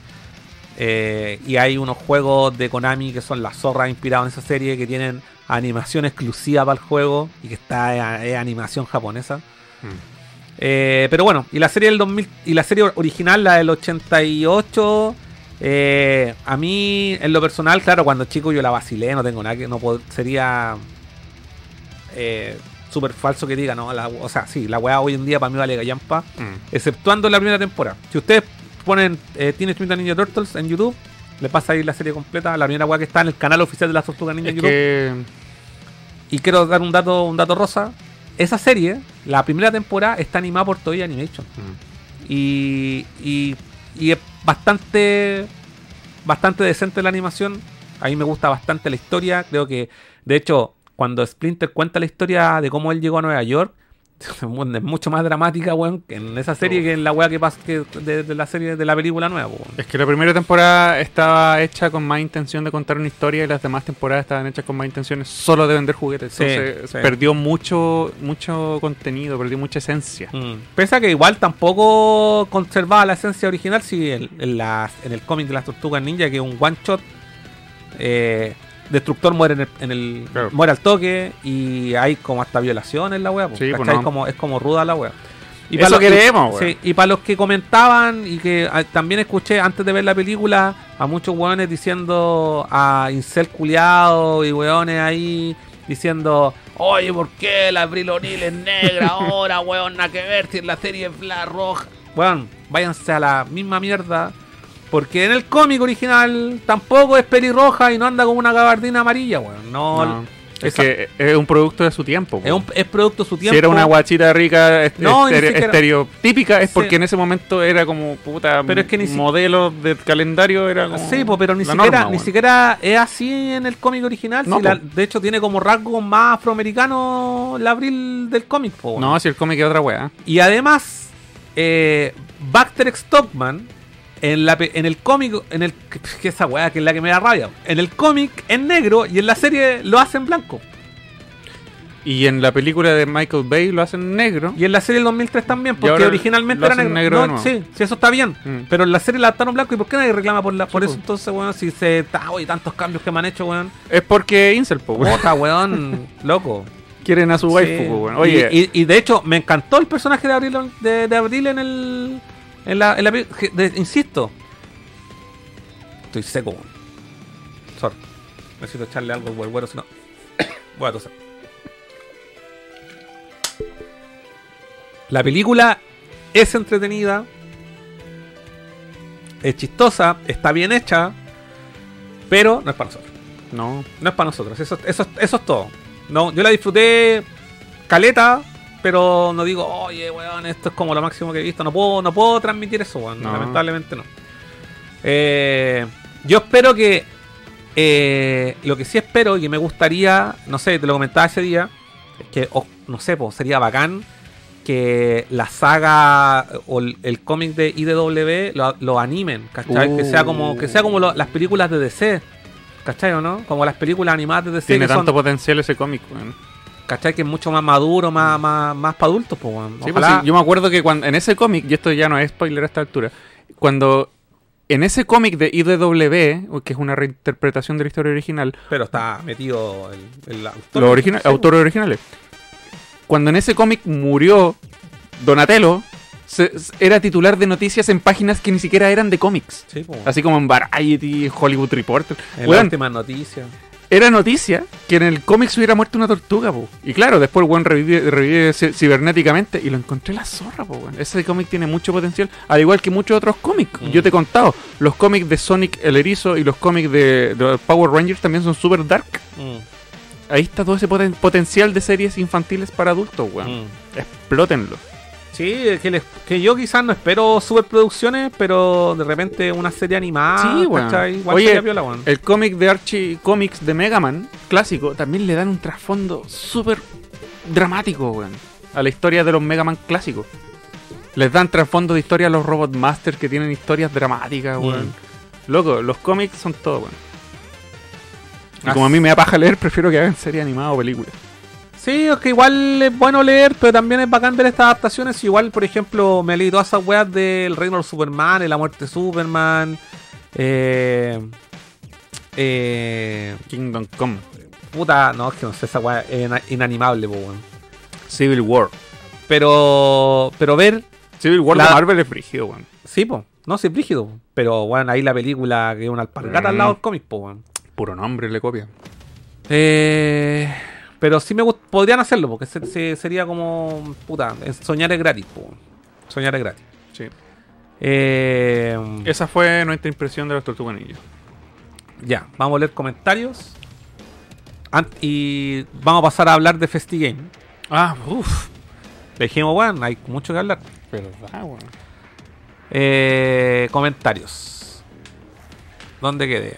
eh, y hay unos juegos de Konami que son las zorras inspirados en esa serie que tienen animación exclusiva para el juego y que está es animación japonesa. Eh, pero bueno, y la serie del 2000 y la serie original, la del 88, eh, a mí en lo personal, claro, cuando chico yo la vacilé, no tengo nada que no sería eh, súper falso que diga, no, la- o sea, sí, la weá hoy en día para mí vale gallampa, Mm. exceptuando la primera temporada. Si ustedes ponen eh, Teenage Mutant Ninja Turtles en YouTube, le pasa ahí la serie completa, la primera weá que está en el canal oficial de las Tortugas Ninja en YouTube. que Y quiero dar un dato, un dato rosa. Esa serie, la primera temporada, está animada por Toei Animation. mm, Y, y, y es bastante, bastante decente la animación. A mí me gusta bastante la historia. Creo que, de hecho, cuando Splinter cuenta la historia de cómo él llegó a Nueva York, *laughs* es mucho más dramática, weón, que en esa serie que en la weá que pasa que de, de la serie de la película nueva, weón. Es que la primera temporada estaba hecha con más intención de contar una historia y las demás temporadas estaban hechas con más intenciones solo de vender juguetes. Sí, Entonces sí. perdió mucho mucho contenido, perdió mucha esencia. Mm. Pese a que igual tampoco conservaba la esencia original, si en, en las- en el cómic de las tortugas ninja, que es un one shot, eh, Destructor muere en el, en el- Claro. muere al toque y hay como hasta violaciones en la wea, Sí, pues como, es como ruda la wea. Eso para los- queremos, weón. sí, y para los que comentaban y que ah, también escuché antes de ver la película a muchos weones diciendo a Incel culiado y weones ahí diciendo, oye, ¿por qué la Abril O'Neil es negra *laughs* ahora, weón? Nada que ver si en la serie es la roja. Weón, váyanse a la misma mierda. Porque en el cómic original tampoco es pelirroja y no anda con una gabardina amarilla, weón. No, No, es que es un producto de su tiempo. es, un- es producto de su tiempo. Si era una guachita rica est- No, ni estere- siquiera- estereotípica, es Sí. porque en ese momento era como puta Pero es que ni si- modelo de calendario era como Sí, po, pero ni siquiera, norma, ni siquiera es así en el cómic original. No, si la- po. de hecho, tiene como rasgos más afroamericanos la abril del cómic. po. No, si el cómic es otra weá. Y además, eh, Baxter Stockman, en, la, en el cómic, en el que, esa weá que es la que me da rabia, en el cómic es negro y en la serie lo hacen blanco. Y en la película de Michael Bay lo hacen negro. Y en la serie del 2003 también, porque originalmente era negro. negro No, sí, sí, eso está bien. Mm. Pero en la serie la adaptaron blanco y ¿por qué nadie reclama por, la, por Sí, eso? po. Entonces, weón, si se... ta- Oye, tantos cambios que me han hecho, weón. Es porque Incel, po, weón. Weón, *laughs* loco. Quieren a su waifu, Sí. po, weón. Oye, y, y- y de hecho, me encantó el personaje de Abril, de, de Abril en el. En la, en la de- insisto. Estoy seco. Sorry. Necesito echarle algo al huevo, si no. *coughs* Voy a toser. La película es entretenida. Es chistosa, está bien hecha. Pero no es para nosotros. no. No es para nosotros, eso, eso, eso es todo. No, yo la disfruté caleta, pero no digo, oye, weón, esto es como lo máximo que he visto. No puedo, no puedo transmitir eso, weón. No. Lamentablemente no. Eh, yo espero que. eh, lo que sí espero y que me gustaría, no sé, te lo comentaba ese día, es que, o- no sé, pues sería bacán que la saga o el, el cómic de IDW lo, lo animen, ¿cachai? Que sea como, que sea como lo- las películas de DC, ¿cachai o no? Como las películas animadas de DC Tiene son- tanto potencial ese cómic, weón. ¿Cachai? Que es mucho más maduro, más, más, más para adultos, pues. Sí, pues sí, yo me acuerdo que cuando en ese cómic, y esto ya no es spoiler a esta altura, cuando en ese cómic de IDW, que es una reinterpretación de la historia original, Pero está metido el, el autor. los origina- Sí, autores originales, cuando en ese cómic murió Donatello, se- se- era titular de noticias en páginas que ni siquiera eran de cómics. Sí, pues. Así como en Variety, Hollywood Reporter. En la Weón, última noticia. Era noticia que en el cómic se hubiera muerto una tortuga, po. Y claro, después el weón revive, revive ci- cibernéticamente y lo encontré la zorra, po. Ese cómic tiene mucho potencial, al igual que muchos otros cómics. Mm. Yo te he contado, los cómics de Sonic el Erizo y los cómics de, de Power Rangers también son super dark. Mm, Ahí está todo ese poten- potencial de series infantiles para adultos, weón. mm. Explótenlo. Sí, que, les- que yo quizás no espero superproducciones, pero de repente una serie animada. Sí. Igual Oye, piola, weón. El cómic de Archie Comics de Mega Man clásico también le dan un trasfondo súper dramático, weón, a la historia de los Mega Man clásicos. Les dan trasfondo de historia a los Robot Masters que tienen historias dramáticas, weón. Loco, los cómics son todo, weón. Y como a mí me da paja leer, prefiero que hagan serie animada o película. Sí, es que igual es bueno leer, pero también es bacán ver estas adaptaciones. Igual, por ejemplo, me leí todas esas weas del Reino de Superman, de la muerte de Superman. Eh, eh, Kingdom Come, puta, no, es que no sé, esa wea es ina- inanimable, po, weón. Civil War. Pero, pero ver, Civil War La- de Marvel es brígido, weón. sí, po, no, sí, es brígido. Pero, bueno, ahí la película que es una alpargata al lado Mm. del cómic, po, weón. Puro nombre le copia. Eh, pero sí me podrían hacerlo, porque se- se- sería como, puta, es- soñar es gratis, po. Soñar es gratis. Sí. Eh, Esa fue nuestra impresión de los Tortugas. Ya, vamos a leer comentarios. Ant- y vamos a pasar a hablar de FestiGame. Ah, uff. Le dijimos, bueno, hay mucho que hablar. Verdad, weón. Eh, comentarios. ¿Dónde quedé?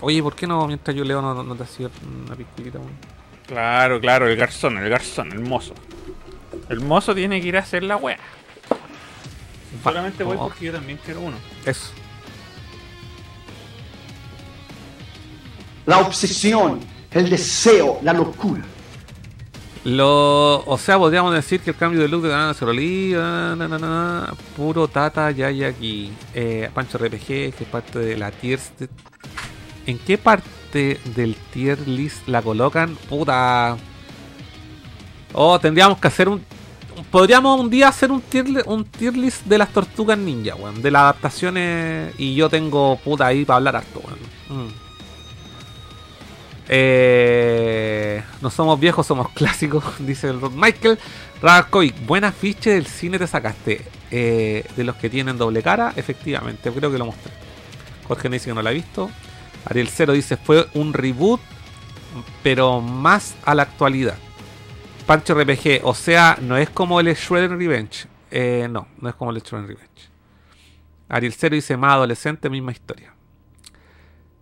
Oye, ¿por qué no mientras yo leo no, no te hacía una weón? Claro, claro, el garzón, el garzón, el mozo. El mozo tiene que ir a hacer la wea. Solamente voy oh. porque yo también quiero uno. Eso. La obsesión, el deseo, la locura. Lo, o sea, podríamos decir que el cambio de look de Banana na, na, puro Tata Yayaki, eh, Pancho RPG, que es parte de la tier. ¿En qué parte del tier list la colocan? Puta. Oh, tendríamos que hacer un. Podríamos un día hacer un tier, un tier list de las tortugas ninja, weón. De las adaptaciones. Y yo tengo puta ahí para hablar harto, weón. Mm. Eh, no somos viejos, somos clásicos, *laughs* dice el Rod Michael. Rakovic, buen afiche del cine te sacaste. Eh, de los que tienen doble cara, efectivamente, creo que lo mostré. Jorge me dice que no la ha visto. Ariel Cero dice fue un reboot, pero más a la actualidad. Pancho RPG, o sea, no es como el Shredder Revenge. Eh, no, no es como el Shredder Revenge. Ariel Cero dice más adolescente, misma historia.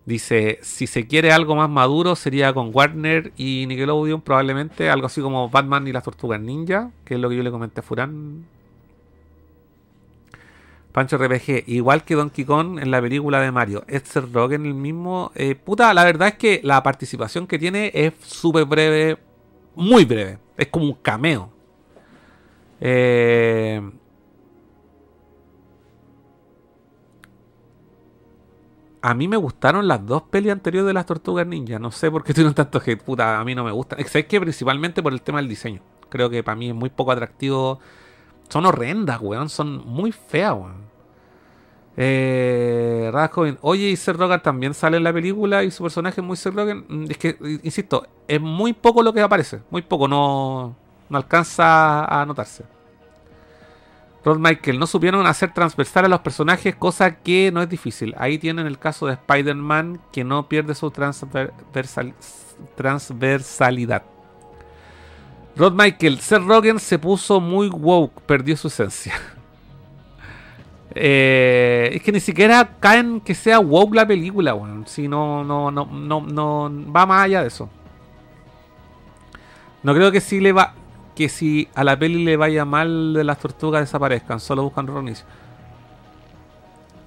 Dice, si se quiere algo más maduro sería con Warner y Nickelodeon, probablemente algo así como Batman y las Tortugas Ninja, que es lo que yo le comenté a Furán. Pancho RPG, igual que Donkey Kong en la película de Mario. Es Rogen el mismo. Eh, puta, la verdad es que la participación que tiene es súper breve, muy breve. Es como un cameo. Eh, A mí me gustaron las dos pelis anteriores de las Tortugas Ninja. No sé por qué *laughs* tuvieron tanto hate. Puta, a mí no me gustan. Es que principalmente por el tema del diseño. Creo que para mí es muy poco atractivo. Son horrendas, weón. Son muy feas, weón. Eh, oye, y Seth Rogen también sale en la película y su personaje es muy Seth Rogen. Mm, Es que, insisto, es muy poco lo que aparece. Muy poco, no, no alcanza a notarse. Rod Michael, no supieron hacer transversal a los personajes, cosa que no es difícil. Ahí tienen el caso de Spider-Man, que no pierde su transversal- transversalidad. Rod Michael, Seth Rogen se puso muy woke, perdió su esencia. *laughs* Eh, es que ni siquiera caen que sea woke la película, weón. Si no, no, no, no, no va más allá de eso. No creo que si le va. Que si a la peli le vaya mal de las tortugas desaparezcan, solo buscan reinicio.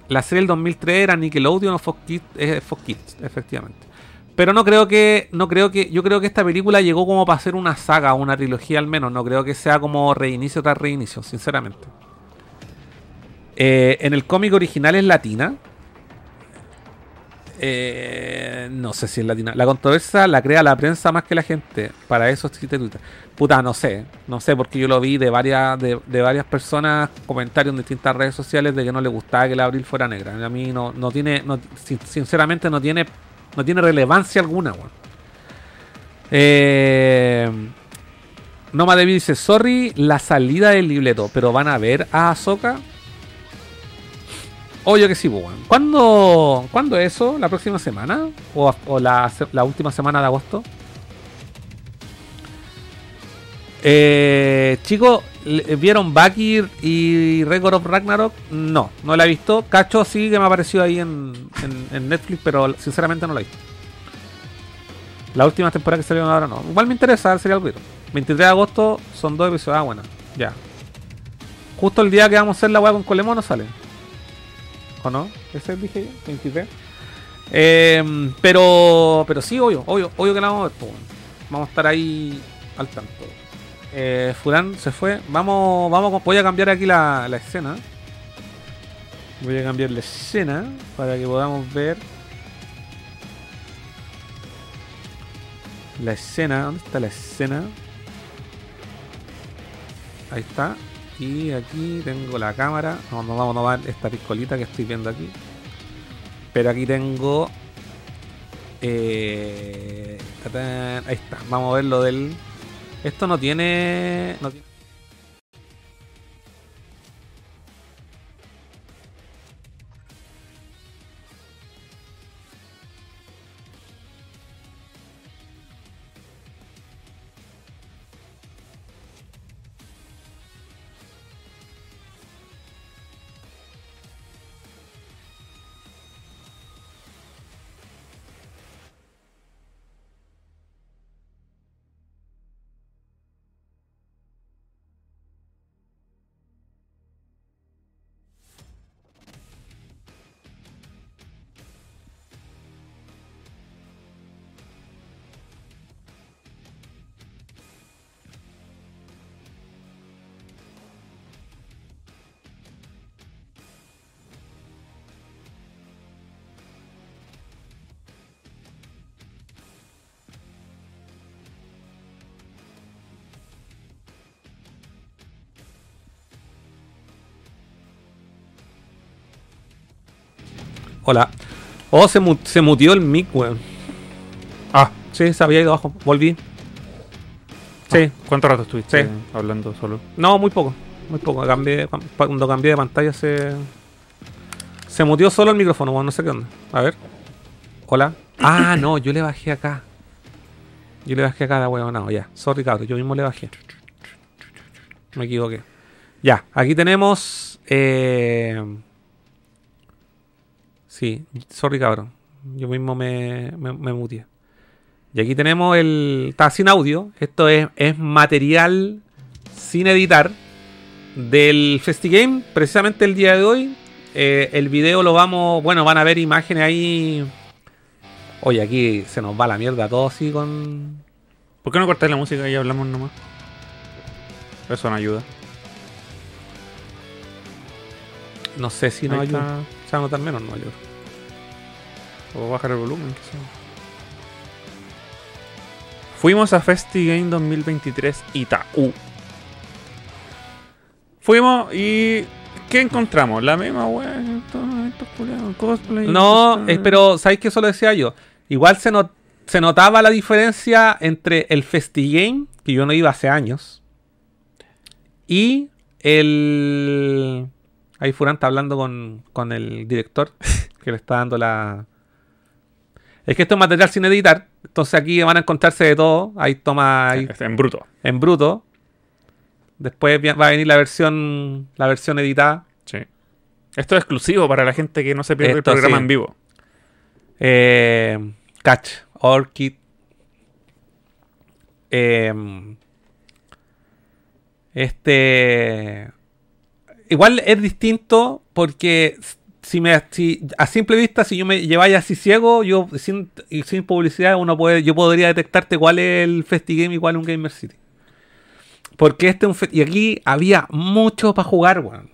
La serie del 2003 era Nickelodeon o Fox Kids, eh, Fox Kids, efectivamente. Pero no creo que, no creo que, yo creo que esta película llegó como para hacer una saga, una trilogía al menos. No creo que sea como reinicio tras reinicio, sinceramente. Eh, en el cómic original es latina. Eh, no sé si es latina. La controversia la crea la prensa más que la gente. Para eso existe Twitter. Puta, no sé. No sé porque yo lo vi de varias, de, varias personas, comentarios en distintas redes sociales de que no le gustaba que la abril fuera negra. A mí no, no tiene, sinceramente no tiene, no tiene relevancia alguna, weón. Eh, Noma David dice, sorry la salida del libreto, pero van a ver a Ahsoka. Obvio que sí, pues, weón. ¿Cuándo, ¿Cuándo es eso? ¿La próxima semana? ¿O, la, última semana de agosto? Eh, chicos, ¿le- ¿vieron Bakir y Record of Ragnarok? No, no la he visto. Cacho sí que me apareció ahí en Netflix, pero sinceramente no la he visto. La última temporada que salieron ahora no. Igual me interesa, sería algo. 23 de agosto son dos episodios. Ah, bueno, ya. Justo el día que vamos a hacer la weá con Colemono sale. ¿O no? Ese dije yo, 23. Eh, pero, pero sí, obvio, obvio, obvio que la vamos a ver. Vamos a estar ahí al tanto. Eh, Furán se fue. Vamos, vamos, voy a cambiar aquí la, la escena. Voy a cambiar la escena para que podamos ver la escena. ¿Dónde está la escena? Ahí está. Y aquí tengo la cámara. No, vamos a tomar esta piscolita que estoy viendo aquí. Pero aquí tengo. eh, ahí está. Vamos a ver lo del. Esto. No tiene Oh, se, mu- se mutió el mic, weón. Ah, Sí, se había ido abajo. Volví. Sí. ¿cuánto rato estuviste Sí. hablando solo? No, muy poco. Muy poco. Cambié, cuan- cuando cambié de pantalla se. Se mutió solo el micrófono, weón. No sé qué onda. A ver. Hola. Ah, no, yo le bajé acá. Yo le bajé acá a la weón. No, ya. Sorry, cabrón. Yo mismo le bajé. Me equivoqué. Ya, aquí tenemos. Eh... Sí, sorry, cabrón. Yo mismo me, me, me muteé. Y aquí tenemos el. Está sin audio. Esto es, es material sin editar del FestiGame. Precisamente el día de hoy. Eh, el video lo vamos. Bueno, van a ver imágenes ahí. Oye, aquí se nos va la mierda todo así con. ¿Por qué no cortáis la música y hablamos nomás? Eso no ayuda. No sé si nos Ahí ayuda. Se va a notar menos, no ayuda. O bajar el volumen, qué yo. Fuimos a FestiGame 2023 Itaú. Fuimos y. ¿Qué encontramos? La misma wea. cosplay. No, eh, pero ¿sabéis que eso lo decía yo? Igual se, not- se notaba la diferencia entre el FestiGame, que yo no iba hace años, y el... Ahí Furán está hablando con, con el director, que le está dando la... Es que esto es material sin editar, entonces aquí van a encontrarse de todo. Ahí toma ahí Está En bruto. en bruto. Después va a venir la versión la versión editada. Sí. Esto es exclusivo para la gente que no se pierde Esto el programa sí. en vivo. Eh, Catch, Orchid. Em, este. Igual es distinto porque si me si, a simple vista, si yo me lleváis así ciego, yo sin, sin publicidad, uno puede, yo podría detectarte cuál es el FestiGame y cuál es un Gamer City. Porque este es un y aquí había mucho para jugar, weón.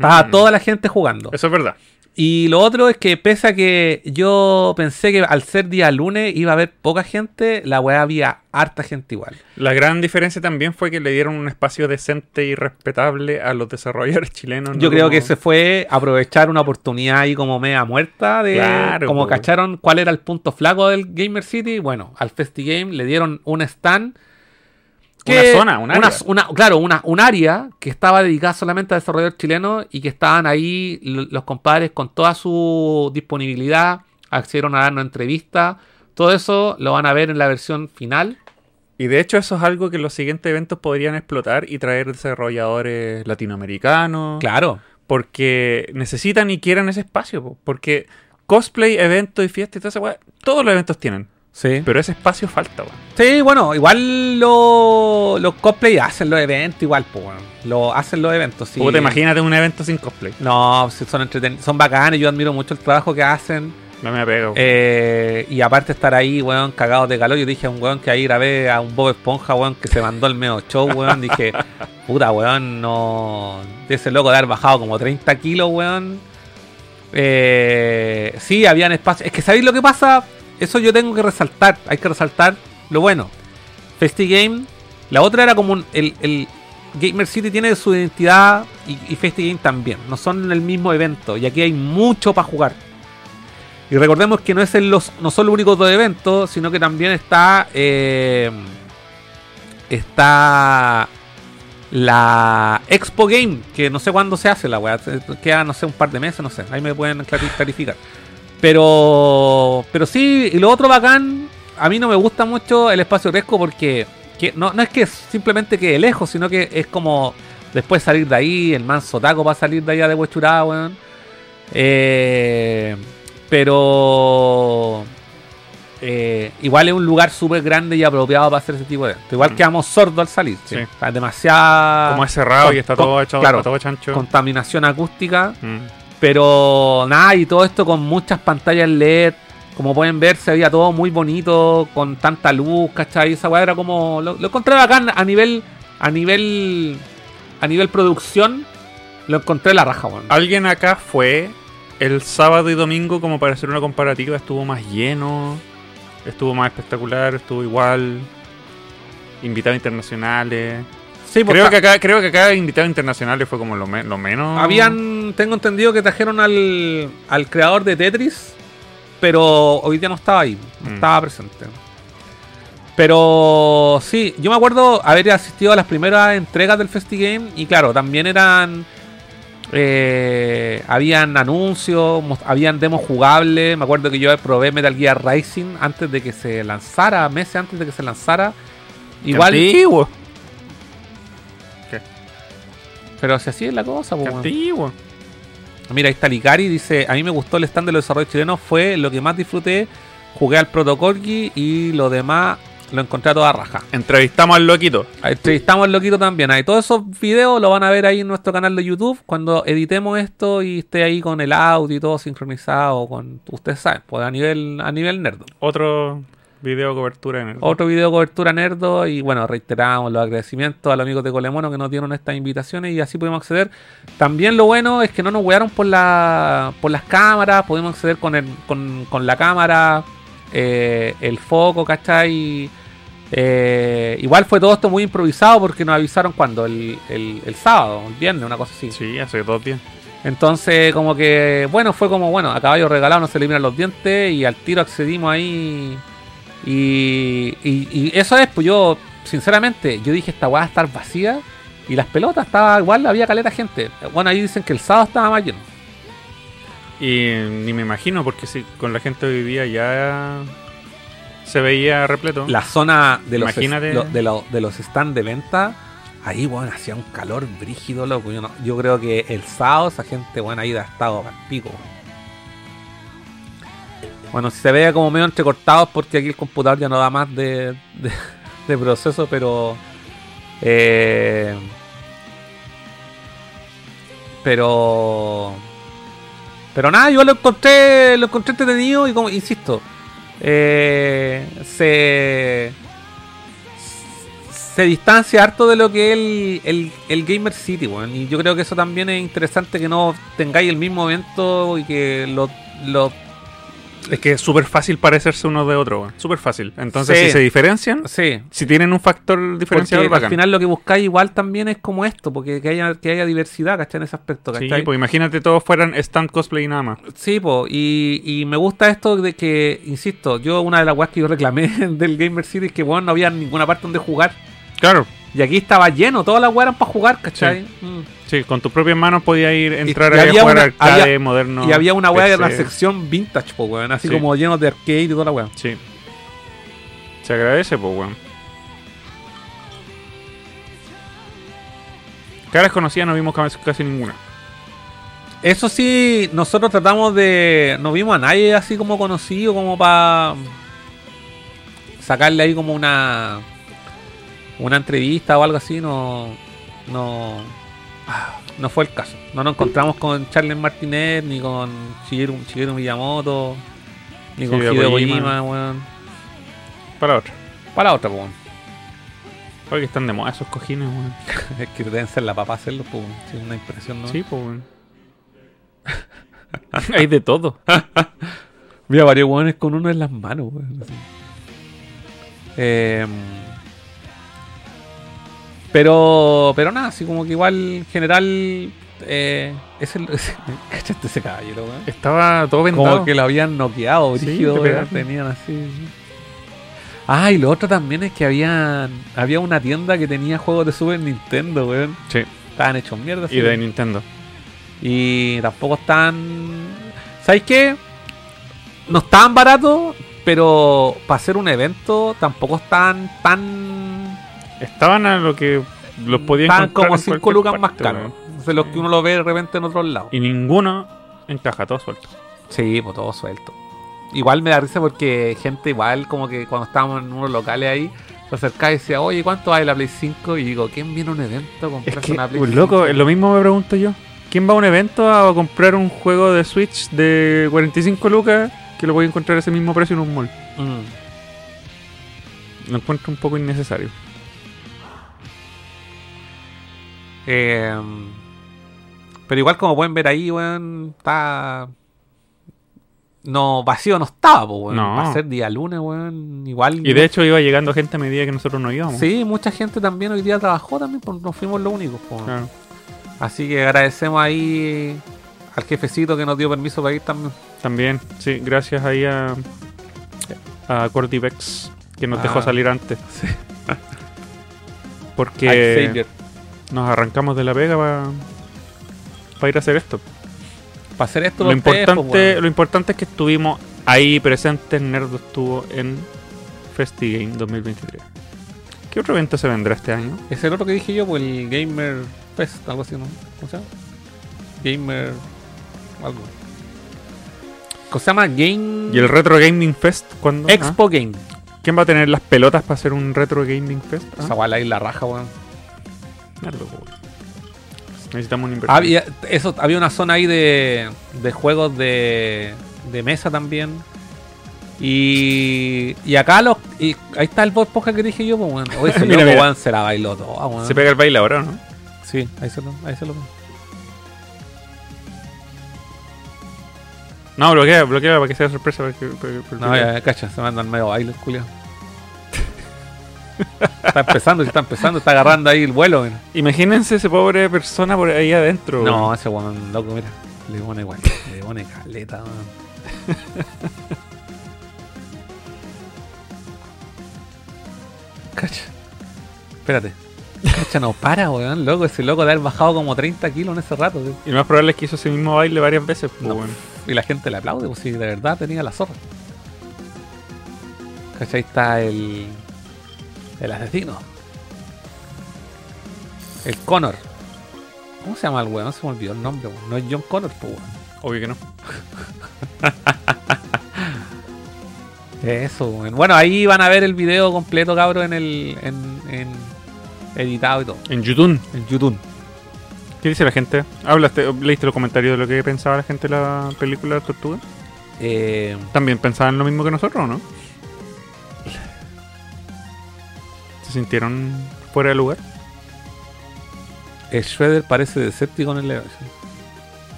Estaba Mm. toda la gente jugando. Eso es verdad. Y lo otro es que pese a que yo pensé que al ser día lunes iba a haber poca gente, la weá había harta gente igual. La gran diferencia también fue que le dieron un espacio decente y respetable a los desarrolladores chilenos. Yo ¿no? creo que se fue aprovechar una oportunidad ahí como media muerta de Claro, como cacharon cuál era el punto flaco del Gamer City. Bueno, al FestiGame le dieron un stand Una zona, un área. una- claro, una, un área que estaba dedicada solamente a desarrolladores chilenos y que estaban ahí los compadres con toda su disponibilidad, accedieron a darnos entrevistas. Todo eso lo van a ver en la versión final. Y de hecho eso es algo que los siguientes eventos podrían explotar y traer desarrolladores latinoamericanos. Claro. Porque necesitan y quieren ese espacio. po. Porque cosplay, evento y fiesta y toda esa weá, todos los eventos tienen. Sí. Pero ese espacio falta, weón. Sí, bueno, igual lo- los cosplay hacen los eventos igual, pues, bueno. Lo hacen los eventos, sí. Puta, imagínate un evento sin cosplay. No, son entretenidos, son bacanes, yo admiro mucho el trabajo que hacen. No me apego. Eh, y aparte estar ahí, weón, cagados de calor. Yo dije a un weón que ahí grabé a un Bob Esponja, weón, que se mandó el medio show, weón. Dije, *laughs* puta, weón, no. De ese loco de haber bajado como 30 kilos, weón. Eh, sí, habían espacios. Es que, ¿sabéis lo que pasa? Eso yo tengo que resaltar. Hay que resaltar lo bueno. FestiGame, la otra era como un- el, el Gamer City tiene su identidad y, y FestiGame también. No son el mismo evento. Y aquí hay mucho para jugar. Y recordemos que no, es el los, no son los únicos dos eventos, sino que también está. eh, está. La Expo Game, que no sé cuándo se hace la weá. Queda, no sé, un par de meses, no sé. Ahí me pueden clari- clarificar. Pero. Pero sí, y lo otro bacán. A mí no me gusta mucho el espacio fresco porque. que no, no es que simplemente quede lejos, sino que es como. Después salir de ahí, el manso taco para salir de allá de Huechurá, weón. Eh, pero eh, igual es un lugar súper grande y apropiado para hacer ese tipo de. Igual Mm. quedamos sordos al salir. Sí. Está demasiada Como es cerrado con- y está todo echado claro, todo chancho. contaminación acústica. Mm. Pero nada, y todo esto con muchas pantallas LED. Como pueden ver, se veía todo muy bonito, con tanta luz, ¿cachai? Esa weá era como. Lo, lo encontré bacán a nivel. A nivel. A nivel producción. Lo encontré la raja, weón. Alguien acá fue el sábado y domingo como para hacer una comparativa. Estuvo más lleno, estuvo más espectacular, estuvo igual. Invitados internacionales. Sí, porque Creo que acá, creo que acá invitados internacionales fue como lo, me- lo menos. habían tengo entendido que trajeron al, al creador de Tetris, pero hoy día no estaba ahí, no Mm. estaba presente. Pero sí, yo me acuerdo haber asistido a las primeras entregas del FestiGame y claro, también eran... eh, habían anuncios, habían demos jugables. Me acuerdo que yo probé Metal Gear Rising antes de que se lanzara, meses antes de que se lanzara. Igual, Antiguo. Pero si así es la cosa, weón. Antiguo. Mira, ahí está Licari, dice, a mí me gustó el stand de los desarrollos chilenos, fue lo que más disfruté, jugué al Protocorgi y lo demás lo encontré a toda raja. Entrevistamos al loquito. Entrevistamos al loquito también, ahí todos esos videos lo van a ver ahí en nuestro canal de YouTube cuando editemos esto y esté ahí con el audio y todo sincronizado con, ustedes saben, pues a nivel, a nivel nerdo. Otro video cobertura el. Otro video de cobertura nerdo y bueno, reiteramos los agradecimientos a los amigos de Colemono que nos dieron estas invitaciones y así pudimos acceder. También lo bueno es que no nos wearon por la por las cámaras, pudimos acceder con, el, con, con la cámara, eh, el foco, ¿cachai? Eh, igual fue todo esto muy improvisado porque nos avisaron cuando, el, el, el sábado, el viernes, una cosa así. Sí, hace dos días. Entonces, como que, bueno, fue como, bueno, a caballo regalado no se le miran los dientes y al tiro accedimos ahí. Y, y, y eso es, pues yo, sinceramente, yo dije, esta weá va a estar vacía. Y las pelotas, estaba igual, había caleta gente. Bueno, ahí dicen que el sábado estaba más lleno. Y ni me imagino, porque si con la gente hoy día ya se veía repleto. La zona de los, Imagínate. lo- de, lo- de los stands de venta, ahí, bueno, hacía un calor brígido, loco. Yo, no- yo creo que el sábado esa gente, bueno, ahí ha estado al pico. Bueno, si se ve como medio entrecortado es porque aquí el computador ya no da más de, *laughs* de- proceso, pero... eh, pero... Pero nada, yo lo encontré, lo encontré entretenido y como, insisto, eh, se se distancia harto de lo que es el, el, el Gamer City, weón. Y yo creo que eso también es interesante que no tengáis el mismo evento y que lo, lo Es que es súper fácil parecerse uno de otro, weón. Súper fácil. Entonces, Sí. si se diferencian, sí. si tienen un factor diferenciador, Porque al bacán. final lo que buscáis igual también es como esto, porque que haya, que haya diversidad, ¿cachai? En ese aspecto, Sí, ¿cachai? pues imagínate todos fueran stand cosplay y nada más. Sí, po, y, y me gusta esto de que, insisto, yo una de las weas que yo reclamé *laughs* del Gamer City es que, bueno, no había ninguna parte donde jugar. Claro. Y aquí estaba lleno, todas las weas eran para jugar, ¿cachai? Mm. Sí, con tus propias manos podías ir, entrar y había a jugar una- arcade, había- moderno. y había una wea de la sección vintage, po, weón, así Sí. como lleno de arcade y toda la wea. Sí. Se agradece, pues, weón. Caras conocidas no vimos casi ninguna. Eso sí, nosotros tratamos de. No vimos a nadie así como conocido, como para sacarle ahí como una. Una entrevista o algo así, no. No. No fue el caso. No nos encontramos con Charles Martinet, ni con Shigeru, Shigeru Miyamoto, ni con Hideo Hideo Kojima. Kojima, weón. Para otra. Para otra, weón. Porque están de moda esos cojines, weón. *laughs* Es que deben ser la papá hacerlo, pues. Sí, una impresión, ¿no? Sí, pues, weón. *laughs* Hay de todo. *laughs* Mira, varios hueones con uno en las manos, weón. así. Pero, pero nada, así como que igual en general. Eh, es el, ese- *laughs* ¿Cachaste ese caballero, weón? Estaba todo vendado. Como que lo habían noqueado, brígido, tenían así. Ah, y lo otro también es que habían, había una tienda que tenía juegos de Super Nintendo, weón. Sí. Estaban hechos mierda. Y de Nintendo. Y tampoco están. ¿Sabes qué? No estaban baratos, pero para hacer un evento tampoco están tan. Estaban a lo que los podía Están encontrar como en 5 cualquier lucas más caros. De los que uno lo ve de repente en otros lados. Y ninguno encaja, todo suelto. Sí, pues todo suelto. Igual me da risa porque gente igual como que cuando estábamos en unos locales ahí, se acercaba y decía, oye, ¿cuánto vale la Play 5? Y digo, ¿quién viene a un evento a Es comprarse que, una Play un 5? loco, lo mismo me pregunto yo. ¿Quién va a un evento a comprar un juego de Switch de 45 lucas que lo voy a encontrar a ese mismo precio en un mall? Mm. Lo encuentro un poco innecesario. Eh, pero igual como pueden ver ahí, weón, está... No, vacío no estaba, weón. No. Va a ser día lunes, weón. Igual... Y de hecho iba llegando gente a medida que nosotros no íbamos. Sí, mucha gente también hoy día trabajó también, pues no fuimos los únicos. Claro. Así que agradecemos ahí al jefecito que nos dio permiso para ir también. También, sí, gracias ahí a, a Cordyvex, que nos Ah. dejó salir antes. Al Porque. Nos arrancamos de la pega para ir a hacer esto. Para hacer esto Lo importante, lo importante es que estuvimos ahí presentes. Nerdo estuvo en FestiGame 2023. ¿Qué otro evento se vendrá este año? Es el otro que dije yo, pues el Gamer Fest, algo así, ¿no? ¿Cómo se llama? Gamer. algo. ¿Cómo se llama? Game. ¿Y el Retro Gaming Fest cuándo? Expo Game. Ah, ¿Quién va a tener las pelotas para hacer un Retro Gaming Fest? Ah, guay la raja, weón. Nerdo, Necesitamos una inversión. Había, eso, había una zona ahí de, de juegos de, de mesa también. Y, y acá los. Y ahí está el bot poja que dije yo, pues, weón. Oye, *laughs* ese Mira, mira. se la bailó todo, weón. Se pega el baile ahora, ¿no? Sí, ahí se lo, ahí se lo. No, bloquea, bloquea para que sea sorpresa. para que- para que- para No, ya, cacha, se mandan medio baile, culiao. Está empezando, está empezando, está agarrando ahí el vuelo, mira. Imagínense ese pobre persona por ahí adentro. No, ese weón loco, mira. Le pone igual, le pone caleta, weón. *laughs* Cacha. Espérate. Cacha, no para, weón, loco. Ese loco de haber bajado como 30 kilos en ese rato. tío. Y lo más probable es que hizo ese mismo baile varias veces. pues, No. Y la gente le aplaude, pues si de verdad tenía la zorra. Cacha, ahí está el. El asesino. El Connor. ¿Cómo se llama el weón? Se me olvidó el nombre, weón. No es John Connor, pues weón. Obvio que no. *laughs* Eso, weón. Bueno, ahí van a ver el video completo, cabro, en el. En, en editado y todo. En YouTube. En YouTube. ¿Qué dice la gente? ¿Hablaste, leíste los comentarios de lo que pensaba la gente de la película de Tortuga? Eh, ¿También pensaban lo mismo que nosotros o no? ¿Se sintieron fuera de lugar? el Shredder parece deséptico en el Legacy.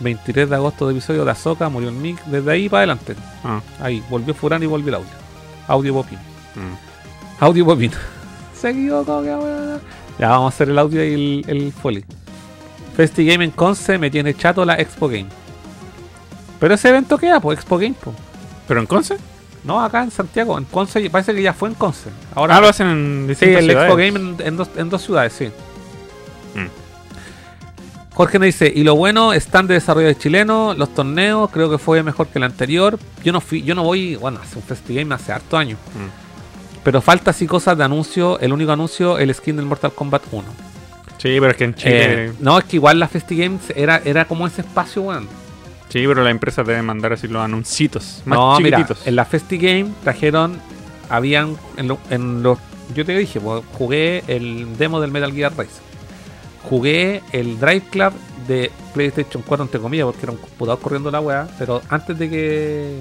23 de agosto de episodio de Azoka, murió el Nick. Desde ahí para adelante. Ah. Ahí, volvió Furán y volvió el audio. Audio Popin. mm. Audio Popin. *laughs* Se equivocó. Ya vamos a hacer el audio y el, el foley. Festi Game en Conce me tiene chato la Expo Game. Pero ese evento queda, pues Expo Game. ¿Pero en Conce? No, acá en Santiago, en Conce, parece que ya fue en Conce. Ahora ah, lo hacen en Sí, el. Expo Game en, en dos, en dos ciudades, sí. Mm. Jorge nos dice, y lo bueno, están de desarrollo de chileno, los torneos, creo que fue mejor que el anterior. Yo no fui, yo no voy, bueno, hace un FestiGame hace harto años. Mm. Pero falta así cosas de anuncio, el único anuncio, el skin del Mortal Kombat 1. Sí, pero es que en Chile... Eh, no, es que igual la FestiGames era, era como ese espacio, weón. Sí, pero las empresas deben mandar así los anuncitos. Más No, mira, chiquititos. en la FestiGame trajeron, habían, en, lo- en los, yo te dije, pues, jugué el demo del Metal Gear Rise. Jugué el Drive Club de PlayStation 4, entre comillas, porque era un computador corriendo la weá, pero antes de que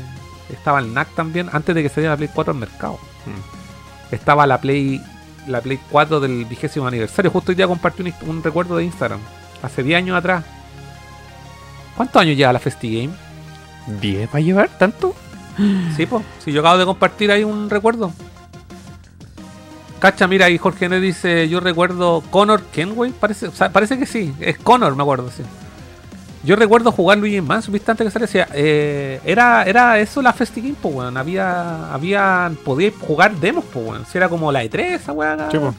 estaba el NAC también, antes de que saliera la Play 4 al mercado. Mm. Estaba la Play la Play 4 del vigésimo aniversario. Justo hoy día compartí un, un recuerdo de Instagram. Hace 10 años atrás. ¿Cuántos años lleva la FestiGame? ¿10 va a llevar tanto? *gasps* Sí, pues. Si yo acabo de compartir ahí un recuerdo. Cacha, mira, ahí Jorge N dice, yo recuerdo Connor Kenway, parece, o sea, parece que sí, es Connor, me acuerdo, sí. Yo recuerdo jugar Luigi Mansion, viste antes que saliera, decía, eh, era, era eso la FestiGame, pues, weón, había, había, podía jugar demos, pues, weón, si era como la E3, esa weón. Sí, otra.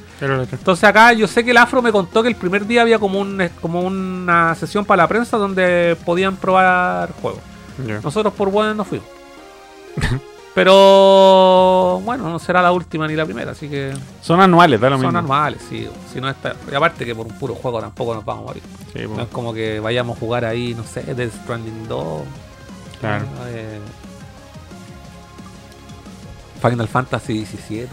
Entonces acá yo sé que el Afro me contó que el primer día había como un como una sesión para la prensa donde podían probar juegos. Nosotros por bueno no fuimos. *laughs* Pero bueno, no será la última ni la primera, así que Son anuales, da lo son mismo. normales, sí. Si no está, y aparte que por un puro juego tampoco nos vamos a morir. Sí, No es como que vayamos a jugar ahí, no sé, Death Stranding 2. claro. eh, Final Fantasy 17.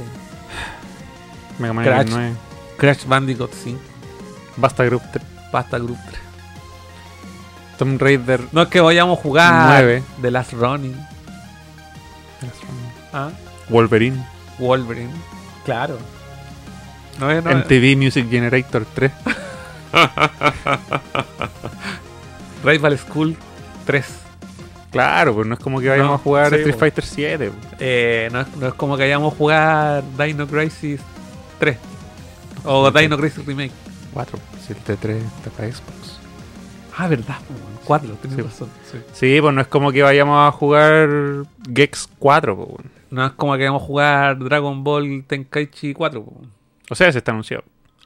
Mega Man Crash. 9. Crash Bandicoot 5. Basta Group 3. Pasta Group 3. Tomb Raider. No es que vayamos a jugar Nueve. The Last Running. Ah, Wolverine. Wolverine. Claro. No es, no MTV Music Generator 3. *laughs* Rival School 3. Claro, pues no es como que vayamos No, a jugar sí, Street pues. Fighter 7. Eh, no, es, no es como que vayamos a jugar Dino Crisis 3. O Dino Crisis Remake. 4. Si el T3 está para Xbox. Ah, verdad, po, weón. cuatro, tenés Sí. razón. sí. Sí, pues no es como que vayamos a jugar Gex 4, pues, weón. No es como que vamos a jugar Dragon Ball Tenkaichi 4, po, O sea, se está anunciado.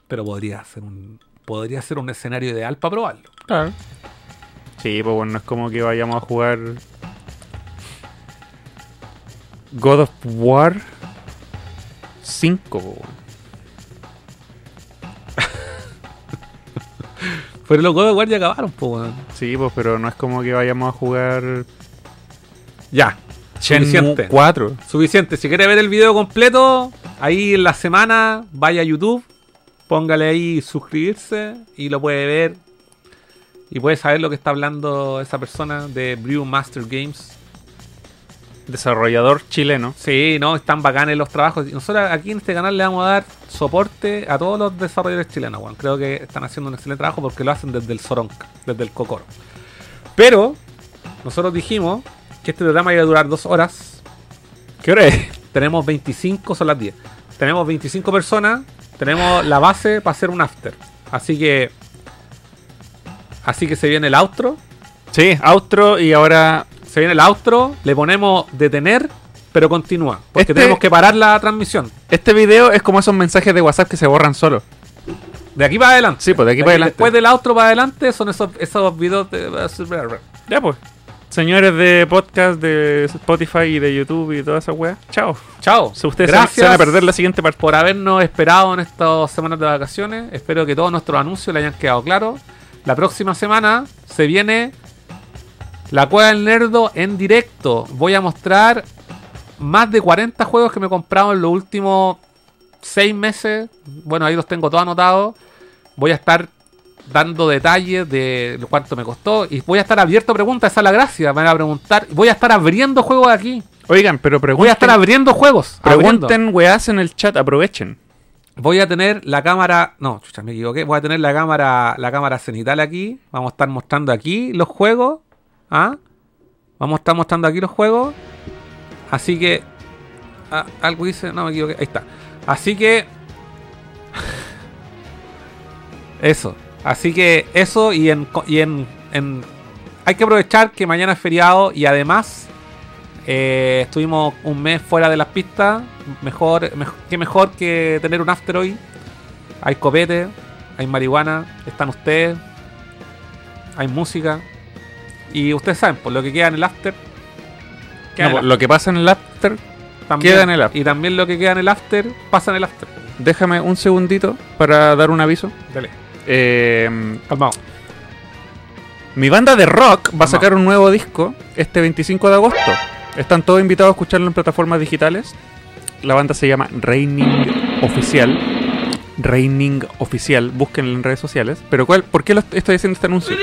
pero podría ser un podría ser un escenario ideal para probarlo. Claro. Sí, pues bueno, no es como que vayamos a jugar God of War 5, pues, weón. *laughs* Pero los God of War ya acabaron, po, weón. Sí, pues, pero no es como que vayamos a jugar Ya. Suficiente. 4. Suficiente. Si quiere ver el video completo, ahí en la semana, vaya a YouTube, póngale ahí suscribirse y lo puede ver. Y puede saber lo que está hablando esa persona de Brewmaster Games. Desarrollador chileno. Sí, no, están bacanes los trabajos. Nosotros aquí en este canal le vamos a dar soporte a todos los desarrolladores chilenos, weón. Creo que están haciendo un excelente trabajo porque lo hacen desde el Soronca, desde el Cocoro. Pero, nosotros dijimos que este programa iba a durar dos horas. ¿Qué hora es? Tenemos 25, son las 10. Tenemos 25 personas. Tenemos la base para hacer un after. Así que. Así que se viene el outro. Sí, outro y ahora Se viene el outro. Le ponemos detener, pero continúa. Porque Este- tenemos que parar la transmisión. este video es como esos mensajes de WhatsApp que se borran solo. De aquí para adelante. Sí, pues de aquí para adelante. Después del outro para adelante son esos, esos videos de. Ya pues. Señores de podcast, de Spotify y de YouTube y toda esa weá. Chao. Chao. Si ustedes van- se van a perder la siguiente parte. por habernos esperado en estas semanas de vacaciones. Espero que todos nuestros anuncios le hayan quedado claros. La próxima semana se viene la Cueva del Nerdo en directo. Voy a mostrar más de 40 juegos que me he comprado en los últimos 6 meses. Bueno, ahí los tengo todos anotados. Voy a estar dando detalles de cuánto me costó. Y voy a estar abierto a preguntas. Esa es la gracia. Me van a preguntar. Voy a estar abriendo juegos aquí. Oigan, pero Voy a pregunten, estar abriendo juegos. abriendo. pregunten weás en el chat, aprovechen. Voy a tener la cámara. No, chucha, me equivoqué. Voy a tener la cámara, la cámara cenital aquí. Vamos a estar mostrando aquí los juegos. ¿Ah? Vamos a estar mostrando aquí los juegos. Así que. ah, algo hice. No me equivoqué. Ahí está. Así que. *laughs* Eso. Así que eso y en. Y en, en- hay que aprovechar que mañana es feriado y además. eh, estuvimos un mes fuera de las pistas. Mejor, mejor, que mejor que tener un after hoy. Hay copete, hay marihuana, están ustedes, hay música. Y ustedes saben, por lo que queda en el after. No, el lo que pasa en el after, También- queda en el after. Y también lo que queda en el after pasa en el after. déjame un segundito para dar un aviso. Dale, Eh, calmado. mi banda de rock va a sacar un nuevo disco este 25 de agosto. Están todos invitados a escucharlo en plataformas digitales. La banda se llama Raining Oficial. Raining Oficial, búsquenlo en redes sociales. Pero ¿cuál, ¿por qué lo estoy haciendo este anuncio?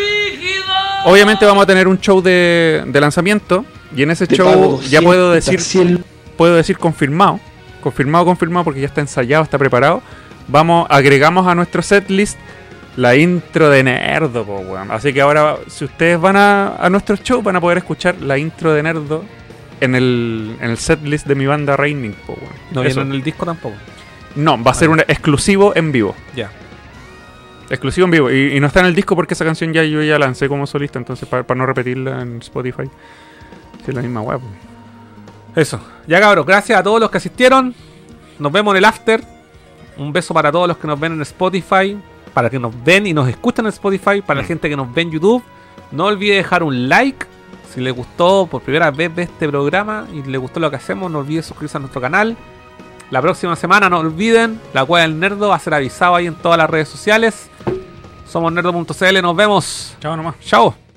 Obviamente vamos a tener un show de, de lanzamiento. Y en ese Te show ya puedo 200 decir puedo decir confirmado. Confirmado, confirmado, porque ya está ensayado, está preparado. Vamos, agregamos a nuestro setlist la intro de Nerdo, po, weón. Así que ahora, si ustedes van a, a nuestro show, van a poder escuchar la intro de Nerdo en el, en el setlist de mi banda Raining, po, weón. No viene en el disco tampoco. No, va a ser un exclusivo en vivo. Ya. Exclusivo en vivo. Y, y no está en el disco porque esa canción ya yo ya lancé como solista, entonces para no repetirla en Spotify. Sí, es la misma web. Eso. Ya cabros, gracias a todos los que asistieron. Nos vemos en el after. Un beso para todos los que nos ven en Spotify. Para que nos ven y nos escuchan en Spotify. Para la gente que nos ve en YouTube. No olvide dejar un like. Si les gustó por primera vez ve este programa y le gustó lo que hacemos, no olvide suscribirse a nuestro canal. La próxima semana, no olviden, la cueva del nerdo va a ser avisado ahí en todas las redes sociales. Somos nerdo.cl, nos vemos. Chao nomás. Chao.